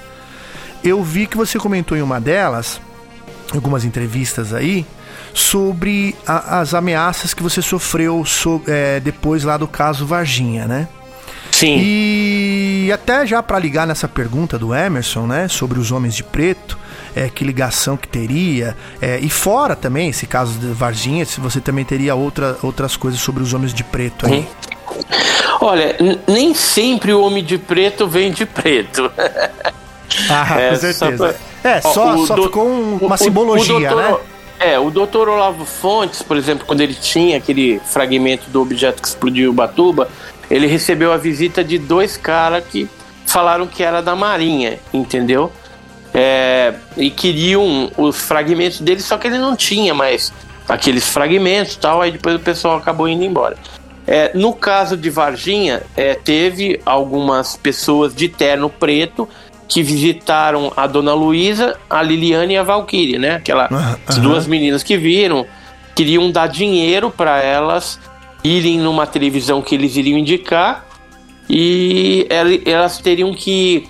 [SPEAKER 2] eu vi que você comentou em uma delas, algumas entrevistas aí, sobre a, as ameaças que você sofreu so, é, depois lá do caso Varginha, né?
[SPEAKER 4] Sim.
[SPEAKER 2] E até já para ligar nessa pergunta do Emerson, né, sobre os homens de preto, é, que ligação que teria, é, e fora também, esse caso de Varginha, se você também teria outra, outras coisas sobre os homens de preto aí. Hum.
[SPEAKER 4] Olha, nem sempre o homem de preto vem de preto.
[SPEAKER 2] ah, é, com certeza. Só, é, só, só do, ficou um, uma o, simbologia, o doutor, né?
[SPEAKER 4] É, o doutor Olavo Fontes, por exemplo, quando ele tinha aquele fragmento do objeto que explodiu o Batuba, ele recebeu a visita de dois caras que falaram que era da Marinha, entendeu? É, e queriam os fragmentos dele, só que ele não tinha mais aqueles fragmentos tal, aí depois o pessoal acabou indo embora. É, no caso de Varginha, é, teve algumas pessoas de terno preto que visitaram a Dona Luísa, a Liliane e a Valkyrie, né? Aquelas uhum. duas meninas que viram, queriam dar dinheiro para elas irem numa televisão que eles iriam indicar e elas teriam que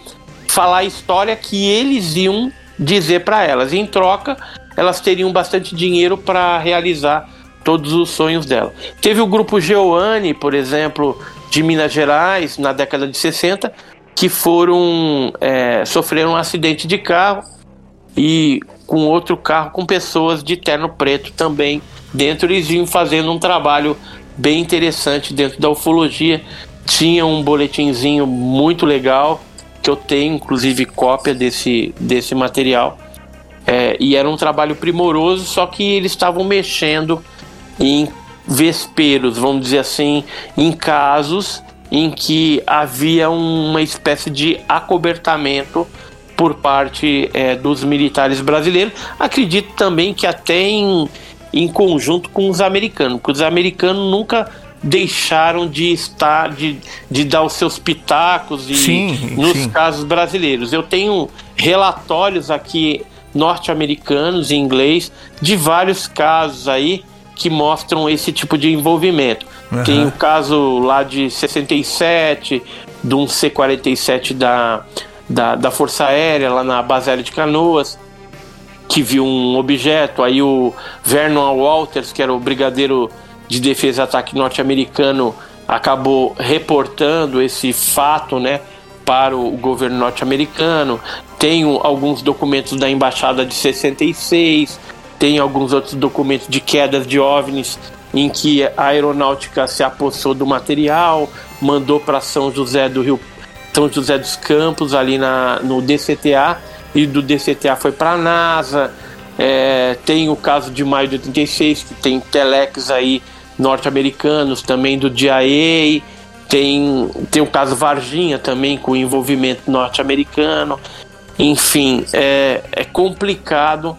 [SPEAKER 4] falar a história que eles iam dizer para elas. Em troca, elas teriam bastante dinheiro para realizar todos os sonhos dela. Teve o grupo Geoane, por exemplo, de Minas Gerais, na década de 60, que foram é, sofreram um acidente de carro e com outro carro com pessoas de terno preto também dentro eles iam fazendo um trabalho bem interessante dentro da ufologia tinha um boletinzinho muito legal que eu tenho, inclusive, cópia desse, desse material. É, e era um trabalho primoroso, só que eles estavam mexendo em vesperos, vamos dizer assim, em casos em que havia uma espécie de acobertamento por parte é, dos militares brasileiros. Acredito também que até em, em conjunto com os americanos, porque os americanos nunca deixaram de estar, de, de dar os seus pitacos e, sim, nos sim. casos brasileiros. Eu tenho relatórios aqui norte-americanos em inglês de vários casos aí que mostram esse tipo de envolvimento. Uhum. Tem o caso lá de 67, de um C-47 da, da, da Força Aérea, lá na base aérea de Canoas, que viu um objeto. Aí o Vernon Walters, que era o brigadeiro de Defesa e Ataque norte-americano acabou reportando esse fato, né, para o governo norte-americano. Tenho alguns documentos da embaixada de 66, tem alguns outros documentos de quedas de OVNIs em que a aeronáutica se apossou do material, mandou para São José do Rio, São José dos Campos ali na no DCTA e do DCTA foi para a NASA. É, tem o caso de maio de 86 que tem telex aí norte-americanos, também do DIA, tem, tem o caso Varginha também com envolvimento norte-americano. Enfim, é, é complicado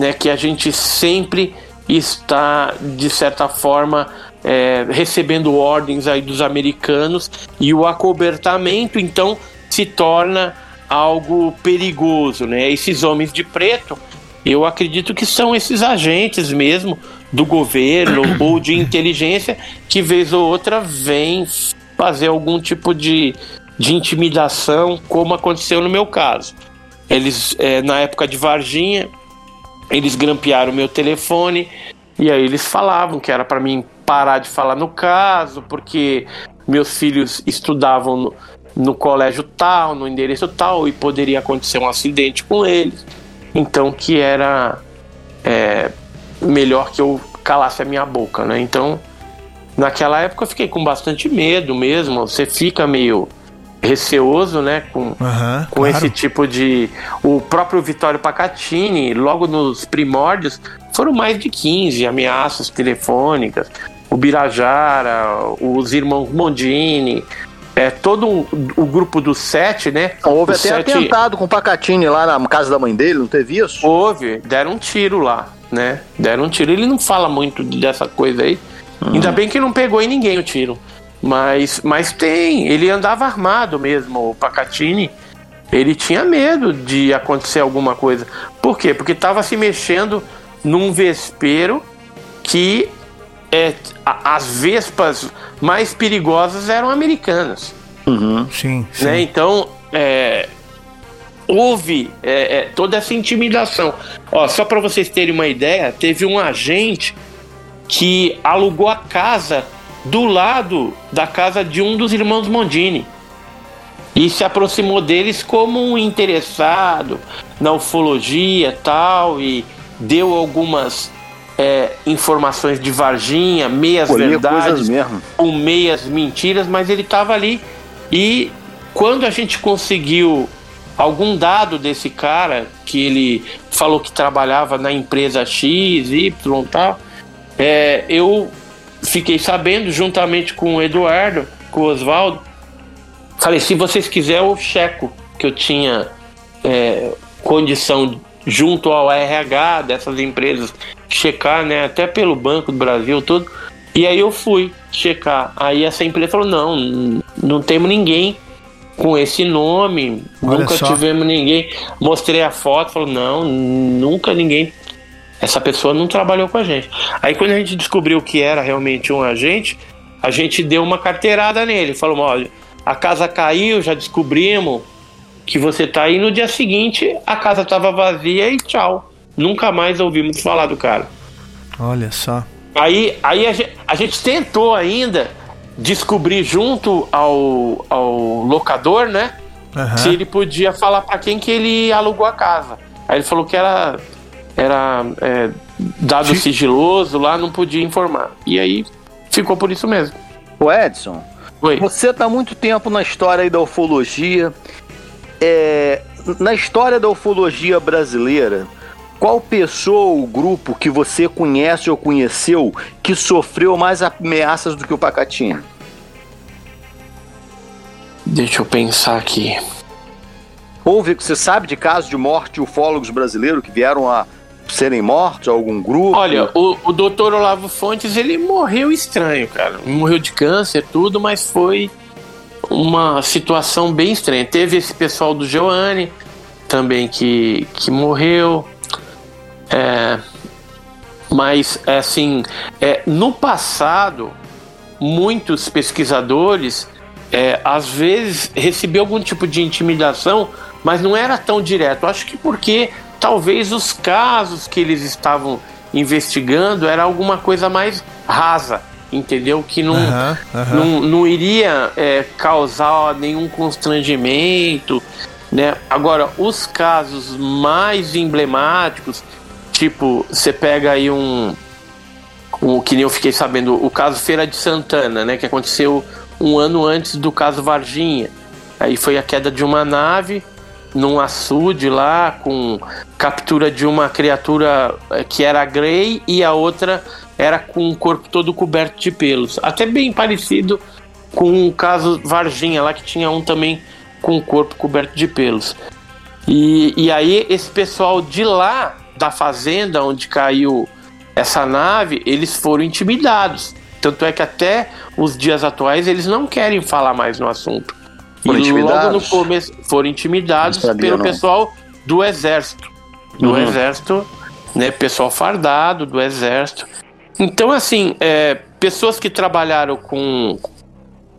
[SPEAKER 4] né, que a gente sempre está, de certa forma, é, recebendo ordens aí dos americanos e o acobertamento, então, se torna algo perigoso. Né? Esses homens de preto, eu acredito que são esses agentes mesmo do governo ou de inteligência que vez ou outra vem fazer algum tipo de, de intimidação, como aconteceu no meu caso. Eles, é, na época de Varginha, eles grampearam meu telefone e aí eles falavam que era para mim parar de falar no caso, porque meus filhos estudavam no, no colégio tal, no endereço tal, e poderia acontecer um acidente com eles. Então que era é, melhor que eu calasse a minha boca, né? Então, naquela época eu fiquei com bastante medo mesmo. Você fica meio receoso, né, com,
[SPEAKER 2] Uhum,
[SPEAKER 4] com
[SPEAKER 2] claro.
[SPEAKER 4] esse tipo de. O próprio Vittorio Pacatini, logo nos primórdios, foram mais de 15 ameaças telefônicas. O Birajara, os irmãos Mondini, é, todo o, o grupo do Sete, né?
[SPEAKER 3] Houve até
[SPEAKER 4] Sete-
[SPEAKER 3] atentado com o Pacatini lá na casa da mãe dele, não teve isso?
[SPEAKER 4] Houve, deram um tiro lá, né? Deram um tiro. Ele não fala muito dessa coisa aí. Ainda bem que não pegou em ninguém o tiro. Mas, mas tem, ele andava armado mesmo, o Pacatini. Ele tinha medo de acontecer alguma coisa. Por quê? Porque estava se mexendo num vespeiro que é, a- as vespas mais perigosas eram americanas
[SPEAKER 2] Sim, sim.
[SPEAKER 4] né? Então, é, houve é, é, toda essa intimidação. Ó, só para vocês terem uma ideia, teve um agente que alugou a casa do lado da casa de um dos irmãos Mondini e se aproximou deles como um interessado na ufologia tal e deu algumas é, informações de Varginha, meias verdades
[SPEAKER 3] mesmo.
[SPEAKER 4] com meias mentiras, mas ele estava ali. E quando a gente conseguiu algum dado desse cara, que ele falou que trabalhava na empresa X, Y e tal, é, eu fiquei sabendo, juntamente com o Eduardo, com o Oswaldo, falei, se vocês quiserem, eu checo que eu tinha é, condição junto ao RH dessas empresas checar, né, até pelo Banco do Brasil, tudo. E aí eu fui checar. Aí essa empresa falou: não, não temos ninguém com esse nome,
[SPEAKER 2] Olha
[SPEAKER 4] nunca
[SPEAKER 2] só.
[SPEAKER 4] tivemos ninguém. Mostrei a foto, falou: não, nunca ninguém. Essa pessoa não trabalhou com a gente. Aí quando a gente descobriu que era realmente um agente, a gente deu uma carteirada nele. Falou: olha, a casa caiu, já descobrimos que você tá aí. No dia seguinte, a casa tava vazia e tchau. Nunca mais ouvimos falar do cara.
[SPEAKER 2] Olha só.
[SPEAKER 4] Aí, aí a, gente, a gente tentou ainda descobrir junto ao, ao locador, né?
[SPEAKER 2] Aham.
[SPEAKER 4] Se ele podia falar pra quem que ele alugou a casa. Aí ele falou que era, era é, dado
[SPEAKER 2] Sim.
[SPEAKER 4] sigiloso lá, não podia informar. E aí ficou por isso mesmo.
[SPEAKER 3] Ô Edson,
[SPEAKER 4] Oi.
[SPEAKER 3] você tá há muito tempo na história aí da ufologia. É, na história da ufologia brasileira, qual pessoa ou grupo que você conhece ou conheceu que sofreu mais ameaças do que o Pacatini?
[SPEAKER 4] Deixa eu pensar aqui.
[SPEAKER 3] Houve, você sabe de casos de morte de ufólogos brasileiros que vieram a serem mortos, algum grupo?
[SPEAKER 4] Olha, o, o doutor Olavo Fontes, ele morreu estranho, cara. Morreu de câncer, tudo, mas foi uma situação bem estranha. Teve esse pessoal do Joane também que, que morreu. É, mas, é, assim, é, no passado, muitos pesquisadores é, às vezes recebiam algum tipo de intimidação, mas não era tão direto. Acho que porque talvez os casos que eles estavam investigando era alguma coisa mais rasa, entendeu? Que não,
[SPEAKER 2] Aham, aham.
[SPEAKER 4] não, não iria é, causar nenhum constrangimento, né? Agora, os casos mais emblemáticos, tipo, você pega aí um, o que nem eu fiquei sabendo, o caso Feira de Santana, né, que aconteceu um ano antes do caso Varginha. Aí foi a queda de uma nave num açude lá com captura de uma criatura eh, que era grey e a outra era com o corpo todo coberto de pelos. Até bem parecido com o caso Varginha lá que tinha um também com o corpo coberto de pelos. E, e aí esse pessoal de lá da fazenda onde caiu essa nave, eles foram intimidados. Tanto é que até os dias atuais eles não querem falar mais no assunto.
[SPEAKER 3] Foram
[SPEAKER 4] e logo no
[SPEAKER 3] intimidados?
[SPEAKER 4] começo foram intimidados
[SPEAKER 3] sabia,
[SPEAKER 4] pelo
[SPEAKER 3] não.
[SPEAKER 4] pessoal do exército. Do
[SPEAKER 3] Uhum.
[SPEAKER 4] exército, né? Pessoal fardado do exército. Então, assim, é, pessoas que trabalharam com,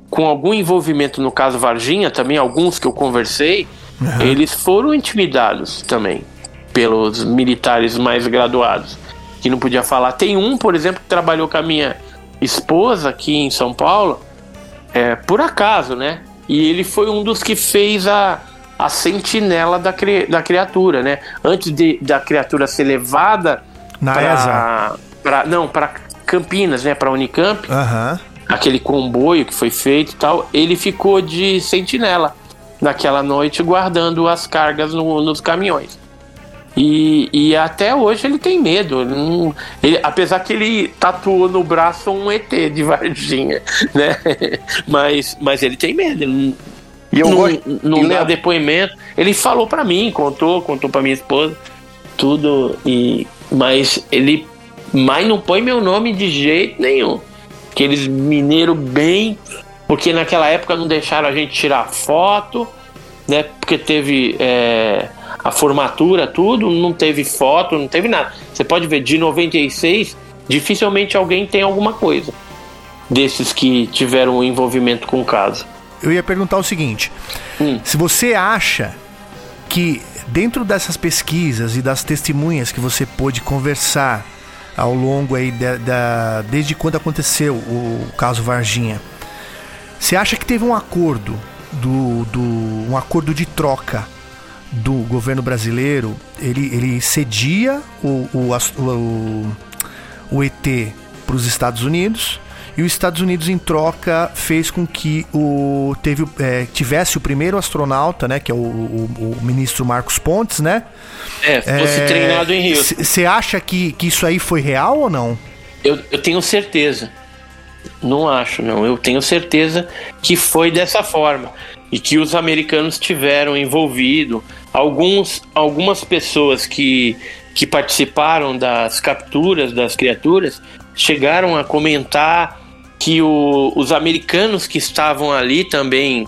[SPEAKER 4] com algum envolvimento no caso Varginha, também alguns que eu conversei, eles foram intimidados também pelos militares mais graduados, que não podia falar. Tem um, por exemplo, que trabalhou com a minha esposa aqui em São Paulo, é, por acaso, né? E ele foi um dos que fez a, a sentinela da, cri- da criatura, né? Antes de, da criatura ser levada
[SPEAKER 2] Na
[SPEAKER 4] pra-
[SPEAKER 2] ESA.
[SPEAKER 4] pra- não, para Campinas, né? Para Unicamp.
[SPEAKER 2] Aham.
[SPEAKER 4] aquele comboio que foi feito e tal, ele ficou de sentinela naquela noite guardando as cargas no, nos caminhões. E, e, até hoje ele tem medo. Ele não, ele, apesar que ele tatuou no braço um ET de Varginha, né? mas, mas ele tem medo. Ele não, e eu não, não dá depoimento. Ele falou para mim, contou, contou para minha esposa, tudo. E, mas ele mas não põe meu nome de jeito nenhum. Aqueles mineiros bem. Porque naquela época não deixaram a gente tirar foto, né? Porque teve é, a formatura, tudo, não teve foto, não teve nada. Você pode ver, de 96, dificilmente alguém tem alguma coisa desses que tiveram envolvimento com o caso.
[SPEAKER 2] Eu ia perguntar o seguinte: hum. se você acha que dentro dessas pesquisas e das testemunhas que você pôde conversar ao longo aí da, da, desde quando aconteceu o caso Varginha. Você acha que teve um acordo do, do um acordo de troca do governo brasileiro? Ele, ele cedia o, o, o, o ET para os Estados Unidos e os Estados Unidos em troca fez com que o teve é, tivesse o primeiro astronauta, né, que é o, o, o ministro Marcos Pontes, né?
[SPEAKER 4] É, fosse é, treinado em Rio.
[SPEAKER 2] Você acha que, que isso aí foi real ou não?
[SPEAKER 4] Eu, eu tenho certeza. Não acho, não. Eu tenho certeza que foi dessa forma e que os americanos tiveram envolvido alguns algumas pessoas que que participaram das capturas das criaturas chegaram a comentar que o, os americanos que estavam ali também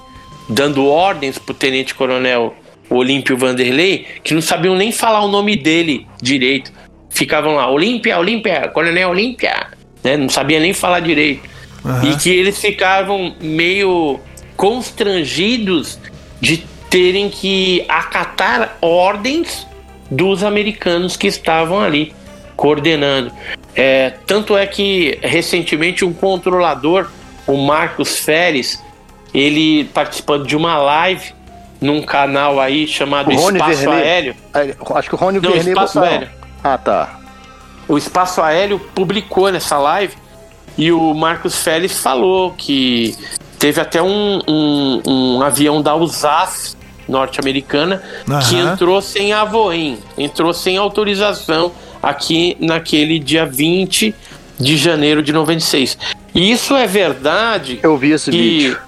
[SPEAKER 4] dando ordens para o tenente-coronel Olímpio Vanderlei, que não sabiam nem falar o nome dele direito. Ficavam lá, Olímpia, Olímpia, Coronel Olímpia, né? não sabia nem falar direito. Uhum. E que eles ficavam meio constrangidos de terem que acatar ordens dos americanos que estavam ali coordenando. É, tanto é que recentemente um controlador, o Marcos Feres, ele participando de uma live num canal aí chamado Espaço. Aéreo.
[SPEAKER 3] É, acho que o Rony
[SPEAKER 4] Não, Espaço Aéreo.
[SPEAKER 3] Ah, tá.
[SPEAKER 4] O Espaço Aéreo publicou nessa live e o Marcos Félix falou que teve até um, um, um avião da USAF norte-americana uhum. que entrou sem avoem, entrou sem autorização aqui naquele dia 20 de janeiro de 96. E isso é verdade.
[SPEAKER 3] Eu vi esse
[SPEAKER 4] que,
[SPEAKER 3] vídeo.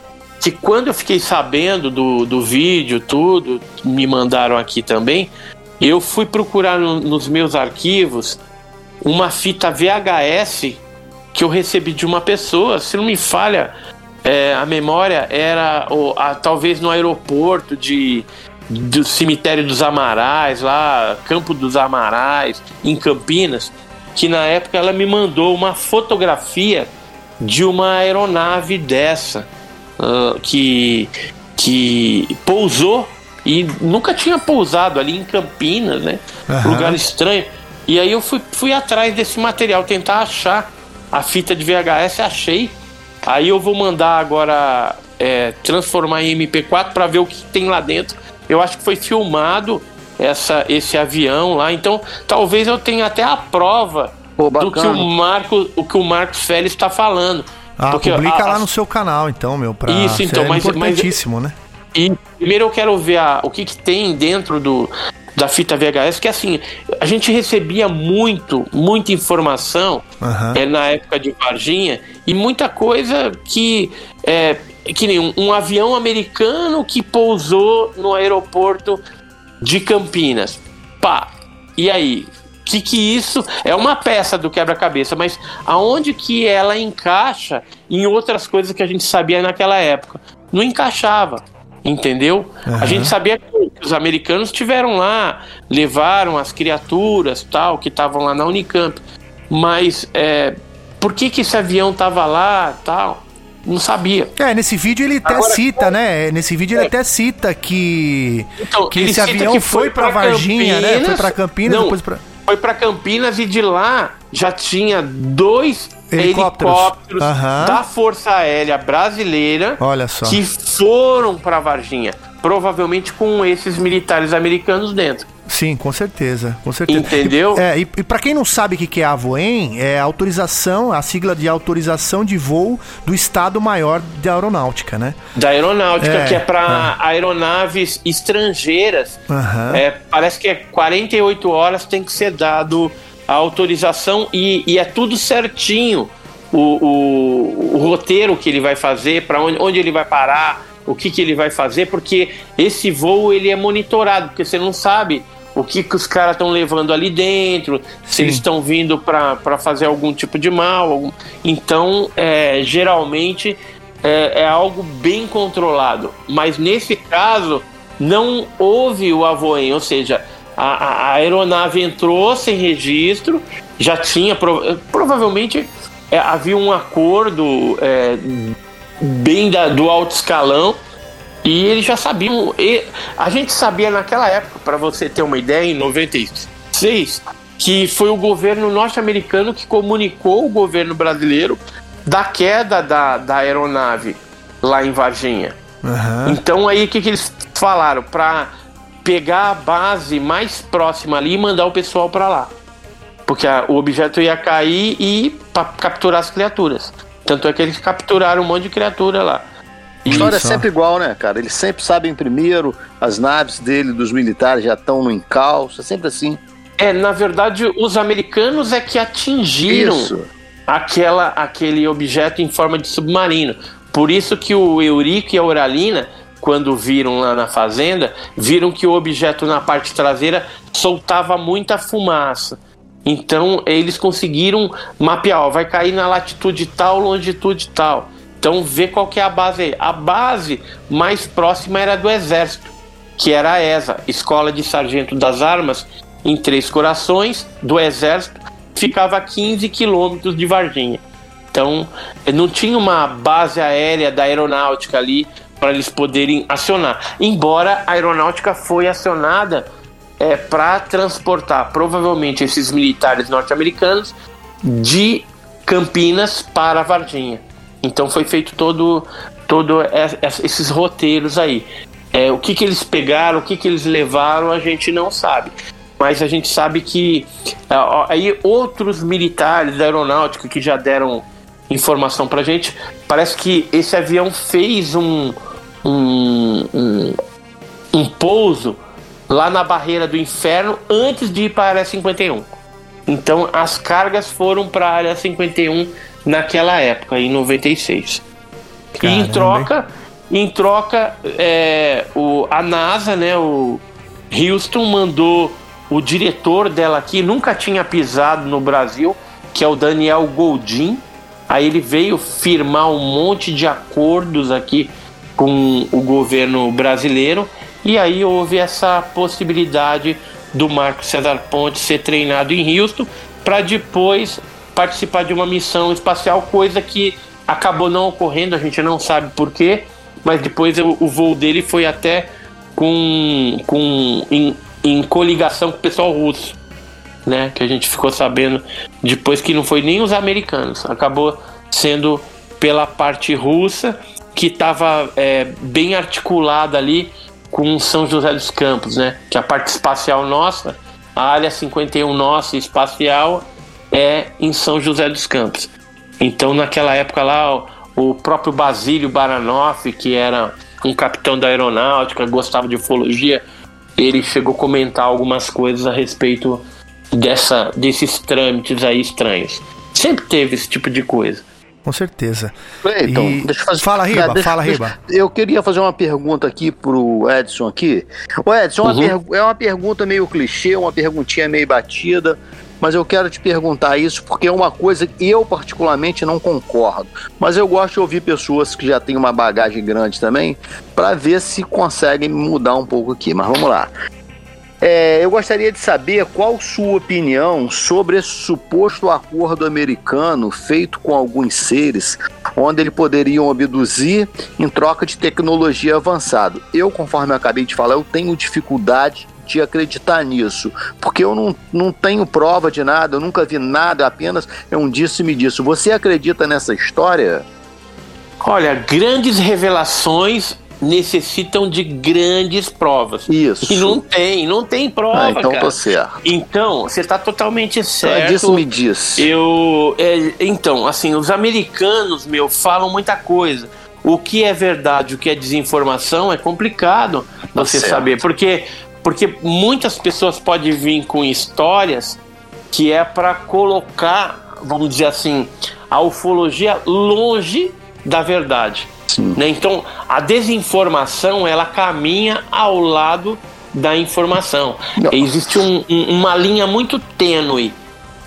[SPEAKER 4] Que quando eu fiquei sabendo do, do vídeo, tudo, me mandaram aqui também, eu fui procurar no, nos meus arquivos uma fita VHS que eu recebi de uma pessoa, se não me falha é, a memória, era o, a, talvez no aeroporto de do cemitério dos Amarais, lá, Campo dos Amarais, em Campinas, que na época ela me mandou uma fotografia de uma aeronave dessa, uh, que, que pousou e nunca tinha pousado ali em Campinas, né? Uhum. Lugar estranho. E aí eu fui, fui atrás desse material, tentar achar a fita de VHS, achei. Aí eu vou mandar agora é, transformar em MP4 para ver o que tem lá dentro eu acho que foi filmado essa, esse avião lá. Então, talvez eu tenha até a prova Pô, do que o Marco, o que o Marcos Félix está falando.
[SPEAKER 2] Ah, Porque publica a, lá no seu canal, então, meu, pra
[SPEAKER 4] Isso, então, mas,
[SPEAKER 2] importantíssimo,
[SPEAKER 4] mas,
[SPEAKER 2] né?
[SPEAKER 4] E primeiro eu quero ver a, o que, que tem dentro do, da fita VHS, que assim, a gente recebia muito, muita informação uhum. é, na época de Varginha e muita coisa que é, que nem um, um avião americano que pousou no aeroporto de Campinas. Pá, e aí? que que isso é uma peça do quebra-cabeça, mas aonde que ela encaixa em outras coisas que a gente sabia naquela época? Não encaixava, entendeu? Uhum. A gente sabia que os americanos tiveram lá, levaram as criaturas tal que estavam lá na Unicamp, mas é, por que que esse avião estava lá tal? não sabia.
[SPEAKER 2] É, nesse vídeo ele até Agora, cita, né? Nesse vídeo é. ele até cita que, então, que esse avião que foi, foi para Varginha, Campinas, né? Foi para Campinas,
[SPEAKER 4] não,
[SPEAKER 2] depois para
[SPEAKER 4] foi para Campinas e de lá já tinha dois helicópteros, helicópteros uhum. da Força Aérea Brasileira
[SPEAKER 2] Olha só.
[SPEAKER 4] que foram para Varginha, provavelmente com esses militares americanos dentro.
[SPEAKER 2] Sim, com certeza, com certeza.
[SPEAKER 4] Entendeu?
[SPEAKER 2] E, é, e, e para quem não sabe o que, que é a Avoen, é autorização, a sigla de autorização de voo do Estado Maior da Aeronáutica, né?
[SPEAKER 4] Da aeronáutica,
[SPEAKER 2] É,
[SPEAKER 4] que é para aeronaves estrangeiras.
[SPEAKER 2] Aham.
[SPEAKER 4] É, parece que é 48 horas tem que ser dado a autorização e, e é tudo certinho. O, o, o roteiro que ele vai fazer, para onde, onde ele vai parar, o que, que ele vai fazer, porque esse voo ele é monitorado, porque você não sabe o que, que os caras estão levando ali dentro, se
[SPEAKER 2] Sim.
[SPEAKER 4] eles estão vindo para fazer algum tipo de mal. algum- Então, é, geralmente é, é algo bem controlado. Mas nesse caso, não houve o avoen, ou seja, a, a- aeronave entrou sem registro, já tinha, prova- provavelmente é, havia um acordo é, bem da- do alto escalão. E eles já sabiam. e a gente sabia naquela época, para você ter uma ideia, em 96, que foi o governo norte-americano que comunicou o governo brasileiro da queda da, da aeronave lá em Varginha.
[SPEAKER 2] Aham.
[SPEAKER 4] Então aí o que, que eles falaram? Para pegar a base mais próxima ali e mandar o pessoal para lá. Porque a- o objeto ia cair e para capturar as criaturas. Tanto é que eles capturaram um monte de criatura lá.
[SPEAKER 3] A história
[SPEAKER 2] Isso.
[SPEAKER 3] é sempre igual, né, cara? Eles sempre sabem primeiro, as naves dele, dos militares, já estão no encalço, é sempre assim.
[SPEAKER 4] É, na verdade, os americanos é que atingiram
[SPEAKER 3] Isso.
[SPEAKER 4] aquela, aquele objeto em forma de submarino. Por isso que o Eurico e a Oralina, quando viram lá na fazenda, viram que o objeto na parte traseira soltava muita fumaça. Então eles conseguiram mapear, ó, vai cair na latitude tal, longitude tal. Então vê qual que é a base aí. A base mais próxima era do exército, que era a ESA, Escola de Sargento das Armas, em Três Corações, do exército, ficava a 15 quilômetros de Varginha. Então, não tinha uma base aérea da aeronáutica ali para eles poderem acionar. Embora a aeronáutica foi acionada é, para transportar provavelmente esses militares norte-americanos de Campinas para Varginha. Então foi feito todo, todo es- es- esses roteiros aí. É, o que, que eles pegaram, o que, que eles levaram, a gente não sabe. Mas a gente sabe que ó, aí outros militares da aeronáutica que já deram informação pra gente, parece que esse avião fez um, um, um, um pouso lá na barreira do inferno antes de ir para a área 51. Então as cargas foram para a área 51 naquela época, em 96. E
[SPEAKER 2] Caramba,
[SPEAKER 4] em troca, em troca, é, o, a NASA, né, o Houston mandou o diretor dela aqui, nunca tinha pisado no Brasil, que é o Daniel Goldin. Aí ele veio firmar um monte de acordos aqui com o governo brasileiro. E aí houve essa possibilidade do Marco César Ponte ser treinado em Houston para depois participar de uma missão espacial, coisa que acabou não ocorrendo, a gente não sabe por quê, mas depois o, o voo dele foi até com, com em, em coligação com o pessoal russo, né? Que a gente ficou sabendo depois que não foi nem os americanos, acabou sendo pela parte russa que estava bem articulada ali com São José dos Campos, né? Que a parte espacial nossa, a área 51 nossa espacial é em São José dos Campos. Então, naquela época lá, o, próprio Basílio Baranoff, que era um capitão da aeronáutica, gostava de ufologia, ele chegou a comentar algumas coisas a respeito dessa, desses trâmites aí estranhos. Sempre teve esse tipo de coisa.
[SPEAKER 2] Com certeza.
[SPEAKER 3] Cleiton,
[SPEAKER 2] E-
[SPEAKER 3] deixa eu fazer.
[SPEAKER 2] Fala, Riba,
[SPEAKER 3] deixa-
[SPEAKER 2] fala,
[SPEAKER 3] deixa-
[SPEAKER 2] Riba.
[SPEAKER 3] Eu queria fazer uma pergunta aqui pro Edson aqui. O Edson, uma
[SPEAKER 4] Uhum.
[SPEAKER 3] pergu- é uma pergunta meio clichê, uma perguntinha meio batida, mas eu quero te perguntar isso porque é uma coisa que eu particularmente não concordo. Mas eu gosto de ouvir pessoas que já têm uma bagagem grande também, para ver se conseguem mudar um pouco aqui. Mas vamos lá. É, eu gostaria de saber qual sua opinião sobre esse suposto acordo americano feito com alguns seres, onde eles poderiam abduzir em troca de tecnologia avançada. Eu, conforme eu acabei de falar, eu tenho dificuldade de acreditar nisso, porque eu não, não tenho prova de nada, eu nunca vi nada, apenas é um disse-me disso. Você acredita nessa história?
[SPEAKER 4] Olha, grandes revelações necessitam de grandes provas.
[SPEAKER 3] Isso.
[SPEAKER 4] E não tem, não tem prova,
[SPEAKER 3] ah, então
[SPEAKER 4] cara.
[SPEAKER 3] tô certo.
[SPEAKER 4] Então, você está totalmente certo.
[SPEAKER 3] Então, disso me diz.
[SPEAKER 4] Eu, é, então, assim, os americanos, meu, falam muita coisa. O que é verdade, o que é desinformação é complicado
[SPEAKER 3] Tá
[SPEAKER 4] você
[SPEAKER 3] certo.
[SPEAKER 4] saber, porque porque muitas pessoas podem vir com histórias que é para colocar, vamos dizer assim, a ufologia longe da verdade. Né? Então, a desinformação ela caminha ao lado da informação.
[SPEAKER 3] Não.
[SPEAKER 4] Existe um- um- uma linha muito tênue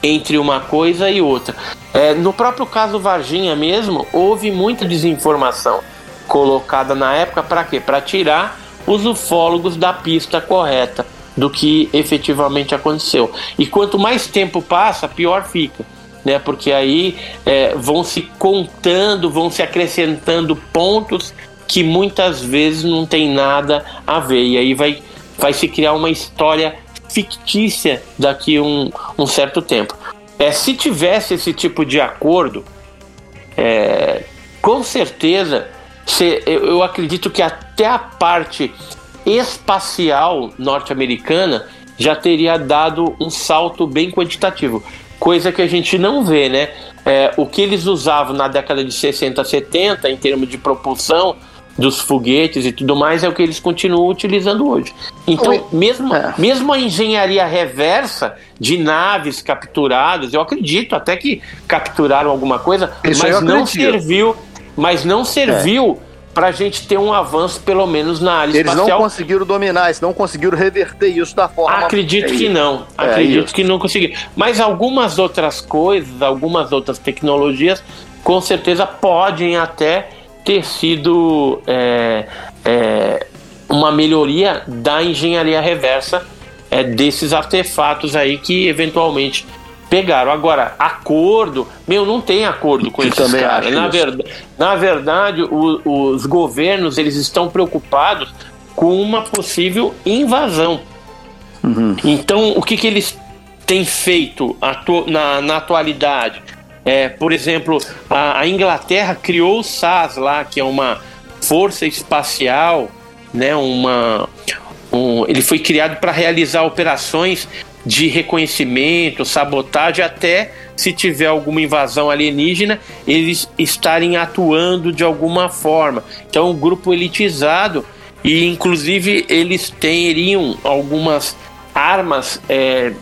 [SPEAKER 4] entre uma coisa e outra. É, no próprio caso Varginha mesmo, houve muita desinformação colocada na época para quê? Para tirar os ufólogos da pista correta do que efetivamente aconteceu. E quanto mais tempo passa, pior fica. Né? Porque aí é, vão se contando, vão se acrescentando pontos que muitas vezes não tem nada a ver. E aí vai, vai se criar uma história fictícia daqui um, um certo tempo. É, se tivesse esse tipo de acordo, é, com certeza, se- eu, eu acredito que até a parte espacial norte-americana já teria dado um salto bem quantitativo, coisa que a gente não vê, né? É, o que eles usavam na década de 60, 70 em termos de propulsão dos foguetes e tudo mais é o que eles continuam utilizando hoje. Então, mesmo,
[SPEAKER 3] É.
[SPEAKER 4] mesmo a engenharia reversa de naves capturadas, eu acredito até que capturaram alguma coisa,
[SPEAKER 3] Isso
[SPEAKER 4] mas não serviu, mas não serviu para a gente ter um avanço pelo menos na área
[SPEAKER 3] Eles não
[SPEAKER 4] espacial.
[SPEAKER 3] conseguiram dominar, eles não conseguiram reverter isso da forma.
[SPEAKER 4] Acredito
[SPEAKER 3] É
[SPEAKER 4] que não.
[SPEAKER 3] É
[SPEAKER 4] Acredito
[SPEAKER 3] isso.
[SPEAKER 4] que não consegui. Mas algumas outras coisas, algumas outras tecnologias, com certeza podem até ter sido é, é, uma melhoria da engenharia reversa é, desses artefatos aí que eventualmente pegaram. Agora, acordo, meu, não tem acordo com esses
[SPEAKER 3] também
[SPEAKER 4] caras. Na,
[SPEAKER 3] isso.
[SPEAKER 4] verda- na verdade, o- os governos eles estão preocupados com uma possível invasão. Então, o que, que eles têm feito atu- na, na atualidade? É, por exemplo, a, a Inglaterra criou o SAS lá, que é uma força espacial, né? Uma, um- ele foi criado para realizar operações de reconhecimento, sabotagem, até se tiver alguma invasão alienígena, eles estarem atuando de alguma forma. Então, é um grupo elitizado e, inclusive, eles teriam algumas armas é,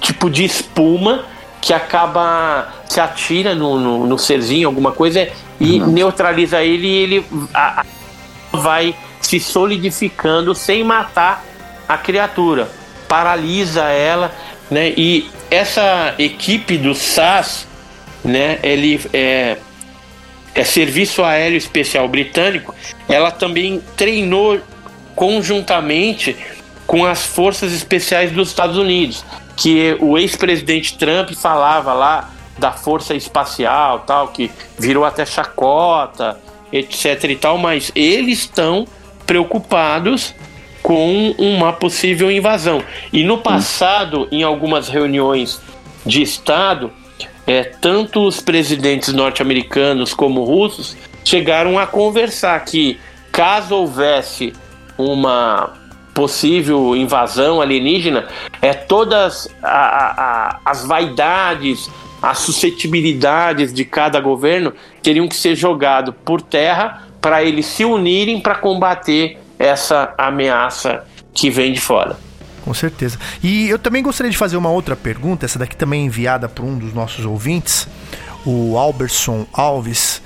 [SPEAKER 4] tipo de espuma que acaba se atira no, no, no serzinho, alguma coisa, e neutraliza ele e ele a- a- vai se solidificando sem matar a criatura. Paralisa ela, né? E essa equipe do SAS, né? Ele é, é Serviço Aéreo Especial Britânico, ela também treinou conjuntamente com as forças especiais dos Estados Unidos, que o ex-presidente Trump falava lá da força espacial, tal, que virou até chacota, etc e tal, mas eles estão preocupados com uma possível invasão. E no passado, em algumas reuniões de Estado, é, tanto os presidentes norte-americanos como russos chegaram a conversar que caso houvesse uma possível invasão alienígena, é todas a- a- as vaidades, as suscetibilidades de cada governo teriam que ser jogado por terra para eles se unirem para combater essa ameaça que vem de fora.
[SPEAKER 2] Com certeza. E eu também gostaria de fazer uma outra pergunta, essa daqui também é enviada por um dos nossos ouvintes, o Alberson Alves.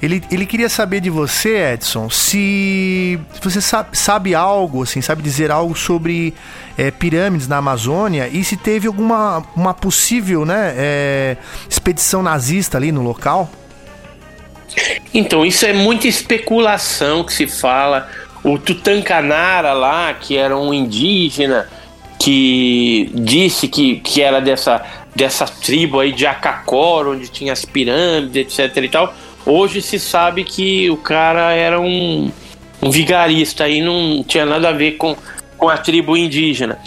[SPEAKER 2] Ele, ele queria saber de você, Edson, se você sabe, sabe algo, assim, sabe dizer algo sobre é, pirâmides na Amazônia e se teve alguma uma possível né, é, expedição nazista ali no local.
[SPEAKER 4] Então, isso é muita especulação que se fala. O Tutankanara lá, que era um indígena, que disse que, que era dessa, dessa tribo aí de Acacor, onde tinha as pirâmides, etc e tal. Hoje se sabe que o cara era um, um vigarista aí, não tinha nada a ver com, com a tribo indígena.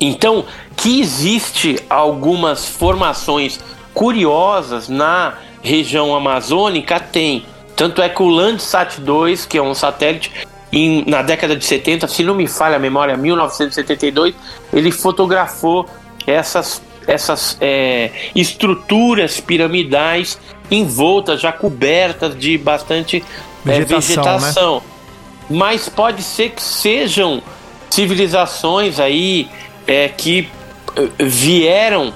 [SPEAKER 4] Então, que existe algumas formações curiosas na região amazônica, tem. Tanto é que o Landsat 2, que é um satélite, em, na década de 70, se não me falha a memória, 1972, ele fotografou essas, essas é, estruturas piramidais envoltas, já cobertas de bastante vegetação. É, vegetação. Né? Mas pode ser que sejam civilizações aí é, que é, vieram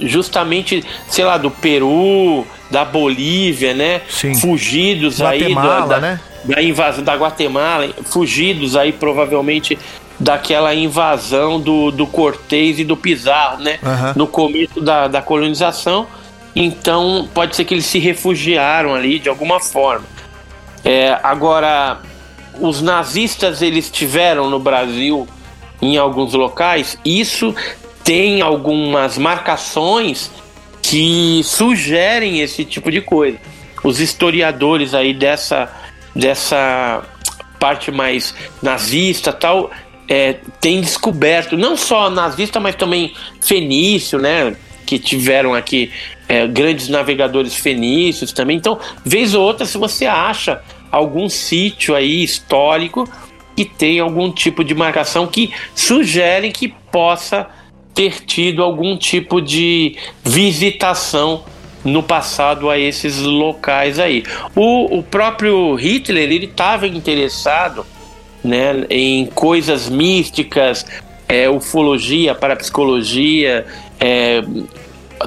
[SPEAKER 4] justamente, sei lá, do Peru, da Bolívia, né?
[SPEAKER 2] Sim.
[SPEAKER 4] Fugidos Guatemala, aí da, né? da invasão da Guatemala, fugidos aí provavelmente daquela invasão do, do Cortez e do Pizarro, né? Uhum. No começo da, da colonização. Então pode ser que eles se refugiaram ali de alguma forma. É, agora, os nazistas eles tiveram no Brasil em alguns locais, isso tem algumas marcações que sugerem esse tipo de coisa. Os historiadores aí dessa, dessa parte mais nazista tal é, têm descoberto não só nazista, mas também fenício, né? Que tiveram aqui é, grandes navegadores fenícios também. Então, vez ou outra, se você acha algum sítio aí histórico que tem algum tipo de marcação que sugere que possa ter tido algum tipo de visitação no passado a esses locais aí. O, o próprio Hitler ele estava interessado né, em coisas místicas, é, ufologia, parapsicologia, é,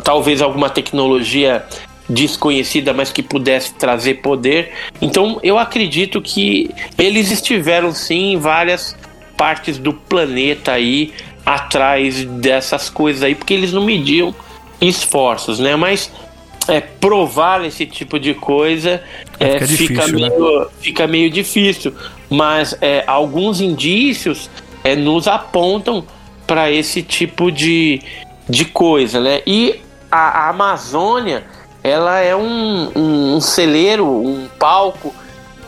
[SPEAKER 4] talvez alguma tecnologia desconhecida, mas que pudesse trazer poder. Então eu acredito que eles estiveram sim em várias partes do planeta aí atrás dessas coisas aí, porque eles não mediam esforços, né? Mas é, provar esse tipo de coisa é, fica, fica, difícil, meio, né? fica meio difícil. Mas é, alguns indícios é, nos apontam para esse tipo de, de coisa, né? E a, a Amazônia, ela é um, um, um celeiro, um palco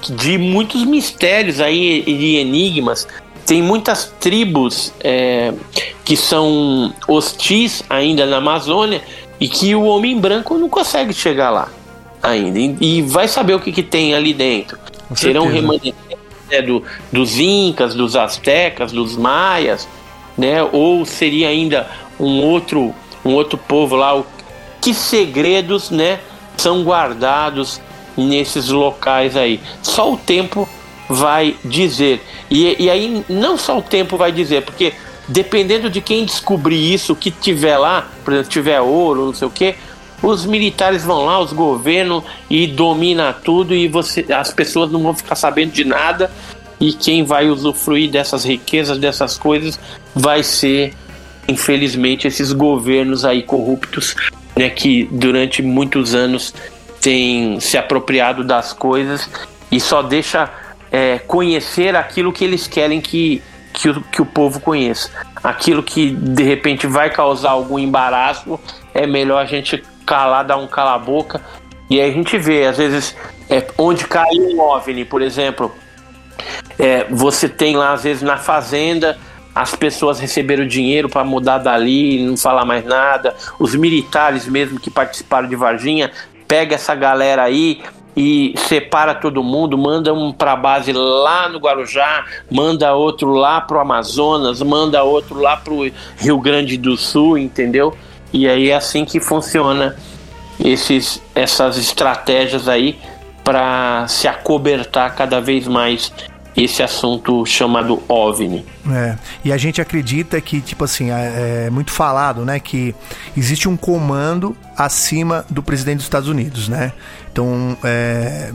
[SPEAKER 4] de muitos mistérios aí e enigmas tem muitas tribos é, que são hostis ainda na Amazônia e que o homem branco não consegue chegar lá ainda. E, e vai saber o que, que tem ali dentro. Com Serão remanentes né, do, dos incas, dos astecas, dos maias, né? Ou seria ainda um outro um outro povo lá. O, que segredos, né, são guardados nesses locais aí? Só o tempo vai dizer. E, e aí não só o tempo vai dizer, porque dependendo de quem descobrir isso, que tiver lá, por exemplo, tiver ouro, não sei o que, os militares vão lá, os governos e domina tudo e você, as pessoas não vão ficar sabendo de nada e quem vai usufruir dessas riquezas, dessas coisas, vai ser, infelizmente, esses governos aí corruptos, né, que durante muitos anos têm se apropriado das coisas e só deixa é, conhecer aquilo que eles querem que, que, o, que o povo conheça. Aquilo que de repente vai causar algum embaraço, é melhor a gente calar, dar um cala-boca. E aí a gente vê, às vezes, é, onde caiu um OVNI, por exemplo, é, você tem lá, às vezes, na fazenda, as pessoas receberam dinheiro para mudar dali, não falar mais nada. Os militares mesmo que participaram de Varginha, pega essa galera aí, e separa todo mundo, manda um para base lá no Guarujá, manda outro lá pro Amazonas, manda outro lá pro Rio Grande do Sul, entendeu? E aí é assim que funciona esses, essas estratégias aí para se acobertar cada vez mais esse assunto chamado OVNI.
[SPEAKER 2] É, e a gente acredita que, tipo assim, é, é, muito falado, né, que existe um comando acima do presidente dos Estados Unidos, né? Então, é,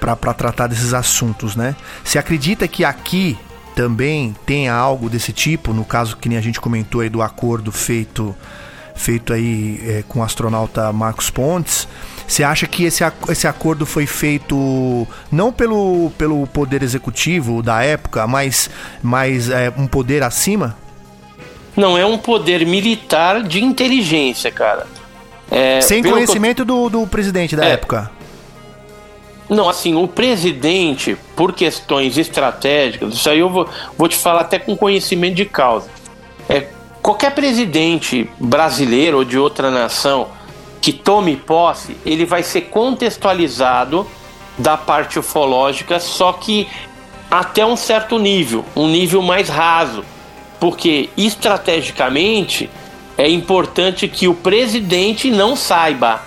[SPEAKER 2] para tratar desses assuntos, né? Se acredita que aqui também tenha algo desse tipo, no caso que nem a gente comentou aí do acordo feito feito aí é, com o astronauta Marcos Pontes, você acha que esse, esse acordo foi feito não pelo, pelo poder executivo da época, mas, mas é, um poder acima?
[SPEAKER 4] Não, é um poder militar de inteligência, cara.
[SPEAKER 2] É, Sem conhecimento eu... do, do presidente da é. época.
[SPEAKER 4] Não, assim, o presidente, por questões estratégicas, isso aí eu vou, vou te falar até com conhecimento de causa. É, qualquer presidente brasileiro ou de outra nação que tome posse, ele vai ser contextualizado da parte ufológica, só que até um certo nível, um nível mais raso, porque estrategicamente é importante que o presidente não saiba.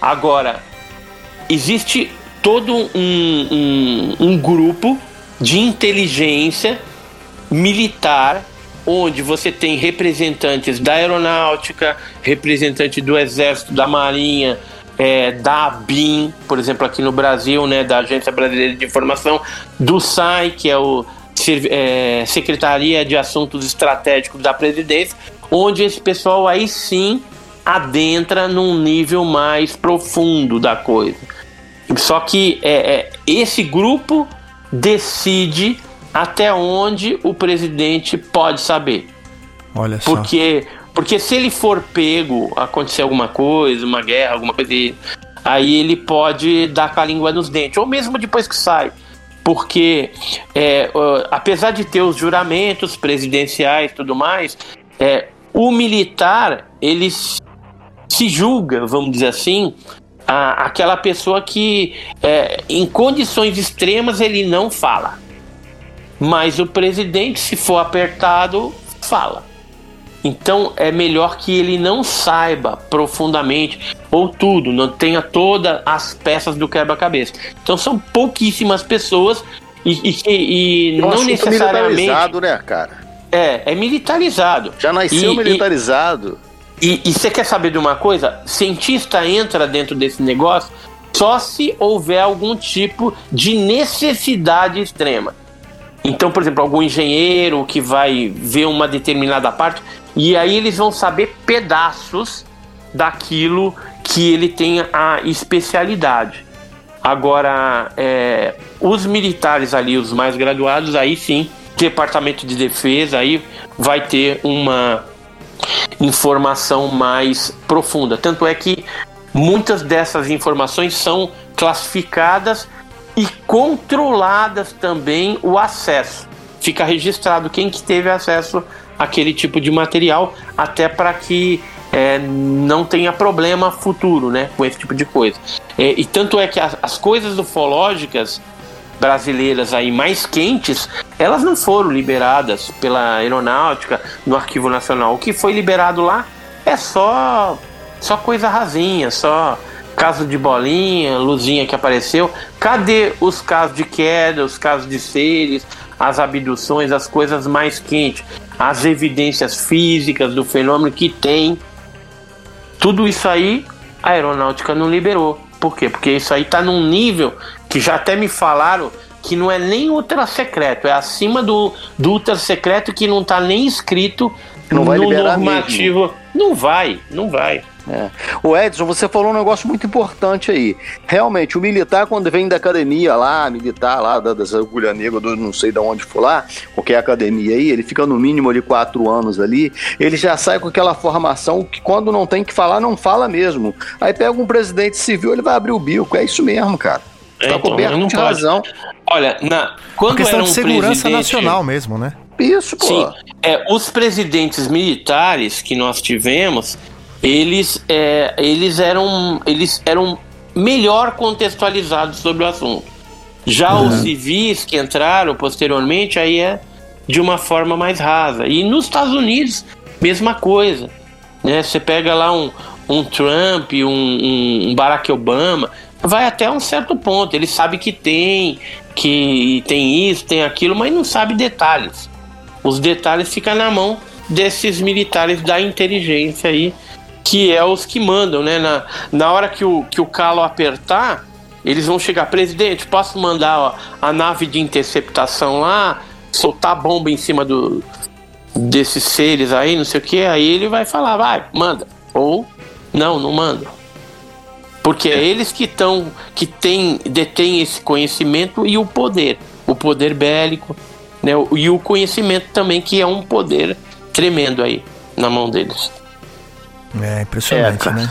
[SPEAKER 4] Agora, existe todo um, um, um grupo de inteligência militar onde você tem representantes da aeronáutica, representante do exército, da marinha, é, da ABIN, por exemplo, aqui no Brasil, né, da Agência Brasileira de Informação, do SAI, que é o é, Secretaria de Assuntos Estratégicos da Presidência, onde esse pessoal aí sim adentra num nível mais profundo da coisa. Só que é, é, esse grupo decide até onde o presidente pode saber.
[SPEAKER 2] Olha só.
[SPEAKER 4] Porque, porque se ele for pego, acontecer alguma coisa, uma guerra, alguma coisa, aí ele pode dar com a língua nos dentes, ou mesmo depois que sai. Porque, é, apesar de ter os juramentos presidenciais e tudo mais, é, o militar, ele se julga, vamos dizer assim, a, aquela pessoa que, é, em condições extremas, ele não fala. Mas o presidente, se for apertado, fala. Então é melhor que ele não saiba profundamente ou tudo, não tenha todas as peças do quebra-cabeça. Então são pouquíssimas pessoas e, e, e não necessariamente.
[SPEAKER 3] né, cara?
[SPEAKER 4] É, é militarizado.
[SPEAKER 3] Já nasceu
[SPEAKER 4] E-
[SPEAKER 3] militarizado.
[SPEAKER 4] E, e você quer saber de uma coisa? Cientista entra dentro desse negócio só se houver algum tipo de necessidade extrema. Então, por exemplo, algum engenheiro que vai ver uma determinada parte e aí eles vão saber pedaços daquilo que ele tem a especialidade. Agora, é, os militares ali, os mais graduados, aí sim, Departamento de Defesa, aí vai ter uma informação mais profunda. Tanto é que muitas dessas informações são classificadas e controladas também o acesso. Fica registrado quem que teve acesso àquele tipo de material, até para que é, não tenha problema futuro né, com esse tipo de coisa. É, e tanto é que as, as coisas ufológicas brasileiras aí mais quentes, elas não foram liberadas pela aeronáutica no Arquivo Nacional. O que foi liberado lá é só só coisa rasinha, só caso de bolinha, luzinha que apareceu. Cadê os casos de queda, os casos de seres, as abduções, as coisas mais quentes, as evidências físicas do fenômeno que tem? Tudo isso aí a aeronáutica não liberou. Por quê? Porque isso aí tá num nível que já até me falaram que não é nem ultra secreto, é acima do, do ultra secreto que não tá nem escrito
[SPEAKER 3] Não vai
[SPEAKER 4] no
[SPEAKER 3] liberar
[SPEAKER 4] normativo. Não vai, não vai.
[SPEAKER 3] É. O Edson, você falou um negócio muito importante aí. Realmente, o militar, quando vem da academia lá, militar lá, da- das agulhas negras, do não sei de onde for lá, qualquer academia aí, ele fica no mínimo de quatro anos ali, ele já sai com aquela formação que quando não tem que falar, não fala mesmo. Aí pega um presidente civil, ele vai abrir o bico. É isso mesmo, cara. Tá
[SPEAKER 4] É, então,
[SPEAKER 3] coberto
[SPEAKER 4] não
[SPEAKER 3] de
[SPEAKER 4] pode.
[SPEAKER 3] razão.
[SPEAKER 4] Olha, na, quando
[SPEAKER 2] Uma questão
[SPEAKER 4] era
[SPEAKER 2] de
[SPEAKER 4] um
[SPEAKER 2] segurança
[SPEAKER 4] presidente-
[SPEAKER 2] nacional mesmo, né?
[SPEAKER 3] Isso, pô.
[SPEAKER 4] Sim, é, os presidentes militares que nós tivemos, eles, é, eles eram eles eram melhor contextualizados sobre o assunto. Já os civis que entraram posteriormente, aí é de uma forma mais rasa. E nos Estados Unidos, mesma coisa. Né? Você pega lá um, um Trump, um, um Barack Obama, vai até um certo ponto. Ele sabe que tem, que tem isso, tem aquilo, mas não sabe detalhes. Os detalhes ficam na mão desses militares da inteligência aí, que é os que mandam, né? Na, na hora que o, que o calo apertar, eles vão chegar, presidente, posso mandar ó, a nave de interceptação lá, soltar bomba em cima do, desses seres aí, não sei o que, aí ele vai falar, vai, manda. Ou não, não manda. Porque é eles que estão, que tem, detêm esse conhecimento e o poder. O poder bélico, né? E o conhecimento também, que é um poder tremendo aí na mão deles.
[SPEAKER 2] É impressionante,
[SPEAKER 3] É,
[SPEAKER 2] né?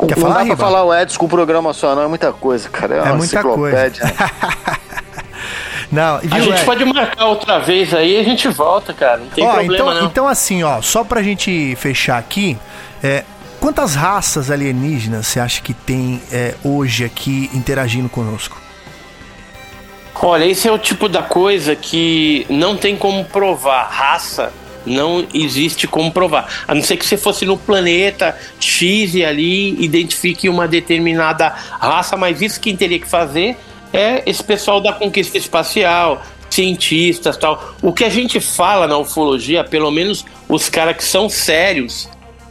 [SPEAKER 3] não
[SPEAKER 2] Quer
[SPEAKER 3] dá
[SPEAKER 2] falar,
[SPEAKER 3] pra
[SPEAKER 2] Riva?
[SPEAKER 3] falar o Edson com programa só, não. É muita coisa, cara. É,
[SPEAKER 2] É muita coisa. Não,
[SPEAKER 4] A
[SPEAKER 2] viu,
[SPEAKER 4] gente
[SPEAKER 2] Ed?
[SPEAKER 4] pode marcar outra vez aí e a gente volta, cara. Não tem
[SPEAKER 2] Ó,
[SPEAKER 4] problema
[SPEAKER 2] então,
[SPEAKER 4] não.
[SPEAKER 2] então assim, ó, só pra gente fechar aqui, é, quantas raças alienígenas você acha que tem é, hoje aqui interagindo conosco?
[SPEAKER 4] Olha, esse é o tipo da coisa que não tem como provar. Raça não existe como provar. A não ser que você fosse no planeta X e ali identifique uma determinada raça, mas isso quem teria que fazer é esse pessoal da conquista espacial, cientistas tal. O que a gente fala na ufologia, pelo menos os caras que são sérios,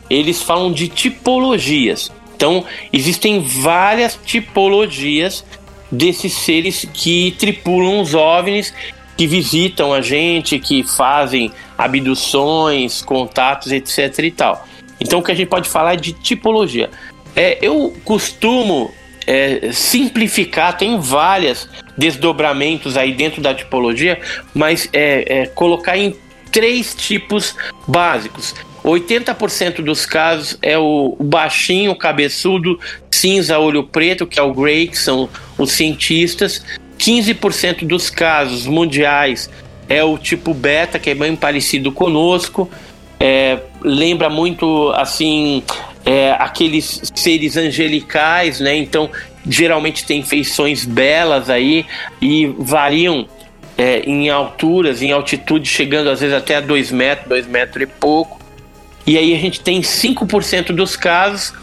[SPEAKER 4] eles falam de tipologias. Então, existem várias tipologias desses seres que tripulam os OVNIs, que visitam a gente, que fazem abduções, contatos, etc e tal. Então, o que a gente pode falar é de tipologia. É, eu costumo é, simplificar, tem várias desdobramentos aí dentro da tipologia, mas é, é colocar em três tipos básicos. 80% dos casos é o baixinho, cabeçudo, cinza, olho preto, que é o Grey, que são os cientistas. 15% dos casos mundiais é o tipo beta, que é bem parecido conosco. É, lembra muito assim é, aqueles seres angelicais, né? Então geralmente tem feições belas aí e variam é, em alturas, em altitude, chegando às vezes até a 2 metros, 2 metros e pouco. E aí a gente tem 5% dos casos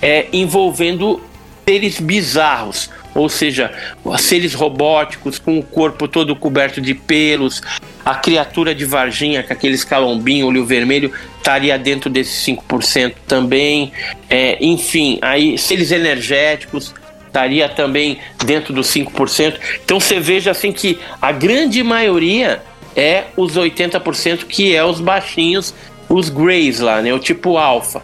[SPEAKER 4] é, envolvendo seres bizarros, ou seja, seres robóticos com o corpo todo coberto de pelos, a criatura de Varginha, com aquele escalombinho, olho vermelho, estaria dentro desses 5% também. É, enfim, aí seres energéticos estaria também dentro dos 5%. Então você veja assim que a grande maioria é os 80% que é os baixinhos, os greys lá, né, o tipo alfa.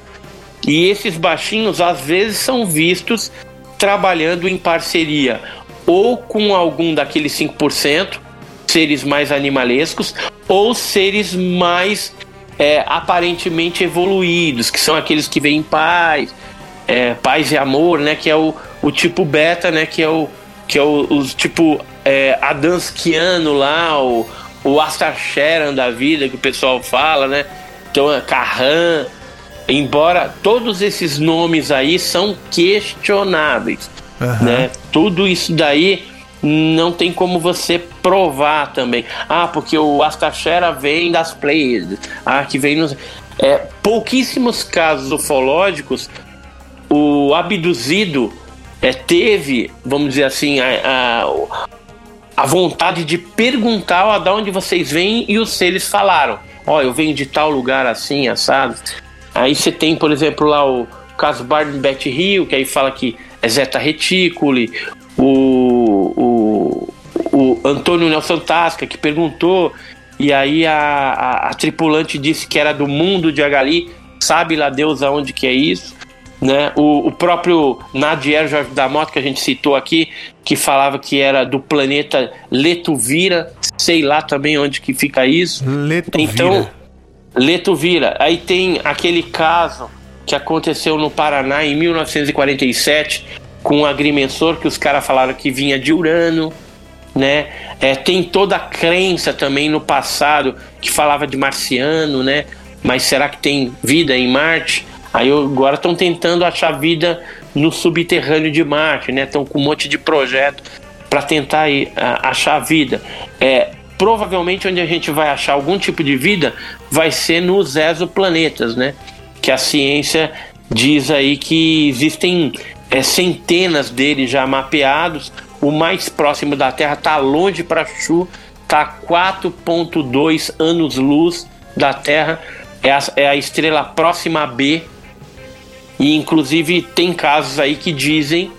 [SPEAKER 4] E esses baixinhos às vezes são vistos trabalhando em parceria ou com algum daqueles 5%, seres mais animalescos, ou seres mais é, aparentemente evoluídos, que são aqueles que veem paz, é, paz e amor, né? Que é o, o tipo beta, né? Que é o, que é o, o tipo é, Adanskiano lá, o, o Astar Sharon da vida, que o pessoal fala, né? Então, é Carran, embora todos esses nomes aí são questionáveis, uhum. né? Tudo isso daí não tem como você provar também. Ah, porque o Astachera vem das Pleiades. Ah, que vem nos é, pouquíssimos casos ufológicos o abduzido é, teve, vamos dizer assim, a, a, a vontade de perguntar ó, de onde vocês vêm e os seres falaram. Ó, oh, eu venho de tal lugar assim, assado. Aí você tem, por exemplo, lá o caso Barney Betty Hill, que aí fala que é Zeta Reticuli, o, o, o Antônio Nelson Tasca, que perguntou, e aí a, a, a, tripulante disse que era do mundo de Agali, sabe lá Deus aonde que é isso, né? O, o próprio Nadier Jorge da Mota, que a gente citou aqui, que falava que era do planeta Letuvira, sei lá também onde que fica isso.
[SPEAKER 2] Letuvira.
[SPEAKER 4] Então, Leto vira. Aí tem aquele caso que aconteceu no Paraná em 1947 com um agrimensor que os caras falaram que vinha de Urano, né? É, tem toda a crença também no passado que falava de marciano, né? Mas será que tem vida em Marte? Aí agora estão tentando achar vida no subterrâneo de Marte, né? Estão com um monte de projeto para tentar aí, achar vida. É, provavelmente onde a gente vai achar algum tipo de vida vai ser nos exoplanetas, né? Que a ciência diz aí que existem é, centenas deles já mapeados. O mais próximo da Terra está longe para Chu, está 4,2 anos-luz da Terra. É a, é a estrela próxima a B. E inclusive tem casos aí que dizem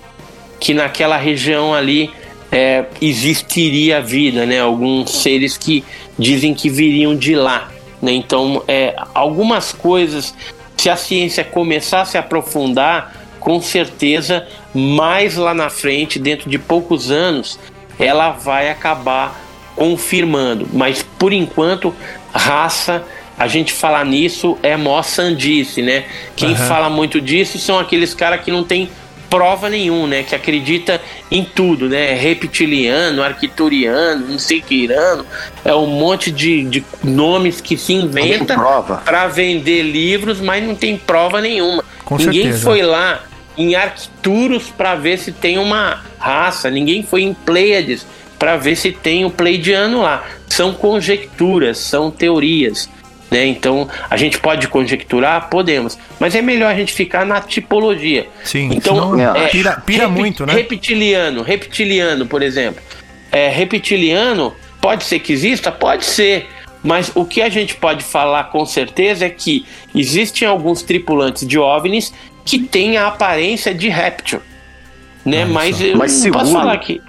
[SPEAKER 4] que naquela região ali é, existiria vida, né? Alguns seres que dizem que viriam de lá. Né? Então, é, algumas coisas, se a ciência começar a se aprofundar, com certeza, mais lá na frente, dentro de poucos anos, ela vai acabar confirmando. Mas por enquanto, raça, a gente falar nisso é mó sandice, né? Quem uhum. fala muito disso são aqueles caras que não tem prova nenhum, né? Que acredita em tudo, né? Reptiliano, arquituriano, não sei que irano. É um monte de, de nomes que se inventa para vender livros, mas não tem prova nenhuma. Com Ninguém certeza. foi lá em Arcturus para ver se tem uma raça. Ninguém foi em Pleiades para ver se tem o pleidiano lá. São conjecturas, são teorias. Né? Então a gente pode conjecturar, podemos, mas é melhor a gente ficar na tipologia.
[SPEAKER 2] Sim,
[SPEAKER 4] então
[SPEAKER 2] senão, é, pira, pira repi, muito, né?
[SPEAKER 4] Reptiliano, reptiliano, por exemplo. É, reptiliano pode ser que exista, pode ser. Mas o que a gente pode falar com certeza é que existem alguns tripulantes de OVNIs que têm a aparência de réptil. Né? mas eu
[SPEAKER 3] mas
[SPEAKER 4] não posso falar que.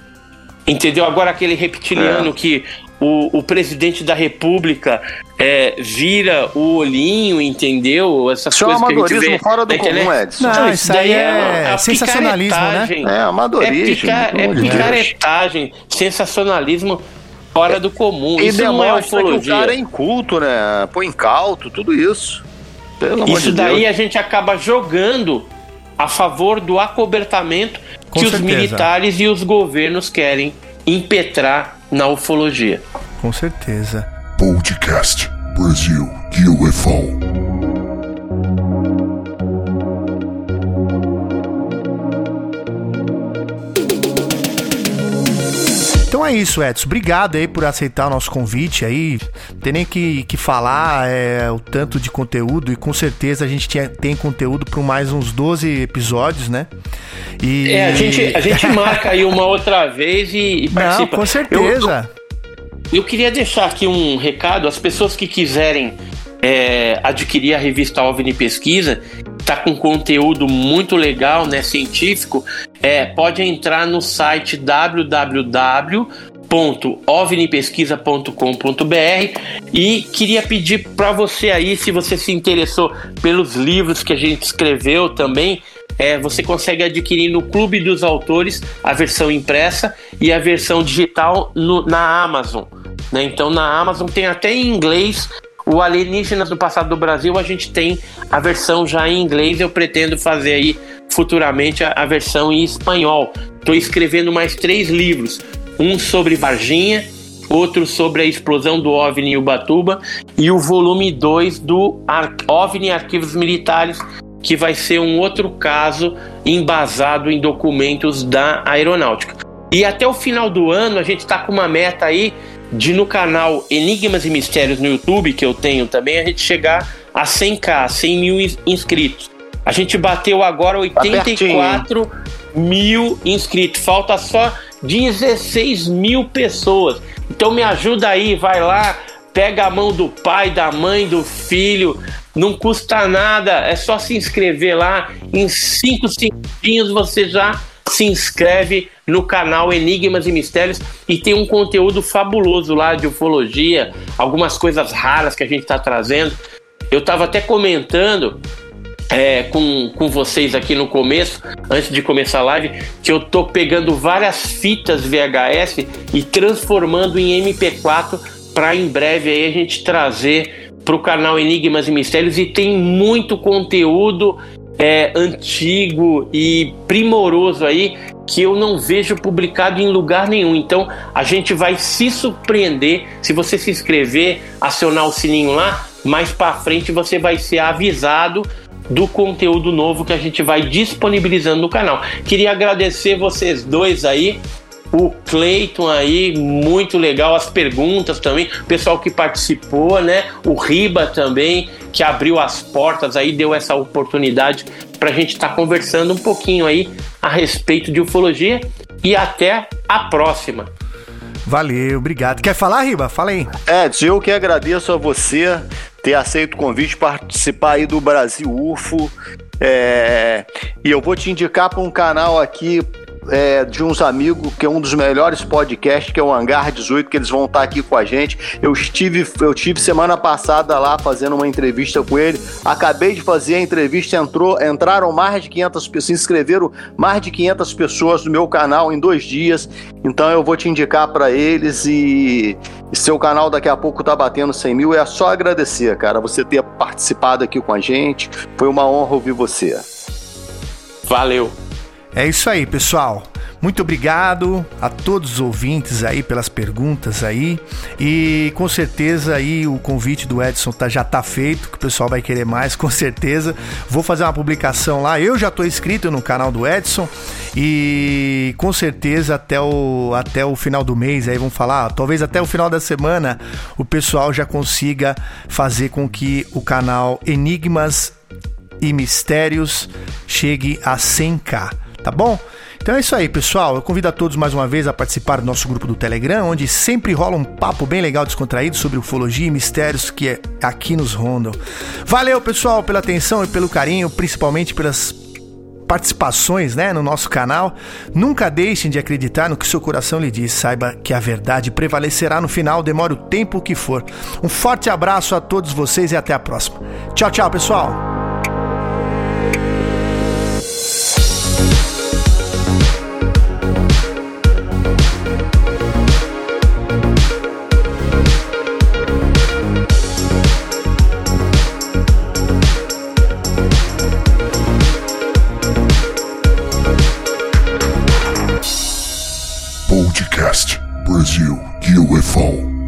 [SPEAKER 4] Entendeu? Agora aquele reptiliano é. que o, o presidente da república é, vira o olhinho, entendeu?
[SPEAKER 3] Essas isso é coisas é amadorismo que a gente vê fora do comum, Edson.
[SPEAKER 2] Não, não isso daí é, é, é sensacionalismo, né?
[SPEAKER 3] É amadorismo.
[SPEAKER 4] É, pica, é picaretagem, sensacionalismo fora do comum.
[SPEAKER 3] E isso demonstra não é que o cara é inculto, né? Põe incauto, tudo isso.
[SPEAKER 4] Pelo isso daí a gente acaba jogando a favor do acobertamento Com que certeza. os militares e os governos querem impetrar na ufologia.
[SPEAKER 2] Com certeza.
[SPEAKER 1] Podcast Brasil UFO.
[SPEAKER 2] É isso, Edson. Obrigado aí por aceitar o nosso convite aí. Tem nem que, que falar é, o tanto de conteúdo e com certeza a gente tinha, tem conteúdo para mais uns 12 episódios, né?
[SPEAKER 4] E... É, a gente, a gente marca aí uma outra vez e, e participa.
[SPEAKER 2] Não, com certeza.
[SPEAKER 4] Eu, eu, queria deixar aqui um recado. As pessoas que quiserem é, adquirir a revista OVNI Pesquisa, tá com conteúdo muito legal, né, científico, é, pode entrar no site www.ovnipesquisa.com.br e queria pedir para você aí, se você se interessou pelos livros que a gente escreveu também, é, você consegue adquirir no Clube dos Autores a versão impressa e a versão digital no, na Amazon. Né? Então na Amazon tem até em inglês o Alienígenas do Passado do Brasil, a gente tem a versão já em inglês. Eu pretendo fazer aí futuramente a, a versão em espanhol. Estou escrevendo mais três livros: um sobre Varginha, outro sobre a explosão do OVNI Ubatuba e o volume 2 do Ar OVNI Arquivos Militares que vai ser um outro caso embasado em documentos da aeronáutica. E até o final do ano a gente está com uma meta aí de no canal Enigmas e Mistérios no YouTube, que eu tenho também, a gente chegar a 100k, 100 mil inscritos. A gente bateu agora 84 tá mil inscritos, falta só 16 mil pessoas. Então me ajuda aí, vai lá, pega a mão do pai, da mãe, do filho, não custa nada, é só se inscrever lá. Em 5 segundinhos você já se inscreve no canal Enigmas e Mistérios e tem um conteúdo fabuloso lá de ufologia, algumas coisas raras que a gente está trazendo. Eu estava até comentando é, com, com vocês aqui no começo, antes de começar a live, que eu tô pegando várias fitas VHS e transformando em MP4 para em breve aí a gente trazer para o canal Enigmas e Mistérios e tem muito conteúdo é, antigo e primoroso aí que eu não vejo publicado em lugar nenhum. Então a gente vai se surpreender se você se inscrever, acionar o sininho lá. Mais para frente você vai ser avisado do conteúdo novo que a gente vai disponibilizando no canal. Queria agradecer vocês dois aí o Cleiton aí, muito legal, as perguntas também, o pessoal que participou, né? O Riba também, que abriu as portas aí, deu essa oportunidade para a gente estar tá conversando um pouquinho aí a respeito de ufologia e até a próxima.
[SPEAKER 2] Valeu, obrigado. Quer falar, Riba? Fala aí.
[SPEAKER 3] Edson, eu que agradeço a você ter aceito o convite participar aí do Brasil UFO. É... E eu vou te indicar para um canal aqui é, de uns amigos, que é um dos melhores podcasts, que é o Hangar 18, que eles vão estar aqui com a gente. Eu estive, eu tive semana passada lá fazendo uma entrevista com ele. Acabei de fazer a entrevista, entrou, entraram mais de 500 pessoas, se inscreveram mais de 500 pessoas no meu canal em dois dias. Então eu vou te indicar para eles e, seu canal daqui a pouco tá batendo 100 mil. É só agradecer, cara, você ter participado aqui com a gente. Foi uma honra ouvir você.
[SPEAKER 4] Valeu.
[SPEAKER 2] É isso aí, pessoal. Muito obrigado a todos os ouvintes aí pelas perguntas aí. E com certeza aí o convite do Edson tá, já tá feito, que o pessoal vai querer mais, com certeza. Vou fazer uma publicação lá. Eu já tô inscrito no canal do Edson e com certeza até o, até o final do mês aí vamos falar, talvez até o final da semana o pessoal já consiga fazer com que o canal Enigmas e Mistérios chegue a 100k, tá bom? Então é isso aí, pessoal. Eu convido a todos mais uma vez a participar do nosso grupo do Telegram, onde sempre rola um papo bem legal, descontraído sobre ufologia e mistérios que é aqui nos rondam. Valeu, pessoal, pela atenção e pelo carinho, principalmente pelas participações né, no nosso canal. Nunca deixem de acreditar no que seu coração lhe diz. Saiba que a verdade prevalecerá no final, demore o tempo que for. Um forte abraço a todos vocês e até a próxima. Tchau, tchau, pessoal.
[SPEAKER 1] Podcast Brasil UFO.